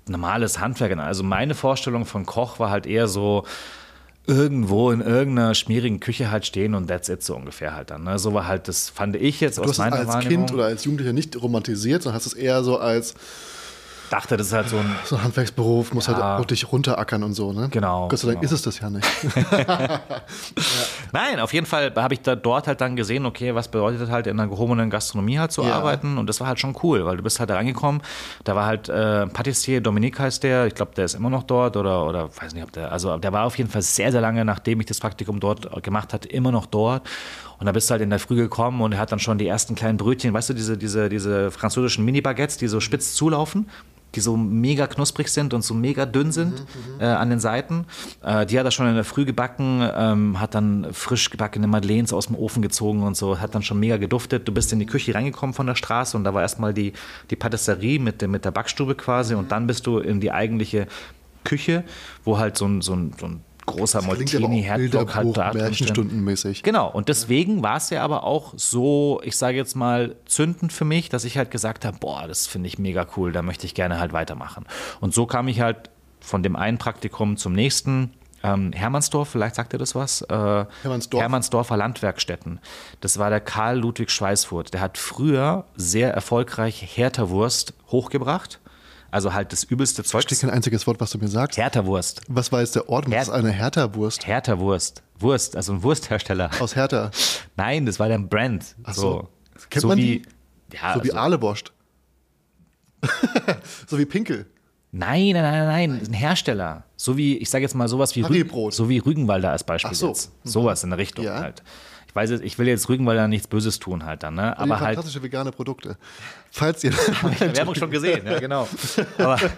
normales Handwerk. Also meine Vorstellung von Koch war halt eher so irgendwo in irgendeiner schmierigen Küche halt stehen und that's it so ungefähr halt dann. Ne? So war halt, das fand ich jetzt Du aus hast es meiner als Wahrnehmung. Kind oder als Jugendlicher nicht romantisiert, sondern hast es eher so als dachte, das ist halt so ein so ein Handwerksberuf, muss Ja. halt auch dich runterackern und so, ne? Genau, Gott sei Dank genau. ist es das ja nicht. Nein, auf jeden Fall habe ich da dort halt dann gesehen, okay, was bedeutet halt in einer gehobenen Gastronomie halt zu Ja. arbeiten und das war halt schon cool, weil du bist halt da reingekommen, da war halt äh, Patissier, Dominique heißt der, ich glaube, der ist immer noch dort oder, oder weiß nicht, ob der, also der war auf jeden Fall sehr, sehr lange, nachdem ich das Praktikum dort gemacht hatte, immer noch dort und da bist du halt in der Früh gekommen und er hat dann schon die ersten kleinen Brötchen, weißt du, diese, diese, diese französischen Mini-Baguettes, die so spitz zulaufen, die so mega knusprig sind und so mega dünn sind äh, an den Seiten. Äh, die hat er schon in der Früh gebacken, ähm, hat dann frisch gebackene Madeleines aus dem Ofen gezogen und so, hat dann schon mega geduftet. Du bist in die Küche reingekommen von der Straße und da war erstmal die, die Patisserie mit, der- mit der Backstube quasi und dann bist du in die eigentliche Küche, wo halt so ein, so ein, so ein großer Moltini-Herdblock halt da. Märchenstundenmäßig. Genau, und deswegen war es ja aber auch so, ich sage jetzt mal, zündend für mich, dass ich halt gesagt habe, boah, das finde ich mega cool, da möchte ich gerne halt weitermachen. Und so kam ich halt von dem einen Praktikum zum nächsten. Ähm, Hermannsdorf, vielleicht sagt ihr das was? Äh, Hermannsdorf? Hermannsdorfer Landwerkstätten. Das war der Karl Ludwig Schweißfurt. Der hat früher sehr erfolgreich Hertha-Wurst hochgebracht. Also halt das übelste Zeug. Steht kein einziges Wort, was du mir sagst. Hertha-Wurst. Was war jetzt der Ort? Was Her- ist eine Hertha-Wurst? Hertha-Wurst. Wurst, also ein Wursthersteller. Aus Hertha. Nein, das war der Brand. Ach so. so. Kennt so man wie, die? Ja, So wie also, Ahleborscht. so wie Pinkel. nein, nein, nein, nein, ein Hersteller. So wie, ich sage jetzt mal sowas wie, Rü so wie Rügenwalder als Beispiel Ach so. jetzt. Sowas in der Richtung Ja. halt. Ich weiß jetzt, ich will jetzt Rügenwalder nichts Böses tun halt dann, ne? Aber Aber halt, fantastische vegane Produkte. Falls ihr. Werbung schon gesehen, ja genau. Aber,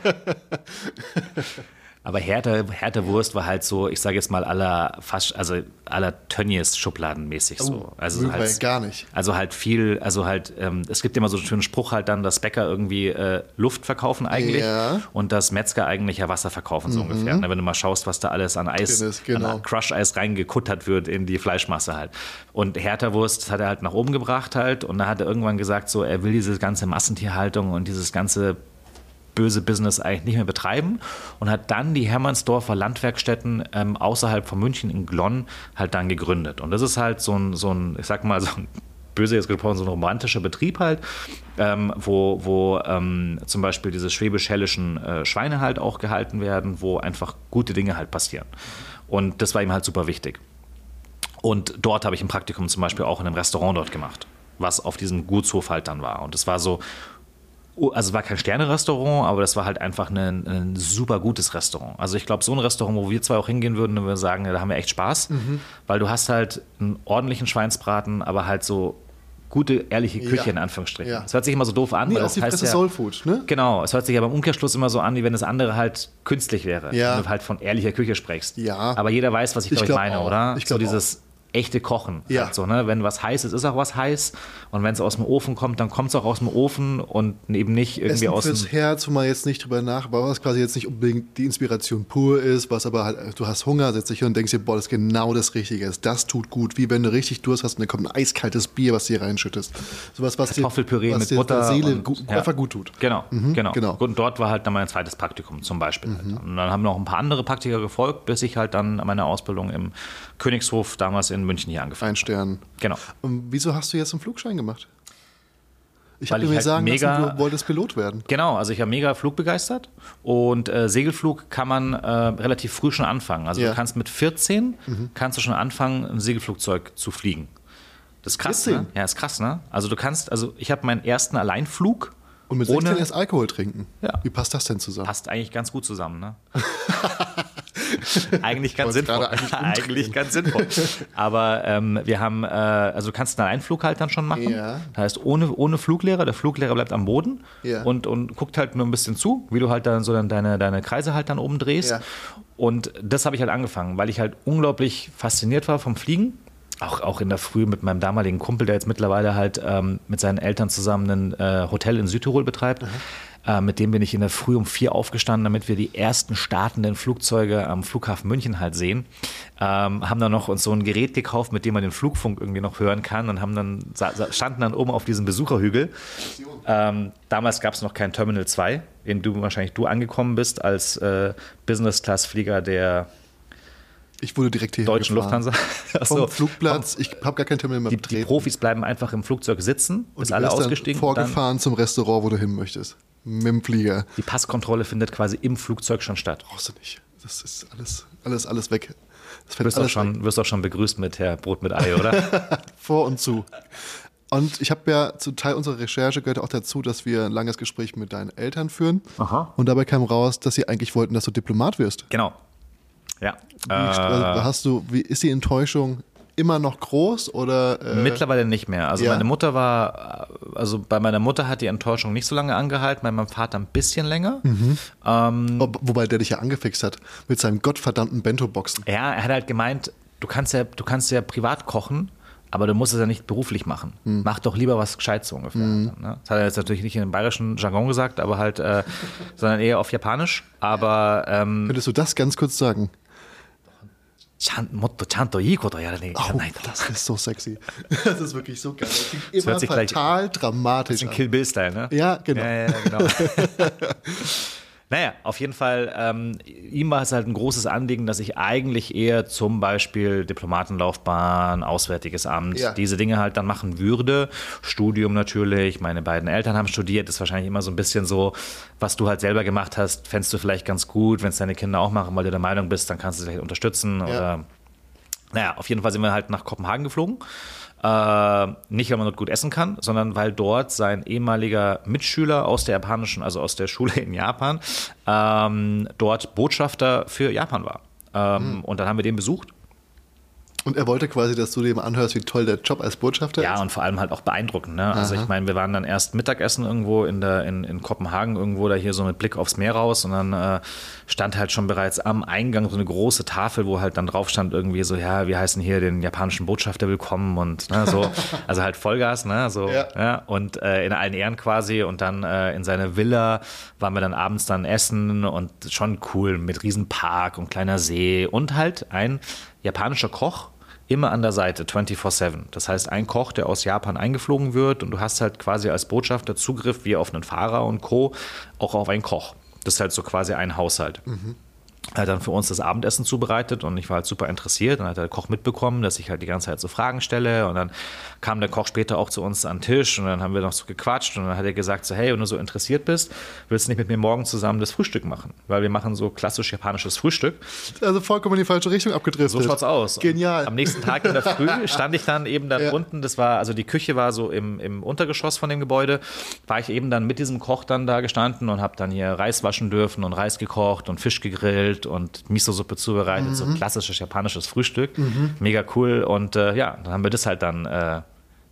aber Härte, Härte Wurst war halt so, ich sage jetzt mal aller fast, also aller Tönnies Schubladenmäßig so. Also halt, gar nicht. Also halt viel, also halt, ähm, es gibt immer so einen schönen Spruch halt dann, dass Bäcker irgendwie äh, Luft verkaufen eigentlich Ja. Mhm. und dass Metzger eigentlich ja Wasser verkaufen, so ungefähr. Ne? Wenn du mal schaust, was da alles an Eis, genau. an Crush-Eis reingekuttert wird in die Fleischmasse halt. Und Härterwurst das hat er halt nach oben gebracht halt und da hat er irgendwann gesagt, so er will diese ganze Massentierhaltung und dieses ganze böse Business eigentlich nicht mehr betreiben und hat dann die Hermannsdorfer Landwerkstätten ähm, außerhalb von München in Glonn halt dann gegründet. Und das ist halt so ein, so ein ich sag mal, so ein böse jetzt gesprochen, so ein romantischer Betrieb halt, ähm, wo, wo ähm, zum Beispiel diese schwäbisch-hellischen äh, Schweine halt auch gehalten werden, wo einfach gute Dinge halt passieren. Und das war ihm halt super wichtig. Und dort habe ich ein Praktikum zum Beispiel auch in einem Restaurant dort gemacht, was auf diesem Gutshof halt dann war. Und es war so, also es war kein Sterne-Restaurant, aber das war halt einfach ein, ein super gutes Restaurant. Also ich glaube, so ein Restaurant, wo wir zwei auch hingehen würden, und wir sagen, da haben wir echt Spaß, weil du hast halt einen ordentlichen Schweinsbraten, aber halt so gute, ehrliche Küche Ja. in Anführungsstrichen. Ja. Es hört sich immer so doof an, Nee, weil das die heißt Fresse ja, Soul Food, ne? Genau, es hört sich aber im Umkehrschluss immer so an, wie wenn das andere halt künstlich wäre. Ja. Wenn du halt von ehrlicher Küche sprichst. Ja. Aber jeder weiß, was ich, Ich glaub ich meine, auch. oder? Ich so echte Kochen. Ja. Halt so, ne? Wenn was heiß ist, ist auch was heiß. Und wenn es aus dem Ofen kommt, dann kommt es auch aus dem Ofen und eben nicht irgendwie Essen aus dem. fürs Herz, wo man jetzt nicht drüber nach, aber was quasi jetzt nicht unbedingt die Inspiration pur ist, was aber halt, du hast Hunger, setzt dich hin und denkst dir, boah, das ist genau das Richtige ist. Das tut gut, wie wenn du richtig Durst hast und dann kommt ein eiskaltes Bier, was du hier reinschüttest. Sowas, was dir, Kartoffelpüree was mit dir Butter. der Seele und- gut, ja. einfach gut tut. Genau, genau. genau. Und dort war halt dann mein zweites Praktikum zum Beispiel. halt. Und dann haben noch ein paar andere Praktika gefolgt, bis ich halt dann meine Ausbildung im Königshof damals in München hier angefangen Ein Stern. Genau. Und wieso hast du jetzt einen Flugschein gemacht? Ich habe ich mir halt sagen mega- lassen, du wolltest Pilot werden. Genau, also ich war mega flugbegeistert und äh, Segelflug kann man äh, relativ früh schon anfangen. Also Ja. Mhm. du kannst mit 14 kannst du schon anfangen, ein Segelflugzeug zu fliegen. Das ist krass, 14? ne? Ja, ist krass, ne? Also du kannst, also ich habe meinen ersten Alleinflug Und mit 16 ohne erst Alkohol trinken. Ja. Wie passt das denn zusammen? passt eigentlich ganz gut zusammen, ne? eigentlich ganz sinnvoll. eigentlich eigentlich ganz sinnvoll. Aber ähm, wir haben, äh, also du kannst einen Alleinflug halt dann schon machen. Ja. Das heißt, ohne, ohne Fluglehrer, der Fluglehrer bleibt am Boden Ja. und, und guckt halt nur ein bisschen zu, wie du halt dann so dann deine, deine Kreise halt dann oben drehst. Ja. Und das habe ich halt angefangen, weil ich halt unglaublich fasziniert war vom Fliegen. Auch, auch in der Früh mit meinem damaligen Kumpel, der jetzt mittlerweile halt ähm, mit seinen Eltern zusammen ein äh, Hotel in Südtirol betreibt. Äh, mit dem bin ich in der Früh um vier aufgestanden, damit wir die ersten startenden Flugzeuge am Flughafen München halt sehen. Ähm, haben dann noch uns so ein Gerät gekauft, mit dem man den Flugfunk irgendwie noch hören kann und haben dann, standen dann oben auf diesem Besucherhügel. Ähm, damals gab es noch kein Terminal 2, in dem du wahrscheinlich du angekommen bist als äh, Business-Class-Flieger der Ich wurde direkt hier deutschen Lufthansa. Ach so. Vom Flugplatz, ich habe gar kein Terminal mehr Die, die. Profis bleiben einfach im Flugzeug sitzen, Und bis alle ausgestiegen und dann vorgefahren zum Restaurant, wo du hin möchtest. Mit dem Flieger. die Passkontrolle findet quasi im Flugzeug schon statt. Brauchst du nicht. Das ist alles, alles, alles weg. Das fällt wirst auch, alles weg. schon, wirst auch schon begrüßt mit Herr Brot mit Ei, oder? vor und zu. Und ich habe ja zu Teil unserer Recherche gehört auch dazu, dass wir ein langes Gespräch mit deinen Eltern führen. Und dabei kam raus, dass sie eigentlich wollten, dass du Diplomat wirst. genau. Ja. Wie, also hast du, wie ist die Enttäuschung immer noch groß oder äh, Mittlerweile nicht mehr. Also Ja. meine Mutter war, also bei meiner Mutter hat die Enttäuschung nicht so lange angehalten, bei meinem Vater ein bisschen länger. Mhm. Ob- wobei der dich ja angefixt hat mit seinem gottverdammten Bento-Boxen. Ja, er hat halt gemeint, du kannst ja, du kannst ja privat kochen, aber du musst es ja nicht beruflich machen. Hm. Mach doch lieber was Gescheites so ungefähr. Ne? Das hat er jetzt natürlich nicht in dem bayerischen Jargon gesagt, aber halt, äh, sondern eher auf Japanisch. Aber ähm, Könntest du das ganz kurz sagen? Chan, motto chanto ii koto yarane Oh, ikanai. das ist so sexy. Das ist wirklich so geil. Das klingt immer fatal dramatisch Bisschen an. Kill Bill-Style, ne? Ja, genau. Ja, ja, genau. naja, auf jeden Fall, ähm, ihm war es halt ein großes Anliegen, dass ich eigentlich eher zum Beispiel Diplomatenlaufbahn, Auswärtiges Amt, Ja. diese Dinge halt dann machen würde. Studium natürlich, meine beiden Eltern haben studiert, ist wahrscheinlich immer so ein bisschen so, was du halt selber gemacht hast, fändest du vielleicht ganz gut, wenn es deine Kinder auch machen, weil du der Meinung bist, dann kannst du sie vielleicht unterstützen oder naja, auf jeden Fall sind wir halt nach Kopenhagen geflogen. Äh, nicht, weil man dort gut essen kann, sondern weil dort sein ehemaliger Mitschüler aus der japanischen, also aus der Schule in Japan, ähm, dort Botschafter für Japan war. Ähm, Und dann haben wir den besucht. Und er wollte quasi, dass du dem anhörst, wie toll der Job als Botschafter Ja, ist. und vor allem halt auch beeindruckend. Ne? Also ich meine, wir waren dann erst Mittagessen irgendwo in, der, in, in Kopenhagen, irgendwo da hier so mit Blick aufs Meer raus und dann äh, stand halt schon bereits am Eingang so eine große Tafel, wo halt dann drauf stand irgendwie so, ja, wir heißen hier den japanischen Botschafter willkommen und ne, so, also halt Vollgas, ne, so, Ja. ja, und äh, in allen Ehren quasi und dann äh, in seiner Villa waren wir dann abends dann essen und schon cool mit Riesenpark und kleiner See und halt ein japanischer Koch, immer an der Seite, 24-7. Das heißt, ein Koch, der aus Japan eingeflogen wird und du hast halt quasi als Botschafter Zugriff wie auf einen Fahrer und Co. auch auf einen Koch. Das ist halt so quasi ein Haushalt. Er hat dann für uns das Abendessen zubereitet und ich war halt super interessiert. Dann hat der Koch mitbekommen, dass ich halt die ganze Zeit so Fragen stelle und dann kam der Koch später auch zu uns an den Tisch und dann haben wir noch so gequatscht und dann hat er gesagt so, hey, wenn du so interessiert bist, willst du nicht mit mir morgen zusammen das Frühstück machen? Weil wir machen so klassisch japanisches Frühstück. Also vollkommen in die falsche Richtung abgedriftet. So schaut's aus. Genial. Und am nächsten Tag in der Früh stand ich dann eben dann Ja. unten, das war, also die Küche war so im, im Untergeschoss von dem Gebäude, war ich eben dann mit diesem Koch dann da gestanden und habe dann hier Reis waschen dürfen und Reis gekocht und Fisch gegrillt und Miso-Suppe zubereitet, Mhm. so klassisches japanisches Frühstück. Mega cool und äh, ja, dann haben wir das halt dann äh,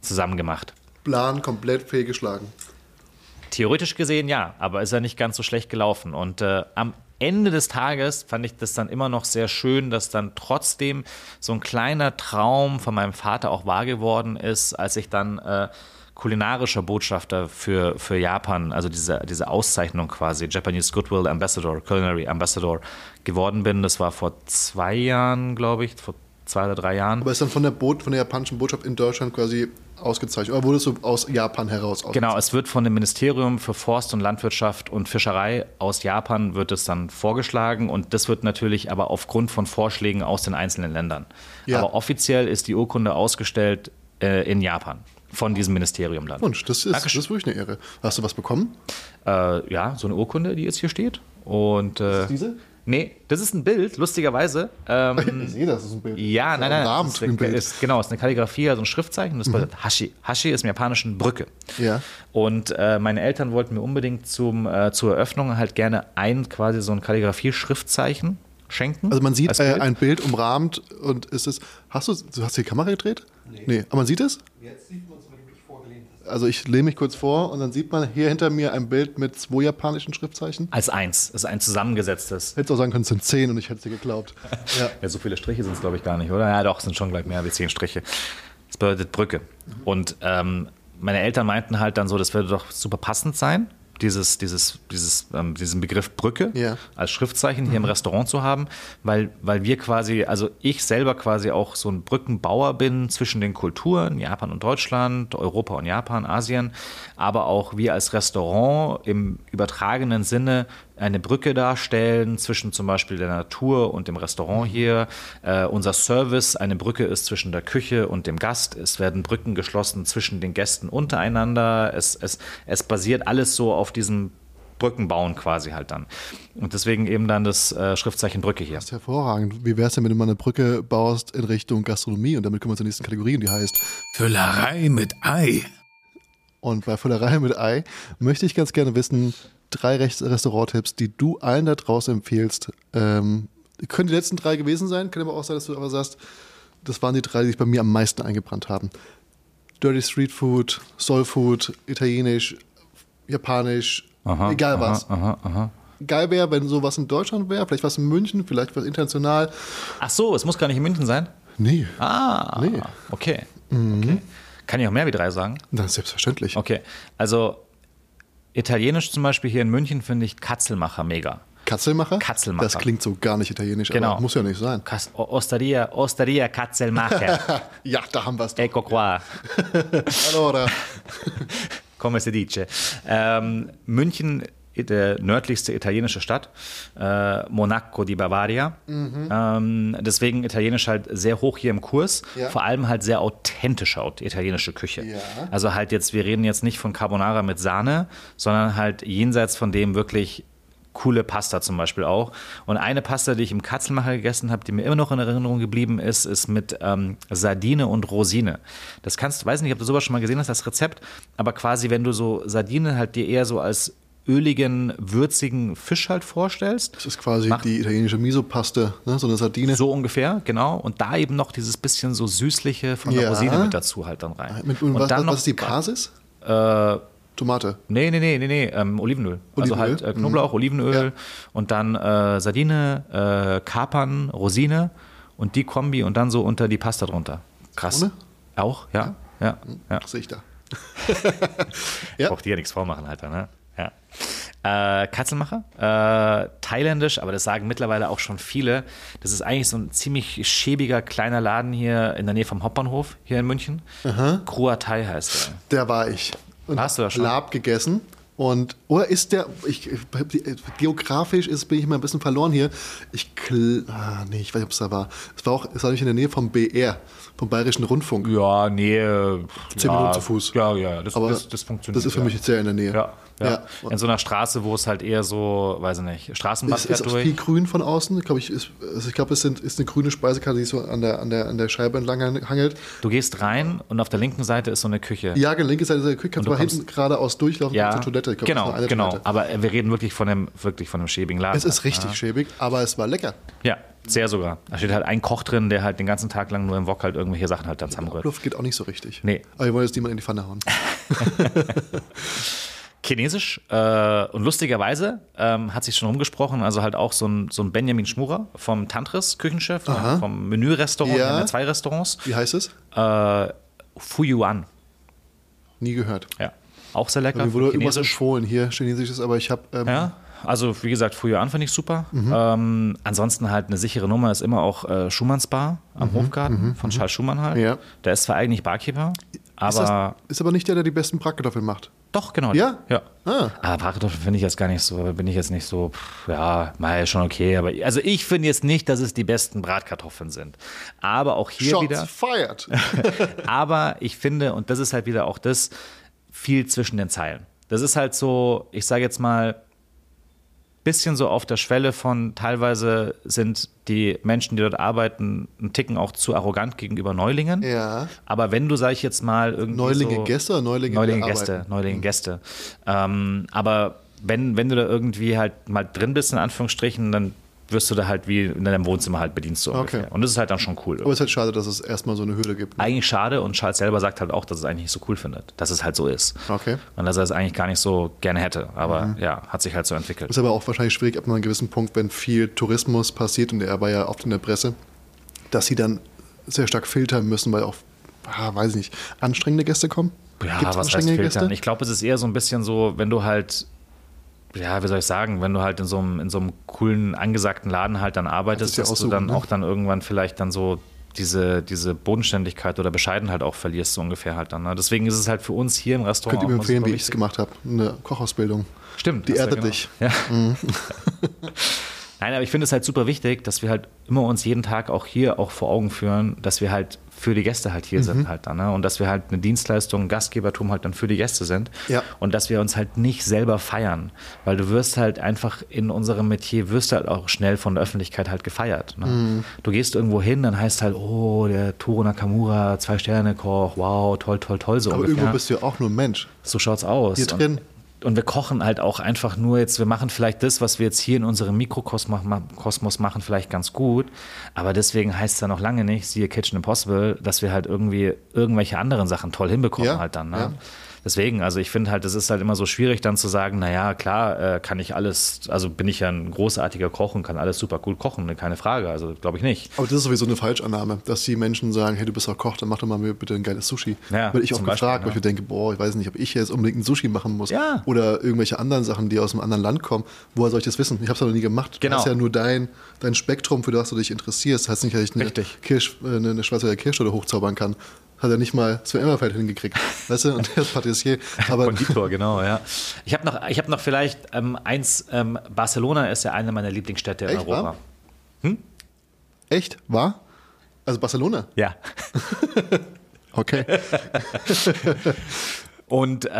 zusammen gemacht. Plan komplett fehlgeschlagen. Theoretisch gesehen ja, aber ist ja nicht ganz so schlecht gelaufen. Und äh, am Ende des Tages fand ich das dann immer noch sehr schön, dass dann trotzdem so ein kleiner Traum von meinem Vater auch wahr geworden ist, als ich dann äh, kulinarischer Botschafter für, für Japan, also diese, diese Auszeichnung quasi, Japanese Goodwill Ambassador, Culinary Ambassador geworden bin. Das war vor zwei Jahren, glaube ich, vor zwei oder drei Jahren. Aber ist dann von der, Boot, von der japanischen Botschaft in Deutschland quasi ausgezeichnet? Oder wurdest du aus Japan heraus ausgezeichnet? Genau, es wird von dem Ministerium für Forst und Landwirtschaft und Fischerei aus Japan wird es dann vorgeschlagen und das wird natürlich aber aufgrund von Vorschlägen aus den einzelnen Ländern. Ja. Aber offiziell ist die Urkunde ausgestellt äh, in Japan von diesem Ministerium dann. Wunsch, das ist, das ist wirklich eine Ehre. Hast du was bekommen? Äh, ja, so eine Urkunde, die jetzt hier steht. Und, äh, diese? Nee, das ist ein Bild, lustigerweise. Ähm, Ich sehe, das ist ein Bild. Ja, nein, ist ein nein. Das ist, Bild. ist, genau, es ist eine Kalligrafie, also ein Schriftzeichen. Das bedeutet Hashi. Hashi ist im Japanischen Brücke. Ja. Und äh, meine Eltern wollten mir unbedingt zum, äh, zur Eröffnung halt gerne ein quasi so ein Kalligrafie-Schriftzeichen schenken. Also man sieht als äh, Bild. ein Bild umrahmt und ist es. Hast du, du hast die Kamera gedreht? Nee. nee. Aber man sieht es? Jetzt sieht man es, wenn du mich vorgelehnt hast. Also ich lehne mich kurz vor und dann sieht man hier hinter mir ein Bild mit zwei japanischen Schriftzeichen. als eins. Ist ein zusammengesetztes. Hättest auch sagen können, es sind zehn und ich hätte dir geglaubt. Ja. Ja, so viele Striche sind es, glaube ich, gar nicht, oder? Ja, doch, es sind schon gleich mehr als zehn Striche. Das bedeutet Brücke. Und ähm, meine Eltern meinten halt dann so, das würde doch super passend sein, dieses, dieses, dieses, ähm, diesen Begriff Brücke Ja. als Schriftzeichen hier im Restaurant zu haben, weil, weil wir quasi, also ich selber quasi auch so ein Brückenbauer bin zwischen den Kulturen, Japan und Deutschland, Europa und Japan, Asien, aber auch wir als Restaurant im übertragenen Sinne eine Brücke darstellen zwischen zum Beispiel der Natur und dem Restaurant hier. Äh, unser Service eine Brücke ist zwischen der Küche und dem Gast. Es werden Brücken geschlossen zwischen den Gästen untereinander. Es, es, es basiert alles so auf diesem Brückenbauen quasi halt dann. Und deswegen eben dann das äh, Schriftzeichen Brücke hier. Das ist hervorragend. Wie wäre es denn, wenn du mal eine Brücke baust in Richtung Gastronomie und damit kommen wir zur nächsten Kategorie und die heißt Füllerei mit Ei. Und bei Füllerei mit Ei möchte ich ganz gerne wissen, drei Rest- Restauranttipps, die du allen da draußen empfehlst. Ähm, können die letzten drei gewesen sein, kann aber auch sein, dass du aber sagst, das waren die drei, die sich bei mir am meisten eingebrannt haben. Dirty Street Food, Soul Food, Italienisch, Japanisch, egal was. Aha, aha. Geil wäre, wenn sowas in Deutschland wäre, vielleicht was in München, vielleicht was international. Ach so, es muss gar nicht in München sein? Nee, Ah, Nee. okay. okay. Kann ich auch mehr wie drei sagen? ist selbstverständlich. Okay, also italienisch zum Beispiel hier in München finde ich Katzelmacher mega. Katzelmacher? Katzelmacher. Das klingt so gar nicht italienisch, Genau. aber muss ja nicht sein. Kas- Osteria, Osteria Katzelmacher. Ja, da haben wir es doch. ecco qua. Allora. come si dice. Ähm, München, der nördlichste italienische Stadt, äh, Monaco di Bavaria. Ähm, deswegen italienisch halt sehr hoch hier im Kurs. Ja. Vor allem halt sehr authentische aut- italienische Küche. Ja. Also halt jetzt, wir reden jetzt nicht von Carbonara mit Sahne, sondern halt jenseits von dem wirklich coole Pasta zum Beispiel auch. Und eine Pasta, die ich im Katzelmacher gegessen habe, die mir immer noch in Erinnerung geblieben ist, ist mit ähm, Sardine und Rosine. Das kannst, weiß nicht, ob du sowas schon mal gesehen hast, das Rezept, aber quasi, wenn du so Sardine halt dir eher so als öligen, würzigen Fisch halt vorstellst. Das ist quasi Mach- die italienische Miso-Paste, ne? so eine Sardine. So ungefähr, genau. Und da eben noch dieses bisschen so süßliche von der Ja. Rosine mit dazu halt dann rein. Mit, und was, dann was, noch was ist die Basis? Äh, Tomate. Nee, nee, nee, nee, nee, ähm, Olivenöl. Also Olivenöl? halt äh, Knoblauch, Olivenöl Ja. und dann äh, Sardine, äh, Kapern, Rosine und die Kombi und dann so unter die Pasta drunter. Krass. Zitrone? Auch, ja. Ja, ja. Das sehe ich da. Ja. brauch dir ja nichts vormachen, Alter, ne? Ja. Äh, Katzelmacher, äh, thailändisch, aber das sagen mittlerweile auch schon viele. Das ist eigentlich so ein ziemlich schäbiger kleiner Laden hier in der Nähe vom Hauptbahnhof hier in München. Krua Thai heißt der. Der war ich. Und Warst du da schon? Lab gegessen. Und, oder ist der, ich, geografisch ist, bin ich mal ein bisschen verloren hier. Ich, ah, nee, ich weiß nicht, ob es da war. Es war auch, es war nicht in der Nähe vom BR, vom Bayerischen Rundfunk. Ja, nee. Zehn ja, Minuten zu Fuß. Ja, ja, das, Aber das, das funktioniert. Das ist für mich sehr in der Nähe. Ja. Ja. Ja. In so einer Straße, wo es halt eher so, weiß ich nicht, Straßenbahn Es fährt ist durch. viel grün von außen. Glaub ich ist, also ich glaube, es sind, ist eine grüne Speisekarte, die so an der, an der, an der Scheibe entlang hangelt. Du gehst rein und auf der linken Seite ist so eine Küche. Ja, linke Seite der Küche, kannst du mal hinten geradeaus durchlaufen Ja, zur Toilette. Glaub, ist genau, eine genau. Toilette. Aber wir reden wirklich von einem, wirklich von einem schäbigen Laden. Es ist richtig schäbig, aber es war lecker. Ja, sehr sogar. Da steht halt ein Koch drin, der halt den ganzen Tag lang nur im Wok halt irgendwelche Sachen halt dann zusammenrührt. Luft geht auch nicht so richtig. Nee. Aber wir wollen jetzt niemand in die Pfanne hauen. Chinesisch äh, und lustigerweise ähm, hat sich schon rumgesprochen, also halt auch so ein, so ein Benjamin Schmurer vom Tantris Küchenchef, vom, vom Menü-Restaurant, Ja. zwei Restaurants, Wie heißt es? äh, Fuyuan, Nie gehört. ja, auch sehr lecker, Mir wurde irgendwas empfohlen hier, chinesisches, aber ich habe. Ähm, Ja, also wie gesagt, Fuyuan finde ich super. Mhm. Ähm, ansonsten halt eine sichere Nummer ist immer auch äh, Schumanns Bar am Hofgarten von Charles Schumann halt. Mhm. Ja. Der ist zwar eigentlich Barkeeper, ist, aber das, ist aber nicht der, der die besten Bratkartoffeln macht. doch, genau. Ja? Ja. Ah. Aber Bratkartoffeln finde ich jetzt gar nicht so, bin ich jetzt nicht so, pff, ja, mal schon okay. Aber also ich finde jetzt nicht, dass es die besten Bratkartoffeln sind. Aber auch hier Shots wieder. fired. Aber ich finde, und das ist halt wieder auch das, viel zwischen den Zeilen. Das ist halt so, ich sage jetzt mal, bisschen so auf der Schwelle von teilweise sind die Menschen, die dort arbeiten, ein Ticken auch zu arrogant gegenüber Neulingen. Ja. Aber wenn du, sag ich jetzt mal, irgendwie. Neulinge so, Gäste oder Neulinge, Neulinge arbeiten? Gäste, Neulinge Gäste. Ähm, aber wenn, wenn du da irgendwie halt mal drin bist, in Anführungsstrichen, dann wirst du da halt wie in deinem Wohnzimmer halt bedient so Okay. ungefähr. Und das ist halt dann schon cool. Aber es ist halt schade, dass es erstmal so eine Hürde gibt. ne? eigentlich schade und Charles selber sagt halt auch, dass es eigentlich nicht so cool findet, dass es halt so ist. Okay. Und dass er es eigentlich gar nicht so gerne hätte. Aber ja, hat sich halt so entwickelt. Ist aber auch wahrscheinlich schwierig ab einem gewissen Punkt, wenn viel Tourismus passiert und er war ja oft in der Presse, dass sie dann sehr stark filtern müssen, weil auch, ah, weiß ich nicht, anstrengende Gäste kommen. Ja, Gibt's was heißt filtern? Ich glaube, es ist eher so ein bisschen so, wenn du halt, ja, wie soll ich sagen, wenn du halt in so einem, in so einem coolen, angesagten Laden halt dann arbeitest, ja dass du dann ne? auch dann irgendwann vielleicht dann so diese, diese Bodenständigkeit oder Bescheidenheit auch verlierst, so ungefähr halt dann. Ne? Deswegen ist es halt für uns hier im Restaurant. Könnt ihr mir auch empfehlen, wie ich es gemacht habe. Eine Kochausbildung. Stimmt. Die erdet genau. dich. Ja. Nein, aber ich finde es halt super wichtig, dass wir halt immer uns jeden Tag auch hier auch vor Augen führen, dass wir halt für die Gäste halt hier Mhm. sind halt dann. Ne? Und dass wir halt eine Dienstleistung, ein Gastgebertum halt dann für die Gäste sind. Ja. Und dass wir uns halt nicht selber feiern. Weil du wirst halt einfach in unserem Metier, wirst halt auch schnell von der Öffentlichkeit halt gefeiert. Ne? Mhm. Du gehst irgendwo hin, dann heißt halt, oh, der Toro Nakamura, Zwei-Sterne-Koch, wow, toll, toll, toll, so Aber ungefähr. irgendwo bist du ja auch nur ein Mensch. So schaut's aus. Hier drin. Und, wir kochen halt auch einfach nur jetzt, wir machen vielleicht das, was wir jetzt hier in unserem Mikrokosmos ma- Kosmos machen, vielleicht ganz gut. Aber deswegen heißt es ja noch lange nicht, siehe Kitchen Impossible, dass wir halt irgendwie irgendwelche anderen Sachen toll hinbekommen Ja, halt dann. Ne? ja. Deswegen, also ich finde halt, es ist halt immer so schwierig dann zu sagen, naja, klar, äh, kann ich alles, also bin ich ja ein großartiger Koch und kann alles super gut kochen, ne, keine Frage. Also glaube ich nicht. Aber das ist sowieso eine Falschannahme, dass die Menschen sagen, hey, du bist doch Koch, dann mach doch mal mir bitte ein geiles Sushi. Ja, Werde ich auch gefragt, Beispiel, weil ich denke, boah, ich weiß nicht, ob ich jetzt unbedingt ein Sushi machen muss. Ja. Oder irgendwelche anderen Sachen, die aus einem anderen Land kommen. Woher soll ich das wissen? Ich habe es noch nie gemacht. Genau. Das ist ja nur dein, dein Spektrum, für das du dich interessierst. Das heißt nicht, dass ich eine, Richtig. Kirsch, äh, eine, eine Schweizer Kirschtorte hochzaubern kann. Hat er nicht mal Sven Emmerfeld hingekriegt. weißt du? Und der ist Patissier. Aber Konditor, genau, ja. Ich habe noch, ich hab noch vielleicht ähm, eins, ähm, Barcelona ist ja eine meiner Lieblingsstädte in Echt, Europa. wahr? echt? War? Also Barcelona? Ja. Okay. Und äh,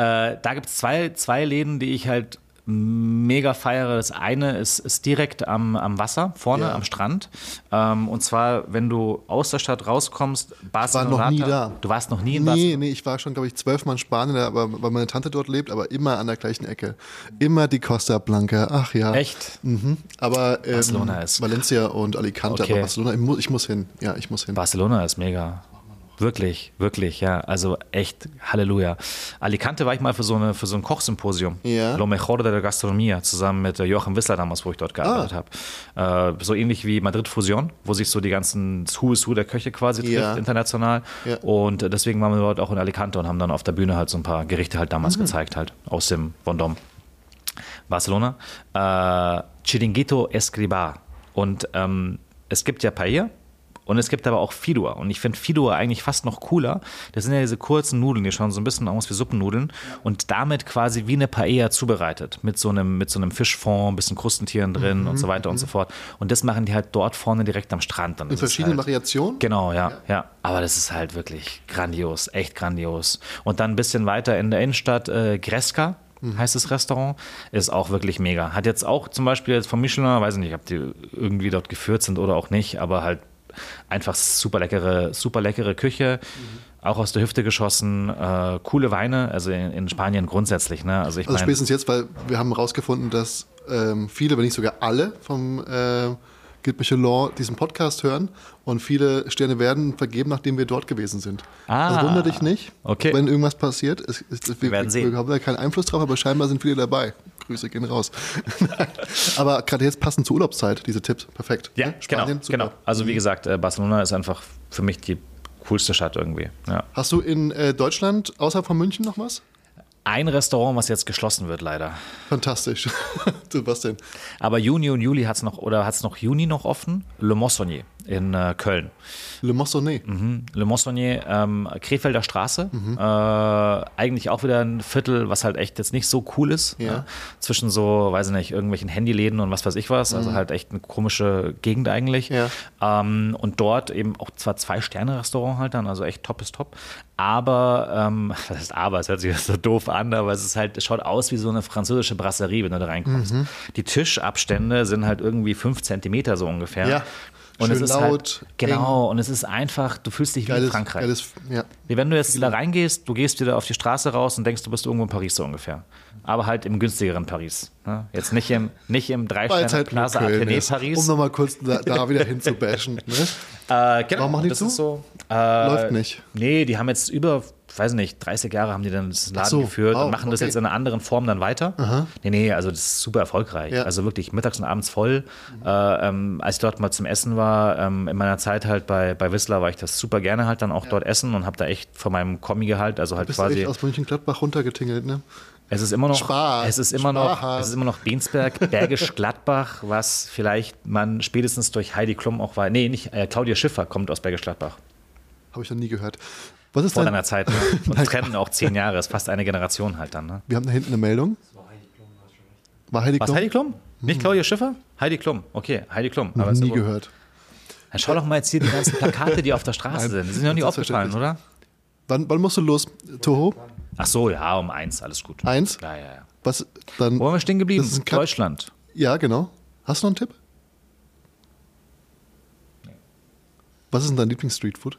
da gibt es zwei, zwei Läden, die ich halt mega feiere. Das eine ist, ist direkt am, am Wasser, vorne Ja. am Strand. Ähm, und zwar, wenn du aus der Stadt rauskommst, Barcelona. noch nie da. Du warst noch nie in Nee, Barcelona? nee, ich war schon, glaube ich, zwölfmal in Spanien, aber, weil meine Tante dort lebt, aber immer an der gleichen Ecke. Immer die Costa Blanca, ach ja. Echt? Mhm. Aber ähm, Barcelona ist- Valencia und Alicante, Okay. aber Barcelona, ich muss, ich muss hin. Ja, ich muss hin. Barcelona ist mega. Wirklich, wirklich, ja. Also echt Halleluja. Alicante war ich mal für so, eine, für so ein Kochsymposium. Ja. Lo Mejor de la Gastronomía, zusammen mit äh, Joachim Wissler damals, wo ich dort gearbeitet Ah. habe. Äh, so ähnlich wie Madrid Fusion, wo sich so die ganzen Who is Who der Köche quasi trifft, Ja. international. Ja. Und äh, deswegen waren wir dort auch in Alicante und haben dann auf der Bühne halt so ein paar Gerichte halt damals gezeigt, halt aus dem Vendôme. Barcelona. Äh, Chiringuito Escribá. Und ähm, es gibt ja Paella und es gibt aber auch Fidua. Und ich finde Fidua eigentlich fast noch cooler. Das sind ja diese kurzen Nudeln, die schauen so ein bisschen aus wie Suppennudeln und damit quasi wie eine Paella zubereitet. Mit so einem, mit so einem Fischfond, ein bisschen Krustentieren drin und so weiter und so fort. Und das machen die halt dort vorne direkt am Strand. Dann In verschiedenen halt, Variationen? Genau, ja, ja. Aber das ist halt wirklich grandios, echt grandios. Und dann ein bisschen weiter in der Innenstadt äh, Greska. heißt das Restaurant. Ist auch wirklich mega. Hat jetzt auch zum Beispiel jetzt vom Michelin, weiß ich nicht, ob die irgendwie dort geführt sind oder auch nicht, aber halt einfach super leckere, super leckere Küche. Auch aus der Hüfte geschossen, äh, coole Weine, also in, in Spanien grundsätzlich. Ne? Also ich Also meine, spätestens jetzt, weil wir haben herausgefunden, dass ähm, viele, wenn nicht sogar alle vom äh, Guide Michelin diesen Podcast hören und viele Sterne werden vergeben, nachdem wir dort gewesen sind. Ah, also wundere dich nicht, okay. wenn irgendwas passiert. Es, es, wir, sehen. wir haben da keinen Einfluss drauf, aber scheinbar sind viele dabei. Grüße gehen raus. aber gerade jetzt passend zur Urlaubszeit, diese Tipps. Perfekt. ja, Ne? genau, Spanien, super. genau. Also wie gesagt, äh, Barcelona ist einfach für mich die coolste Stadt irgendwie. Ja. Hast du in äh, Deutschland außerhalb von München noch was? Ein Restaurant, was jetzt geschlossen wird, leider. Fantastisch. denn? Aber Juni und Juli hat es noch, oder hat es noch Juni noch offen? Le Moissonnier in äh, Köln. Le Moissonnet. Mhm. Le Moissonnier, ähm, Krefelder Straße. Äh, eigentlich auch wieder ein Viertel, was halt echt jetzt nicht so cool ist. Ja. ne? Zwischen so, weiß ich nicht, irgendwelchen Handyläden und was weiß ich was. Also halt echt eine komische Gegend eigentlich. Ja. Ähm, und dort eben auch zwar zwei Sterne-Restaurant halt dann, also echt top ist top. Aber, ähm, was heißt aber, es hört sich so doof an, aber es ist halt, es schaut aus wie so eine französische Brasserie, wenn du da reinkommst. Mhm. Die Tischabstände sind halt irgendwie fünf Zentimeter so ungefähr. Ja. Und es Schön ist laut, halt, genau, und es ist einfach, du fühlst dich wie in Geiles, Frankreich. geiles, ja. Wie wenn du jetzt da reingehst, du gehst wieder auf die Straße raus und denkst, du bist irgendwo in Paris so ungefähr. Aber halt im günstigeren Paris. Ne? Jetzt nicht im, nicht im drei Weil es Sterne halt Plaza Paris. um nochmal kurz da, da wieder hinzubashen. Ne? Äh, genau, Warum machen die das zu? So, äh, Läuft nicht. Nee, die haben jetzt über, weiß nicht, 30 Jahre haben die dann das Laden so, geführt wow, und machen das okay. jetzt in einer anderen Form dann weiter. Nee, nee, also das ist super erfolgreich. Ja. Also wirklich mittags und abends voll. Äh, ähm, als ich dort mal zum Essen war, ähm, in meiner Zeit halt bei, bei Whistler, war ich das super gerne halt dann auch dort essen und habe da echt von meinem Kommi-Gehalt, also halt Bist du quasi. echt aus Mönchengladbach runtergetingelt, ne? Es ist immer noch, Spaß, es ist immer noch, Spaß. es ist immer noch Bensberg, Bergisch Gladbach, was vielleicht man spätestens durch Heidi Klum auch war. Nee, nicht, äh, Claudia Schiffer kommt aus Bergisch Gladbach. Habe ich noch nie gehört. Was ist Vor dein, deiner Zeit. Ne? Und trennen auch zehn Jahre, ist fast eine Generation halt dann. Ne? Wir haben da hinten eine Meldung. War Heidi Was, Klum? Heidi Klum? Nicht Claudia Schiffer? Heidi Klum, okay, Heidi Klum. Aber nie gehört. Dann schau doch mal jetzt hier die ganzen Plakate, die auf der Straße sind. Die sind ja noch nie aufgefallen, oder? Wann, wann musst du los, Toho? Ach so, ja, um eins, alles gut. Eins? Ja, ja, ja. Was dann? Wo waren wir stehen geblieben? Das ist. Deutschland. Ja, genau. Hast du noch einen Tipp? Was ist denn dein Lieblings-Streetfood?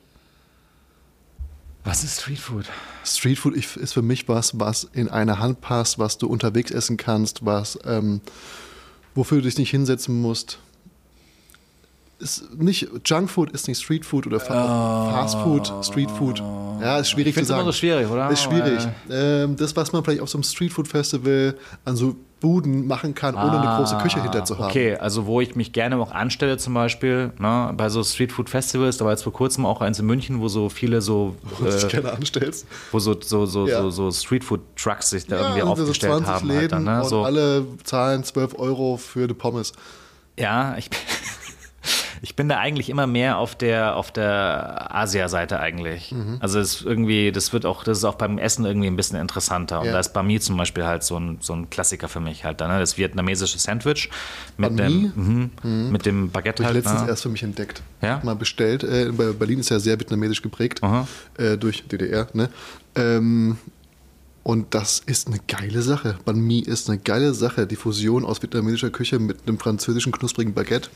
Was ist Streetfood? Streetfood ich- ist für mich was, was in eine Hand passt, was du unterwegs essen kannst, was, ähm, wofür du dich nicht hinsetzen musst. Ist nicht, Junkfood ist nicht Streetfood oder Fa Fastfood, Streetfood. Ja, ist schwierig zu find's sagen. immer so schwierig, oder? Ist schwierig. Ähm, das, was man vielleicht auf so einem Streetfood-Festival an so Buden machen kann, ohne eine große Küche hinter zu haben. Ah, Okay, also wo ich mich gerne auch anstelle zum Beispiel, ne, bei so Streetfood-Festivals, da war jetzt vor kurzem auch eins in München, wo so viele so, Wo du dich äh, gerne anstellst. wo so, so, so, Ja. so, so Streetfood-Trucks sich da Ja, irgendwie und so aufgestellt 20 haben. Läden Halt dann, ne? und so, alle zahlen 12 Euro für eine Pommes. Ja, ich, ich bin da eigentlich immer mehr auf der, auf der Asia-Seite eigentlich. Mhm. Also es irgendwie, das wird auch, das ist auch beim Essen irgendwie ein bisschen interessanter. Und Ja. da ist Bami zum Beispiel halt so ein, so ein Klassiker für mich halt. dann, Ne? Das vietnamesische Sandwich mit Banh dem, mhm, mit dem Baguette Habe ich halt. letztens ne? erst für mich entdeckt. Ja? Mal bestellt. Äh, bei Berlin ist ja sehr vietnamesisch geprägt. Äh, durch DDR. Ne? Ähm, und das ist eine geile Sache. Banh Mi ist eine geile Sache. Die Fusion aus vietnamesischer Küche mit einem französischen knusprigen Baguette.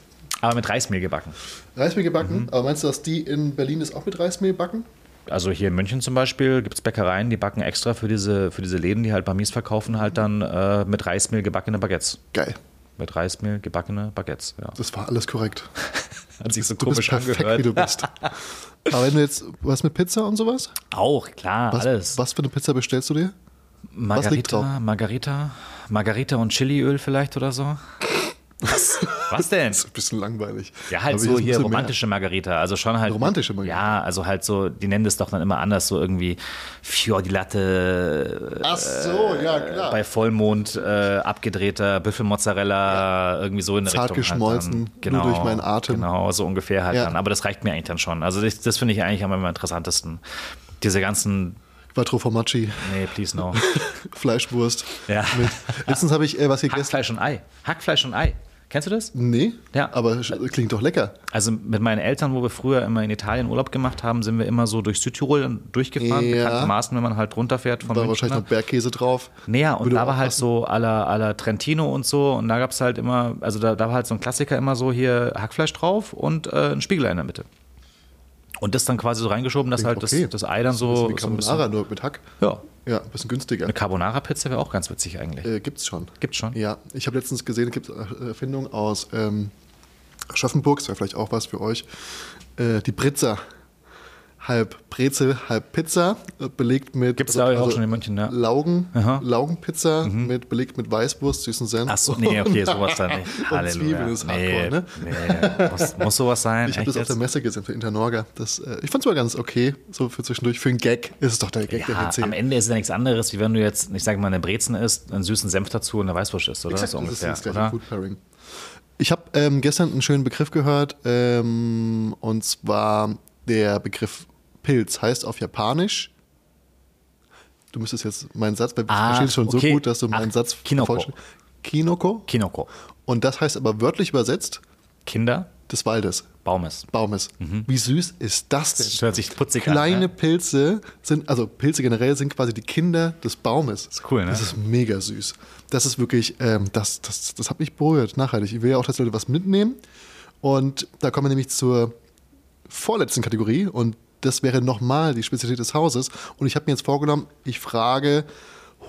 Aber mit Reismehl gebacken. Reismehl gebacken. Mhm. Aber meinst du, dass die in Berlin das auch mit Reismehl backen? Also hier in München zum Beispiel gibt es Bäckereien, die backen extra für diese, für diese Läden, die halt Bamis verkaufen, halt dann äh, mit Reismehl gebackene Baguettes. Geil. Mit Reismehl gebackene Baguettes, ja. Das war alles korrekt. Hat sich so Du bist komisch perfekt, angehört. wie du bist. Aber wenn du jetzt was mit Pizza und sowas? Auch, klar, Was, alles. was für eine Pizza bestellst du dir? Margarita? Margarita, Margarita und Chiliöl vielleicht oder so. Was? Was denn? Das ist ein bisschen langweilig. Ja, halt Aber so hier romantische Margarita. Also schon halt. Romantische Margarita? Ja, also halt so, die nennen das doch dann immer anders, so irgendwie Fior di Latte Mehr. Ach so, ja, klar. bei Vollmond äh, abgedrehter Büffelmozzarella, irgendwie so in der Zart Richtung. geschmolzen, halt nur dann. durch meinen Atem. Genau, so ungefähr halt Ja. dann. Aber das reicht mir eigentlich dann schon. Also das, das finde ich eigentlich am interessantesten. Diese ganzen, Quattro Formaggi, nee, please no. Fleischwurst. Ja. Mit. Letztens habe ich äh, was gegessen. Hackfleisch und Ei. Hackfleisch und Ei. Kennst du das? Nee, Ja. aber klingt doch lecker. Also mit meinen Eltern, wo wir früher immer in Italien Urlaub gemacht haben, sind wir immer so durch Südtirol durchgefahren, Ja. bekanntermaßen, wenn man halt runterfährt von Da war wahrscheinlich ne? noch Bergkäse drauf. Naja, und Würde da war halt passen. so à la, à la Trentino und so. Und da gab es halt immer, also da, da war halt so ein Klassiker immer so hier Hackfleisch drauf und äh, ein Spiegelei in der Mitte. Und das dann quasi so reingeschoben, dass halt Okay. das, das Ei dann Das so, ist wie so ein Carbonara, bisschen. nur mit Hack. Ja, Ja, ein bisschen günstiger. eine Carbonara-Pizza wäre auch ganz witzig eigentlich. Äh, gibt's schon. Gibt's schon? Ja, ich habe letztens gesehen, es gibt eine Erfindung aus ähm, Aschaffenburg, das wäre vielleicht auch was für euch. Äh, die Britzer. Halb Brezel, halb Pizza, äh, belegt mit. Gibt's da auch schon in München, ja. Laugen, Aha. Mhm. Laugenpizza, mit, belegt mit Weißwurst, süßen Senf. Ach so, nee, okay, sowas dann nicht. Und Halleluja. Zwiebeln ist nee, Hardcore, ne? nee, muss, muss sowas sein? Ich habe das auf der Messe gesehen für Internorga. Das, äh, ich fand es mal ganz okay, so für zwischendurch. Für einen Gag ist es doch der Gag, der Ja, hier zählt. am Ende ist es ja nichts anderes, wie wenn du jetzt, ich sage mal, eine Brezen isst, einen süßen Senf dazu und eine Weißwurst isst, oder? Exakt, so das ungefähr, ist das gleiche? Food Pairing. Ich habe ähm, gestern einen schönen Begriff gehört, ähm, und zwar der Begriff Pilz heißt auf Japanisch. Du müsstest jetzt meinen Satz, weil ich Ah, es schon okay. so gut, dass du meinen Ach, Satz Kinoko. Kinoko. Kinoko. Und das heißt aber wörtlich übersetzt Kinder, des Waldes, Baumes. Baumes. Wie süß ist das denn? Das hört sich putzig Kleine an. Ne? Pilze sind, also Pilze generell sind quasi die Kinder des Baumes. Das ist cool, ne? Das ist mega süß. Das ist wirklich, ähm, das, das, das hat mich berührt, nachhaltig. Ich will ja auch, dass Leute was mitnehmen. Und da kommen wir nämlich zur vorletzten Kategorie und das wäre nochmal die Spezialität des Hauses. Und ich habe mir jetzt vorgenommen, ich frage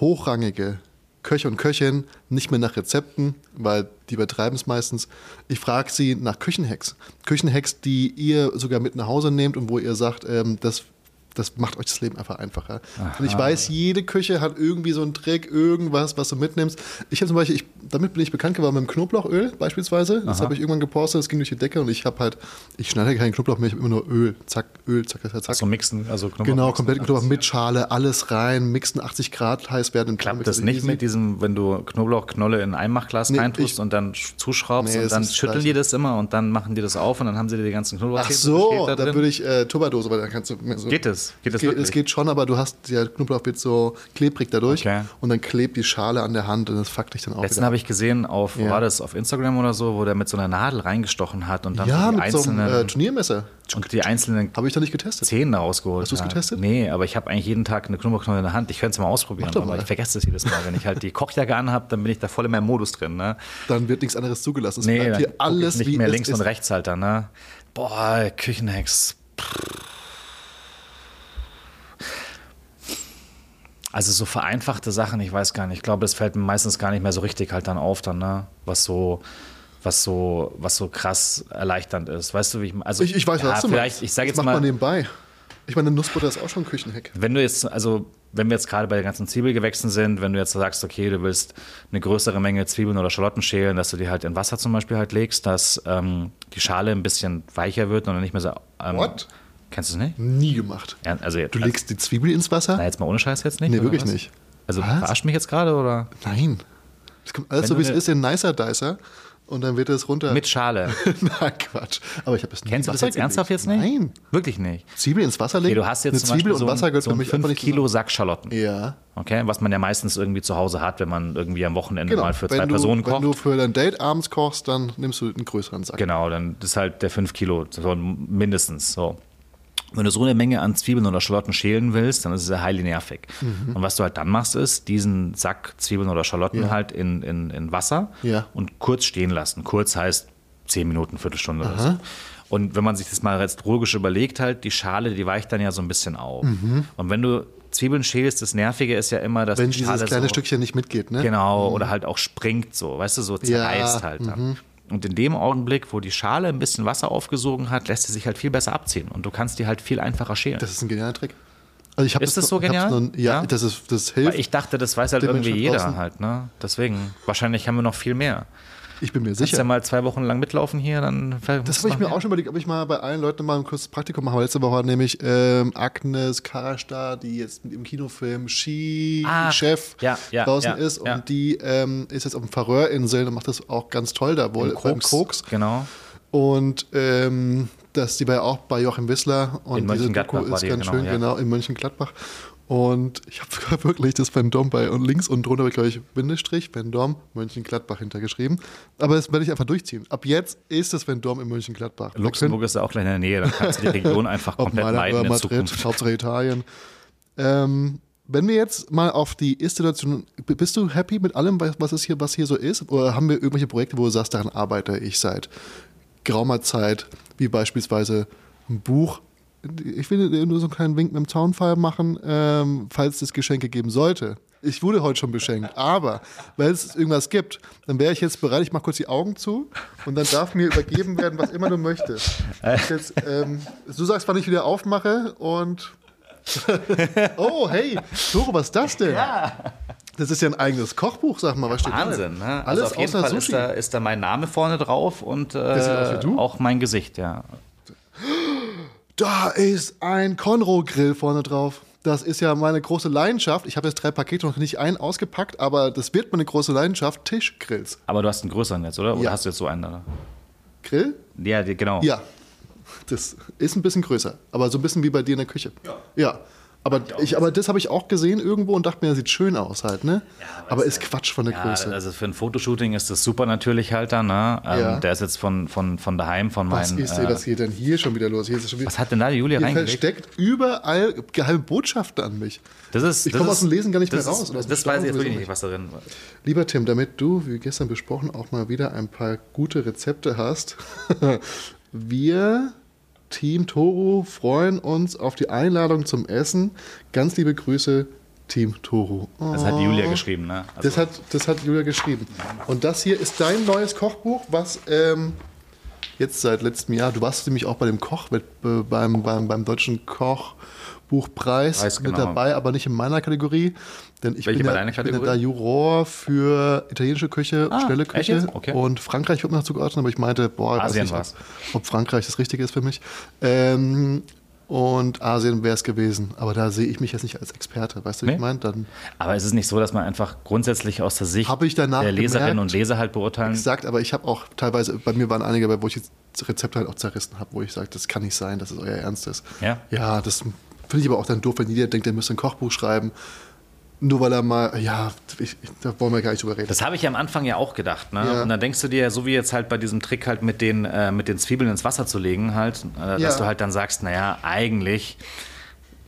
hochrangige Köche und Köchinnen nicht mehr nach Rezepten, weil die übertreiben es meistens. Ich frage sie nach Küchenhacks. Küchenhacks, die ihr sogar mit nach Hause nehmt und wo ihr sagt, ähm, das, das macht euch das Leben einfach einfacher. Und ich weiß, jede Küche hat irgendwie so einen Trick, irgendwas, was du mitnimmst. Ich habe zum Beispiel, ich, damit bin ich bekannt geworden mit dem Knoblauchöl beispielsweise. Das habe ich irgendwann gepostet, das ging durch die Decke und ich habe halt, ich schneide keinen Knoblauch mehr, ich habe immer nur Öl. Zack, Öl, zack, zack, zack. So mixen, also Knoblauch Genau, komplett Knoblauch mit Schale, alles rein, mixen 80 Grad heiß werden. Klappt das nicht mit diesem, wenn du Knoblauchknolle in ein Einmachglas Nee, reintust ich- und dann sch- zuschraubst Nee, und dann schütteln die Gleiche. das immer und dann machen die das auf und dann haben sie dir die ganzen Knoblauch Ach so, da da würde ich äh, Tupperdose, weil dann kannst du mehr so. Geht das? Geht das geht, wirklich? es geht schon, aber du hast, der Knoblauch wird so klebrig dadurch Okay. und dann klebt die Schale an der Hand und das fuckt dich dann auch Letzten habe ich gesehen auf, wo Ja. war das, auf Instagram oder so, wo der mit so einer Nadel reingestochen hat und dann ja, so die mit so einem einzelnen, äh, Turniermesser. und die einzelnen Habe ich da nicht getestet. Zähne rausgeholt Hast du's hat. getestet? Nee, aber ich habe eigentlich jeden Tag eine Knoblauchknolle in der Hand. Ich könnte es mal ausprobieren, doch aber mal. ich vergesse es jedes Mal. Wenn ich halt die Kochjacke anhabe, dann bin ich da voll in meinem Modus drin. Ne? Dann wird nichts anderes zugelassen. Es Nee, bleibt hier alles ich nicht wie mehr es links ist. und rechts halt dann. Ne? Boah, Küchenhacks. Also so vereinfachte Sachen, ich weiß gar nicht. Ich glaube, das fällt mir meistens gar nicht mehr so richtig halt dann auf, dann, ne? was so, was so, was so krass erleichternd ist. Weißt du, wie ich also Ich, ich weiß, ja, was du vielleicht, meinst. ich sage Das jetzt macht mal, man nebenbei. Ich meine, Nussbutter ist auch schon ein Küchenhack. wenn du jetzt, also wenn wir jetzt gerade bei den ganzen Zwiebelgewächsen sind, wenn du jetzt sagst, okay, du willst eine größere Menge Zwiebeln oder Schalotten schälen, dass du die halt in Wasser zum Beispiel halt legst, dass ähm, die Schale ein bisschen weicher wird und dann nicht mehr so. Ähm, What? Kennst du es nicht? Nie gemacht. Ja, also jetzt, Du legst die Zwiebel ins Wasser? na, jetzt mal ohne Scheiß jetzt nicht? Nee, wirklich was? nicht. Also Was? verarscht mich jetzt gerade oder? Nein. Das kommt alles Wenn so, wie es ist, in Nicer Dicer und dann wird es runter. Mit Schale. Na Quatsch. Aber ich habe es nie Kennst du das jetzt ernsthaft gelegt. jetzt nicht? Nein. Wirklich nicht. Zwiebel ins Wasser legen? Okay, du hast jetzt Eine zum Zwiebel Beispiel und Wasser so, gehört so für einen mich 5 einfach nicht Kilo Sack Schalotten. Ja. Okay, was man ja meistens irgendwie zu Hause hat, wenn man irgendwie am Wochenende Genau. mal für zwei wenn du, Personen Wenn kocht. du für dein Date abends kochst, dann nimmst du einen größeren Sack. Genau, dann ist halt der 5 Kilo, so mindestens. So. Wenn du so eine Menge an Zwiebeln oder Schalotten schälen willst, dann ist es ja highly nervig. Mhm. Und was du halt dann machst, ist, diesen Sack Zwiebeln oder Schalotten Ja. halt in, in, in Wasser Ja. und kurz stehen lassen. Kurz heißt 10 Minuten, Viertelstunde oder so. Und wenn man sich das mal jetzt logisch überlegt, halt, die Schale, die weicht dann ja so ein bisschen auf. Und wenn du Zwiebeln schälst, das Nervige ist ja immer, dass Mhm. Wenn die dieses Schale kleine so, Stückchen nicht mitgeht, ne? Genau, oder halt auch springt so, weißt du, so zerreißt Ja, halt dann. Und in dem Augenblick, wo die Schale ein bisschen Wasser aufgesogen hat, lässt sie sich halt viel besser abziehen und du kannst die halt viel einfacher schälen. Das ist ein genialer Trick. Also ich Ist das so ich hab's genial? Noch, ja, Ja? das, ist, das Weil hilft. ich dachte, das weiß halt irgendwie jeder draußen. halt, ne? Deswegen, wahrscheinlich haben wir noch viel mehr. Ich bin mir Kannst du sicher. ja mal zwei Wochen lang mitlaufen hier, dann Das habe ich mir auch schon überlegt, ob ich mal bei allen Leuten mal ein kurzes Praktikum mache. Letzte Woche hat nämlich ähm, Agnes Karastar, die jetzt mit im Kinofilm Ah, Ski-Chef ja, ja, draußen ja, ist. Und die ähm, ist jetzt auf den Färöerinseln und macht das auch ganz toll da wohl beim Koks. Genau. Und ähm, das, die war ja auch bei Joachim Wissler und In diese Doku war ist ganz genau, schön, genau, in Mönchengladbach. Und ich habe sogar wirklich das Vendom bei und links und drunter, glaube ich, Bindestrich, Vendom, Mönchengladbach hintergeschrieben. Aber das werde ich einfach durchziehen. Ab jetzt ist das Vendom in Mönchengladbach. Luxemburg ist ja auch gleich in der Nähe, dann kannst du die Region einfach Ob komplett meiden oder in Madrid, Zukunft. Hauptsache Italien. Ähm, wenn wir jetzt mal auf die Ist-Situation, bist du happy mit allem, was es hier, was hier so ist? Oder haben wir irgendwelche Projekte, wo du sagst, daran arbeite ich seit geraumer Zeit, wie beispielsweise ein Buch? Ich will dir nur so einen kleinen Wink mit dem Zaunfall machen, ähm, falls es Geschenke geben sollte. Ich wurde heute schon beschenkt, aber weil es irgendwas gibt, dann wäre ich jetzt bereit, ich mache kurz die Augen zu und dann darf mir übergeben werden, was immer du möchtest. Jetzt, ähm, du sagst, wann ich wieder aufmache und oh, hey, Toro, was ist das denn? Das ist ja ein eigenes Kochbuch, sag mal. Was steht da Wahnsinn, ne? Alles Also auf jeden außer Fall ist da, ist da mein Name vorne drauf und äh, auch mein Gesicht, ja. Da ist ein Conro-Grill vorne drauf. Das ist ja meine große Leidenschaft. Ich habe jetzt drei Pakete noch nicht ein ausgepackt, aber das wird meine große Leidenschaft. Tischgrills. Aber du hast einen größeren jetzt, oder? Oder Ja. hast du jetzt so einen? Oder? Grill? Ja, genau. Ja. Das ist ein bisschen größer, aber so ein bisschen wie bei dir in der Küche. Ja. Ja. Aber, ich, aber das habe ich auch gesehen irgendwo und dachte mir, das sieht schön aus halt, ne? aber ist Quatsch von der Ja, Größe. also für ein Fotoshooting ist das super natürlich halt dann, ne? Ähm, Ja. Der ist jetzt von, von, von daheim, von was meinen. ist denn äh, das hier denn hier schon wieder los? Hier ist schon wieder, was hat denn da die Julia hier reingelegt? versteckt überall geheime Botschaften an mich. Das ist, Ich komme aus dem Lesen gar nicht mehr raus, Ist, das weiß ich jetzt wirklich nicht, was darin war. Lieber Tim, damit du, wie gestern besprochen, auch mal wieder ein paar gute Rezepte hast, wir, Team Toru, freuen uns auf die Einladung zum Essen. Ganz liebe Grüße, Team Toru. Oh, Das hat Julia geschrieben, ne? Also, das, hat, das hat Julia geschrieben. Und das hier ist dein neues Kochbuch, was ähm, jetzt seit letztem Jahr, du warst nämlich auch bei dem Koch, beim, beim, beim deutschen Kochbuchpreis Weiß, mit genau. dabei, aber nicht in meiner Kategorie. Denn ich Welche bin, ja, ich bin ja da Juror für italienische Küche, Ah, schnelle Küche. Okay. Und Frankreich wird mir noch zugeordnet, aber ich meinte, boah, weiß Asien nicht, war's. ob Frankreich das Richtige ist für mich. Ähm, und Asien wäre es gewesen. Aber da sehe ich mich jetzt nicht als Experte. Weißt du, wie Nee. ich meine? Dann aber ist es nicht so, dass man einfach grundsätzlich aus der Sicht der Leserinnen und Leser halt beurteilen Exakt, aber ich habe auch teilweise, bei mir waren einige dabei, wo ich das Rezept halt auch zerrissen habe, wo ich sage, das kann nicht sein, dass es euer Ernst ist. Ja? Ja, das finde ich aber auch dann doof, wenn jeder denkt, er müsste ein Kochbuch schreiben. Nur weil er mal, ja, ich, da wollen wir gar nicht drüber reden. Das habe ich am Anfang ja auch gedacht. Ne? Ja. Und dann denkst du dir, so wie jetzt halt bei diesem Trick halt mit den, äh, mit den Zwiebeln ins Wasser zu legen, halt, äh, Ja. dass du halt dann sagst, naja, eigentlich,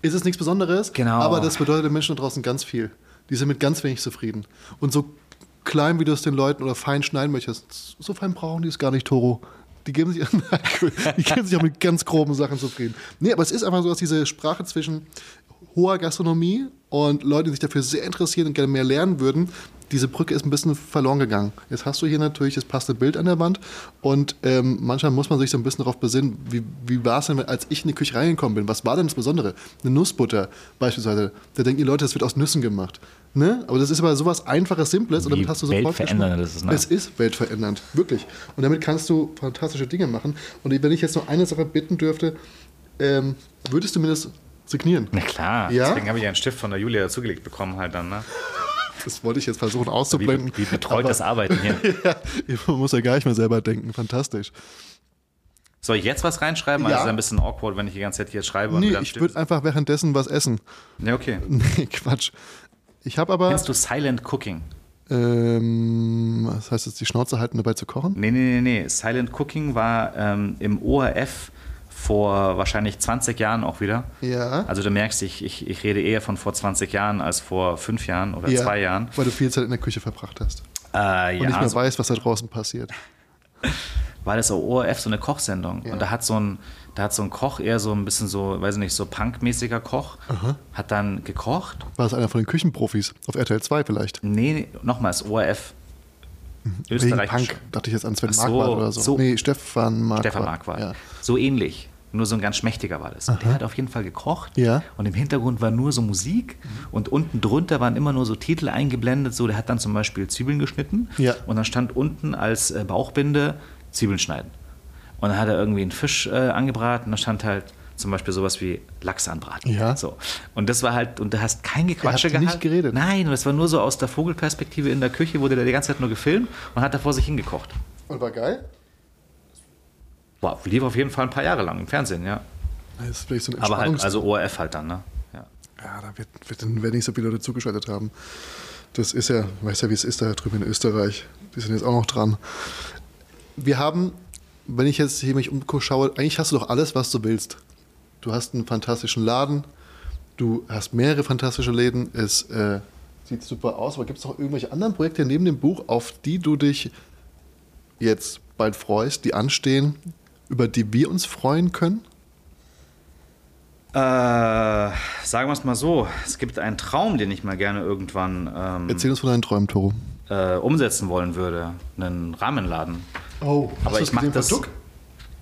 ist es nichts Besonderes, Genau. aber das bedeutet den Menschen da draußen ganz viel. Die sind mit ganz wenig zufrieden. Und so klein, wie du es den Leuten oder fein schneiden möchtest, so fein brauchen die es gar nicht, Toro. Die geben, sich, die geben sich auch mit ganz groben Sachen zufrieden. Nee, aber es ist einfach so, dass diese Sprache zwischen hoher Gastronomie und Leuten, die sich dafür sehr interessieren und gerne mehr lernen würden, diese Brücke ist ein bisschen verloren gegangen. Jetzt hast du hier natürlich das passende Bild an der Wand und ähm, manchmal muss man sich so ein bisschen darauf besinnen, wie, wie war es denn, als ich in die Küche reingekommen bin? Was war denn das Besondere? Eine Nussbutter beispielsweise. Da denken die Leute, das wird aus Nüssen gemacht. Ne? Aber das ist aber sowas Einfaches, Simples und damit hast du sofort weltverändernd ist, ne? Es ist weltverändernd, wirklich. Und damit kannst du fantastische Dinge machen. Und wenn ich jetzt noch eine Sache bitten dürfte, ähm, würdest du mir das signieren? na klar, Ja? deswegen habe ich einen Stift von der Julia dazugelegt bekommen halt dann. Ne? Das wollte ich jetzt versuchen Wie, auszublenden. wie betreut aber- das Arbeiten hier. ja, man muss ja gar nicht mehr selber denken. Fantastisch. Soll ich jetzt was reinschreiben? Also Ja. es ist ein bisschen awkward, wenn ich die ganze Zeit hier schreibe. und Nee, ich würde einfach währenddessen was essen. Ja, okay. Nee, Quatsch. Ich habe aber. Kennst du Silent Cooking? Ähm, was heißt das, die Schnauze halten, dabei zu kochen? Nee, nee, nee, nee. Silent Cooking war ähm, im ORF vor wahrscheinlich 20 Jahren auch wieder. Ja. Also du merkst, ich, ich, ich rede eher von vor 20 Jahren als vor fünf Jahren oder ja, zwei Jahren. Weil du viel Zeit in der Küche verbracht hast. Äh, Und nicht ja, mehr so, weißt, was da draußen passiert. war das ORF so eine Kochsendung. Und da hat so ein, da hat so ein Koch eher so ein bisschen so, weiß ich nicht, so punkmäßiger Koch, hat dann gekocht. War es einer von den Küchenprofis? Auf RTL 2 vielleicht? Nee, nochmals, ORF. Österreich. Punk. Dachte ich jetzt an Sven so, Marquardt oder so. so. Nee, Stefan Marquardt. Stefan Marquardt. Ja. So ähnlich. Nur so ein ganz schmächtiger war das. Und der hat auf jeden Fall gekocht. Ja. Und im Hintergrund war nur so Musik. Und unten drunter waren immer nur so Titel eingeblendet. So, der hat dann zum Beispiel Zwiebeln geschnitten. Ja. Und dann stand unten als äh, Bauchbinde Zwiebeln schneiden. Und dann hat er irgendwie einen Fisch äh, angebraten. Da stand halt zum Beispiel sowas wie Lachs anbraten. Ja. So. Und das war halt, und du hast kein Gequatsche hat nicht gehabt. geredet. Nein, und das war nur so aus der Vogelperspektive in der Küche, wurde der die ganze Zeit nur gefilmt und hat da vor sich hingekocht. Und war geil? Wow, lief auf jeden Fall ein paar Jahre lang im Fernsehen, ja. Das ist vielleicht so ein Aber halt, also ORF halt dann, ne? Ja. Ja, da wird, wird, werden nicht so viele Leute zugeschaltet haben. Das ist ja, weißt ja, wie es ist da drüben in Österreich. Die sind jetzt auch noch dran. Wir haben, wenn ich jetzt hier mich umschaue, eigentlich hast du doch alles, was du willst. Du hast einen fantastischen Laden, du hast mehrere fantastische Läden, es äh, sieht super aus, aber gibt es noch irgendwelche anderen Projekte neben dem Buch, auf die du dich jetzt bald freust, die anstehen, über die wir uns freuen können? Äh, sagen wir es mal so, es gibt einen Traum, den ich mal gerne irgendwann ähm, Erzähl uns von deinen Träumen, Toro. äh, umsetzen wollen würde. Einen Rahmenladen. Oh, Aber ich mache das.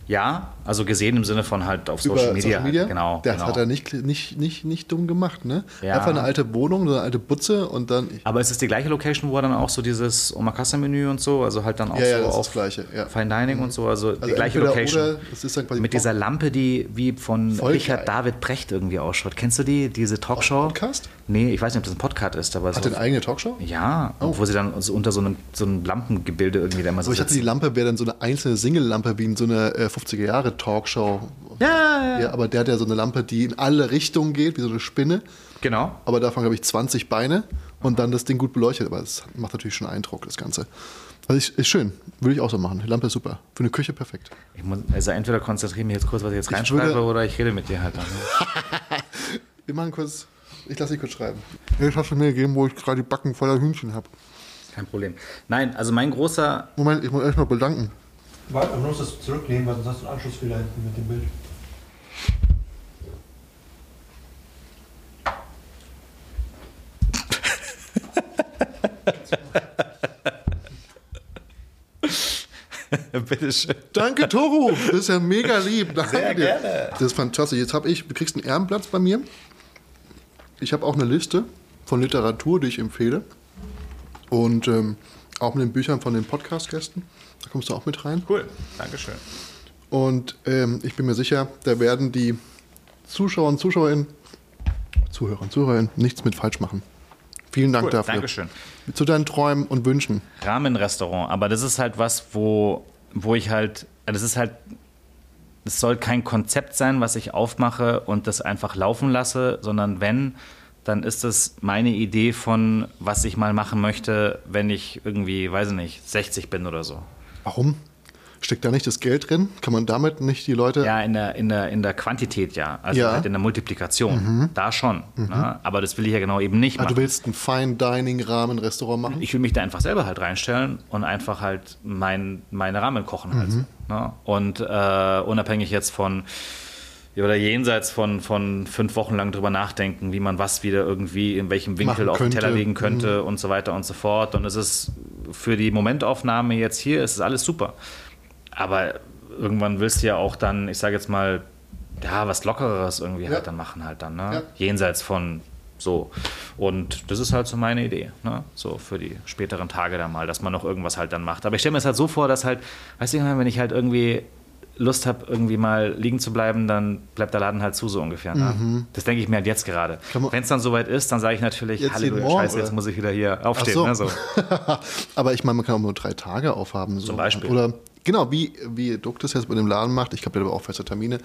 Ja, also gesehen im Sinne von halt auf Social Media. halt, Genau. Das genau. hat er nicht, nicht, nicht, nicht dumm gemacht, ne? Ja. Einfach eine alte Wohnung, so eine alte Butze und dann. Aber ist es die gleiche Location, wo er dann auch so dieses Omakase-Menü und so, also halt dann auch Ja, ja, so das auf das Gleiche, ja. Fine Dining und so, also, die Also gleiche entweder Location. Oder, das ist dann quasi Mit dieser Lampe, die wie von Voll Richard geil. David Brecht irgendwie ausschaut. Kennst du die, diese Talkshow? Podcast? Nee, ich weiß nicht, ob das ein Podcast ist, aber Hat so. den eigene Talkshow? Ja, und wo sie dann so unter so einem, so einem Lampengebilde irgendwie da immer so Aber ich hatte die. Lampe, wäre dann so eine einzelne Single-Lampe wie in so einer äh, 50er-Jahre-Talkshow. Ja, ja, Ja, aber der hat ja so eine Lampe, die in alle Richtungen geht, wie so eine Spinne. genau. Aber davon, glaube ich, 20 Beine und dann das Ding gut beleuchtet. Aber es macht natürlich schon Eindruck, das Ganze. Also ich, ist schön. Würde ich auch so machen. Die Lampe ist super. Für eine Küche perfekt. Ich muss, also entweder konzentriere mich jetzt kurz, was ich jetzt Ich reinschreibe, würde- oder ich rede mit dir halt dann. ne? Wir machen kurz. Ich lasse dich kurz schreiben. Hast du mir gegeben, wo ich gerade die Backen voller Hühnchen habe. Kein Problem. Nein, also mein großer Moment, ich muss erst mal bedanken. Warte, man muss das zurücknehmen, weil sonst hast du einen Anschlussfehler hinten mit dem Bild. Bitteschön. Danke, Toru. Das ist ja mega lieb. Danke Sehr dir. gerne. Das ist fantastisch. Jetzt habe ich, du kriegst einen Ehrenplatz bei mir. Ich habe auch eine Liste von Literatur, die ich empfehle. Und ähm, auch mit den Büchern von den Podcast-Gästen. Da kommst du auch mit rein. Cool, Dankeschön. Und ähm, ich bin mir sicher, da werden die Zuschauer und Zuschauerinnen, Zuhörer und Zuhörerinnen nichts mit falsch machen. Vielen Dank Cool, dafür. Dankeschön. Zu deinen Träumen und Wünschen. Rahmenrestaurant, aber das ist halt was, wo, wo ich halt, das ist halt, es soll kein Konzept sein, was ich aufmache und das einfach laufen lasse, sondern wenn, dann ist das meine Idee von, was ich mal machen möchte, wenn ich irgendwie, weiß ich nicht, 60 bin oder so. Warum? Steckt da nicht das Geld drin? Kann man damit nicht die Leute. Ja, in der, in der, in der Quantität ja, also Ja. halt in der Multiplikation, da schon. Ne? Aber das will ich ja genau eben nicht Ah, machen. du willst ein Fine Dining Rahmen Restaurant machen? ich will mich da einfach selber halt reinstellen und einfach halt mein, meine Rahmen kochen halt. Mhm. Ne? Und äh, unabhängig jetzt von oder jenseits von, von fünf Wochen lang drüber nachdenken, wie man was wieder irgendwie in welchem Winkel auf den. Mhm. Teller legen könnte und so weiter und so fort. Und es ist für die Momentaufnahme jetzt hier, ist es alles super. Aber irgendwann willst du ja auch dann, ich sage jetzt mal, ja, was Lockereres irgendwie Ja. halt dann machen halt dann, ne? Ja. Jenseits von so. Und das ist halt so meine Idee, ne? So für die späteren Tage dann mal, dass man noch irgendwas halt dann macht. Aber ich stelle mir es halt so vor, dass halt, weißt du, wenn ich halt irgendwie Lust habe, irgendwie mal liegen zu bleiben, dann bleibt der Laden halt zu, so ungefähr. Ne? Das denke ich mir halt jetzt gerade. Mhm. Wenn es dann soweit ist, dann sage ich natürlich, Jetzt Halleluja, Morgen, scheiße, jetzt oder? muss ich wieder hier aufstehen. so. Ne? So. Aber ich meine, man kann auch nur drei Tage aufhaben. So. Zum Beispiel. Oder genau, wie, wie Duck das jetzt bei dem Laden macht. Ich der hat aber auch feste Termine.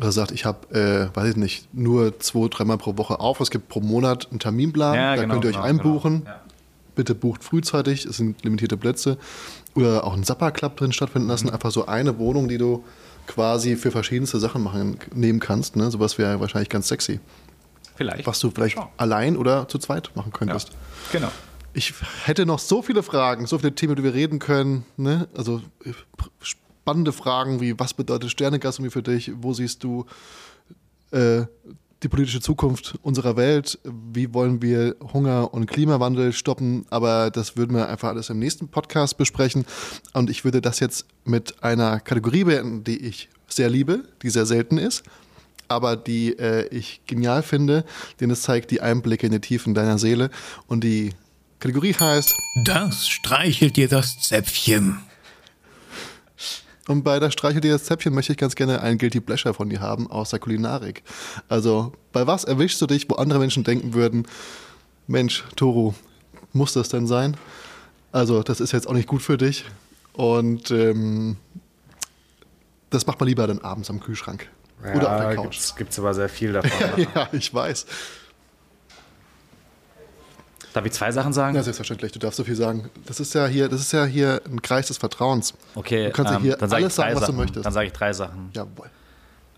Er sagt, ich habe, äh, weiß ich nicht, nur zwei, dreimal pro Woche auf. Es gibt pro Monat einen Terminplan. Ja, da genau, könnt ihr euch genau, einbuchen. genau. Ja. Bitte bucht frühzeitig, es sind limitierte Plätze. Oder auch einen Supper-Club drin stattfinden lassen. Einfach so eine Wohnung, die du quasi für verschiedenste Sachen machen, nehmen kannst. Ne? Sowas wäre wahrscheinlich ganz sexy. Vielleicht. Was du vielleicht Ja. allein oder zu zweit machen könntest. Genau. Ich hätte noch so viele Fragen, so viele Themen, über die wir reden können. Ne? Also äh, spannende Fragen wie, was bedeutet Sternegastronomie für dich? Wo siehst du äh, die politische Zukunft unserer Welt? Wie wollen wir Hunger und Klimawandel stoppen? Aber das würden wir einfach alles im nächsten Podcast besprechen. Und ich würde das jetzt mit einer Kategorie beenden, die ich sehr liebe, die sehr selten ist aber die äh, ich genial finde, denn es zeigt die Einblicke in die Tiefen deiner Seele. Und die Kategorie heißt, Das streichelt dir das Zäpfchen. Und bei der Streichel dir das Zäpfchen möchte ich ganz gerne einen Guilty Pleasure von dir haben aus der Kulinarik. Also, bei was erwischst du dich, wo andere Menschen denken würden, Mensch, Toru, muss das denn sein? Also, das ist jetzt auch nicht gut für dich. Und ähm, Das macht man lieber dann abends am Kühlschrank. Oder auf der Couch. Gibt's, gibt's aber sehr viel davon. Ja, ich weiß. Darf ich zwei Sachen sagen? Ja, selbstverständlich. Du darfst so viel sagen. Das ist ja hier, das ist ja hier ein Kreis des Vertrauens. Okay, Du kannst ja ähm, hier dann alles sagen, was du möchtest. Dann sage ich drei Sachen. Jawohl.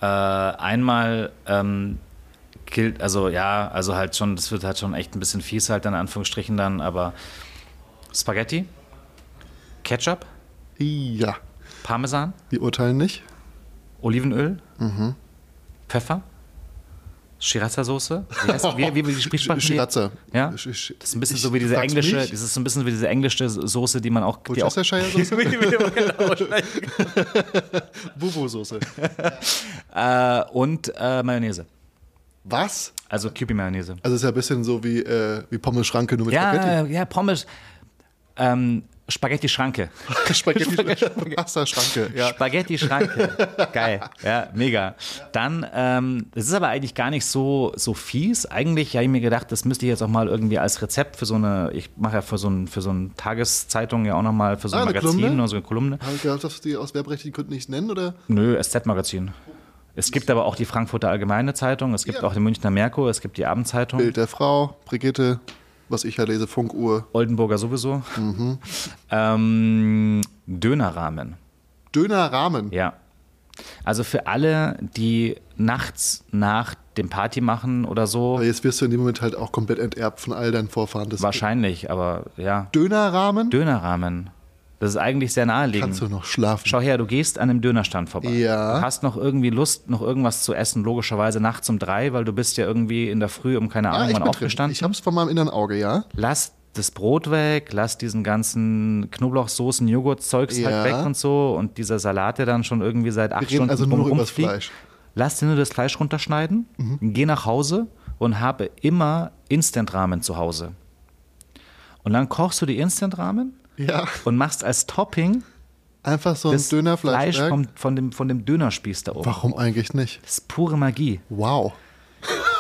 Äh, einmal ähm, gilt, also ja, also halt schon, das wird halt schon echt ein bisschen fies halt in Anführungsstrichen dann, aber Spaghetti, Ketchup, Ja. Parmesan, Wir urteilen nicht. Olivenöl, Mhm. Pfeffer, Sriracha-Soße. Wie, wie, wie, spricht man? Sriracha. Ja, das ist ein bisschen ich- so wie diese englische, mich? das ist ein bisschen wie diese englische Soße, die man auch, die auch Worcestershire-Soße? Bubu-Soße. äh, und äh, Mayonnaise. Was? Also Kewpie-Mayonnaise. Also es ist ja ein bisschen so wie, äh, wie Pommes-Schranke, nur mit Spaghetti. Ja, ja, Pommes. Ähm, Spaghetti-Schranke. Spaghetti. Pasta-Schranke. Ja. Spaghetti-Schranke. Geil. Ja, mega. Dann, ähm, das ist aber eigentlich gar nicht so, so fies. Eigentlich habe ich mir gedacht, das müsste ich jetzt auch mal irgendwie als Rezept für so eine, ich mache ja für so, ein, für so eine Tageszeitung ja auch nochmal für so ein Ah, Magazin Kolumne? oder so eine Kolumne. Habe ich gedacht, dass die aus werbrechtlichen Gründen nicht nennen, oder? Nö, SZ-Magazin. Es gibt aber auch die Frankfurter Allgemeine Zeitung, es gibt Ja. auch den Münchner Merkur, es gibt die Abendzeitung. Bild der Frau, Brigitte, was ich ja lese, Funkuhr. Oldenburger sowieso. Mhm. Ähm, Dönerrahmen. Dönerrahmen. Ja. Also für alle, die nachts nach dem Party machen oder so, Aber jetzt wirst du in dem Moment halt auch komplett enterbt von all deinen Vorfahren. Das wahrscheinlich, aber ja. Dönerrahmen? Dönerrahmen. Das ist eigentlich sehr naheliegend. Kannst du noch schlafen? Schau her, du gehst an einem Dönerstand vorbei. Ja. Du hast noch irgendwie Lust, noch irgendwas zu essen, logischerweise nachts um drei, weil du bist ja irgendwie in der Früh um keine ja, Ahnung ich wann bin drin. aufgestanden. Ich hab's von meinem inneren Auge, ja. lass das Brot weg, lass diesen ganzen Knoblauchsoßen, Joghurtzeugs Ja. halt weg und so und dieser Salat, der dann schon irgendwie seit acht Wir Stunden also nur noch übers. Fleisch. Lass dir nur das Fleisch runterschneiden, geh nach Hause und habe immer Instant-Ramen zu Hause. Und dann kochst du die Instant-Ramen Ja. und machst als Topping Einfach so ein das Dönerfleisch. Fleisch vom, von, dem, von dem Dönerspieß da oben. Warum eigentlich nicht? Das ist pure Magie. Wow.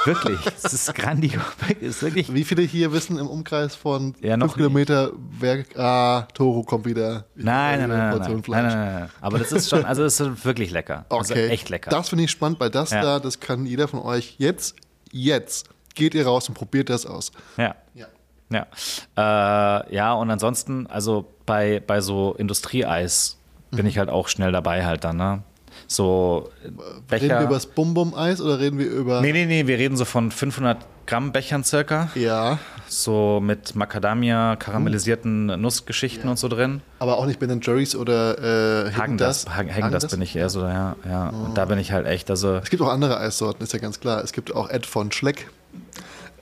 Wirklich. Das ist grandios. Das ist wirklich Wie viele hier wissen im Umkreis von Ja, fünf Kilometer, wer, ah, Toro kommt wieder. Ich Nein, nein, nein, nein, nein, nein. Aber das ist schon, also das ist wirklich lecker. Also Okay. echt lecker. Das finde ich spannend, weil das Ja. da, das kann jeder von euch jetzt, jetzt, geht ihr raus und probiert das aus. ja. Ja. Ja. Äh, ja, und ansonsten, also bei, bei so Industrieeis bin ich halt auch schnell dabei halt dann, ne? So äh, Reden wir Becher. über das Bum-Bum-Eis oder reden wir über. Nee, nee, nee, wir reden so von 500 Gramm Bechern circa. Ja, So mit Macadamia, karamellisierten Nussgeschichten und so drin. aber auch nicht Ben Jerry's oder äh, Hagen das, Hagen, das bin ich eher so, ja. ja. Und da bin ich halt echt, also Es gibt auch andere Eissorten, ist ja ganz klar. Es gibt auch Ed von Schleck.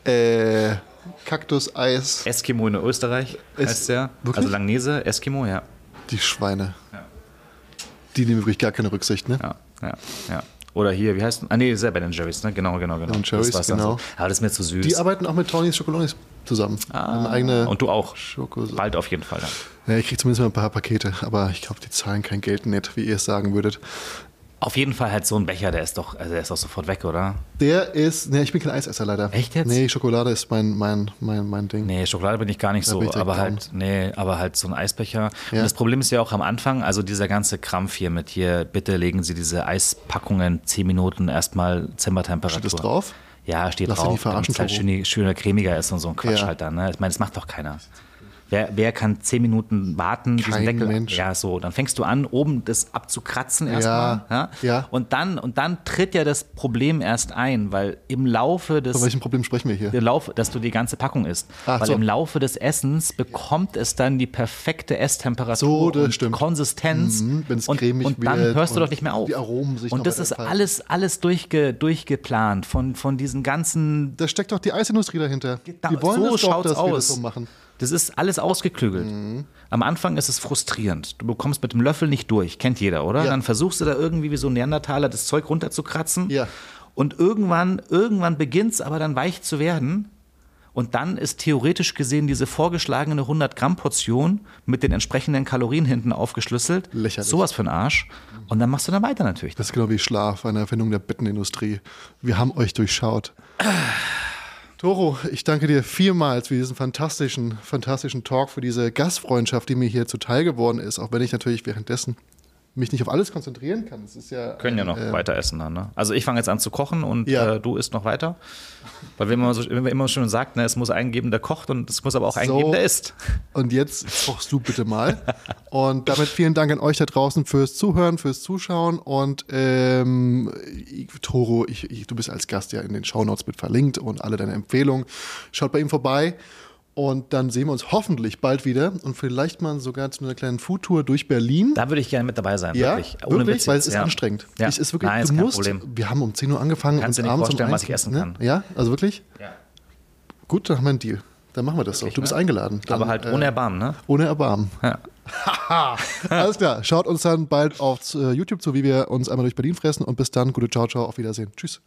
Äh, Kaktuseis. Eskimo in Österreich Ist- heißt der. wirklich? Also Langnese, Eskimo, ja. Die Schweine. Die nehmen wirklich gar keine Rücksicht, ne? Ja, ja, ja. Oder hier, wie heißt? Ah, nee, ist ja Ben Jerry's, ne? Genau, genau, genau. Ben Jerry's, das genau. So. Aber das ist mir zu süß. Die arbeiten auch mit Tony's Schokolonis zusammen. Ah, eine eigene und du auch. Schoko. Bald auf jeden Fall dann. Ja, ich krieg zumindest mal ein paar Pakete, aber ich glaube, die zahlen kein Geld nicht, wie ihr es sagen würdet. Auf jeden Fall halt so ein Becher, der ist doch, also der ist doch sofort weg, oder? Der ist, ne, ich bin kein Eisesser leider. Echt jetzt? Nee, Schokolade ist mein, mein, mein, mein Ding. Nee, Schokolade bin ich gar nicht Da so, aber halt, nee, aber halt so ein Eisbecher. Ja. Und das Problem ist ja auch am Anfang, also dieser ganze Krampf hier mit hier, bitte legen Sie diese Eispackungen 10 Minuten erstmal Zimmertemperatur. Steht das drauf? Ja, steht Lass drauf, damit es halt schöner, schöner cremiger ist und so ein Quatsch Ja. halt dann. Ne? Ich meine, das macht doch keiner. Wer, wer kann zehn Minuten warten, diesen Kein Deckel? Mensch. Ja, so, dann fängst du an, oben das abzukratzen erstmal. Ja, ja. Und, dann, und dann tritt ja das Problem erst ein, weil im Laufe des Von welchem Problem sprechen wir hier? der Lauf, dass du die ganze Packung isst. Ach Weil so. im Laufe des Essens bekommt es dann die perfekte Esstemperatur So, das und stimmt. Konsistenz. Mhm, wenn's und, cremig und dann hörst du doch nicht mehr auf. die Aromen sich und das ist entfalten. alles, alles durchge, durchgeplant von, von diesen ganzen. Da steckt doch die Eisindustrie dahinter. Die Da- wollen so das doch, dass wir das aus. so machen. Das ist alles ausgeklügelt. Mhm. Am Anfang ist es frustrierend. Du bekommst mit dem Löffel nicht durch. Kennt jeder, oder? Ja. Dann versuchst du da irgendwie wie so ein Neandertaler das Zeug runterzukratzen. Ja. Und irgendwann, irgendwann beginnt es aber dann weich zu werden. Und dann ist theoretisch gesehen diese vorgeschlagene 100 Gramm Portion mit den entsprechenden Kalorien hinten aufgeschlüsselt. Lächerlich. Sowas für ein Arsch. Und dann machst du dann weiter natürlich. Das ist genau wie Schlaf, eine Erfindung der Bettenindustrie. Wir haben euch durchschaut. Toro, ich danke dir vielmals für diesen fantastischen, fantastischen Talk, für diese Gastfreundschaft, die mir hier zuteil geworden ist, auch wenn ich natürlich währenddessen mich nicht auf alles konzentrieren kann. Das ist ja. Können ja noch äh, weiter essen dann, ne? Also ich fange jetzt an zu kochen und Ja. äh, du isst noch weiter. Weil wenn man, so, wenn man immer schon sagt, ne, es muss einen geben, der kocht und es muss aber auch einen So. geben, der isst. Und jetzt kochst du bitte mal. Und damit vielen Dank an euch da draußen fürs Zuhören, fürs Zuschauen. Und ähm, Toro, ich, ich, du bist als Gast ja in den Shownotes mit verlinkt und alle deine Empfehlungen. Schaut bei ihm vorbei. Und dann sehen wir uns hoffentlich bald wieder und vielleicht mal sogar zu einer kleinen Foodtour durch Berlin. Da würde ich gerne mit dabei sein, ja, wirklich. wirklich, Witz weil es ist ja. anstrengend. Ja. Es ist wirklich, Nein, ist du kein musst, Problem. wir haben um 10 Uhr angefangen Kannst und dir nicht abends um vorstellen, was 1, ich essen ne? kann. Ja, also wirklich? Ja. Gut, dann haben wir einen Deal. Dann machen wir das so. Du bist ne? eingeladen. Dann, Aber halt äh, ohne Erbarmen, ne? ohne Erbarmen. Ja. Alles klar. Schaut uns dann bald auf äh, YouTube zu, wie wir uns einmal durch Berlin fressen. Und bis dann, gute Ciao, ciao, auf Wiedersehen. Tschüss.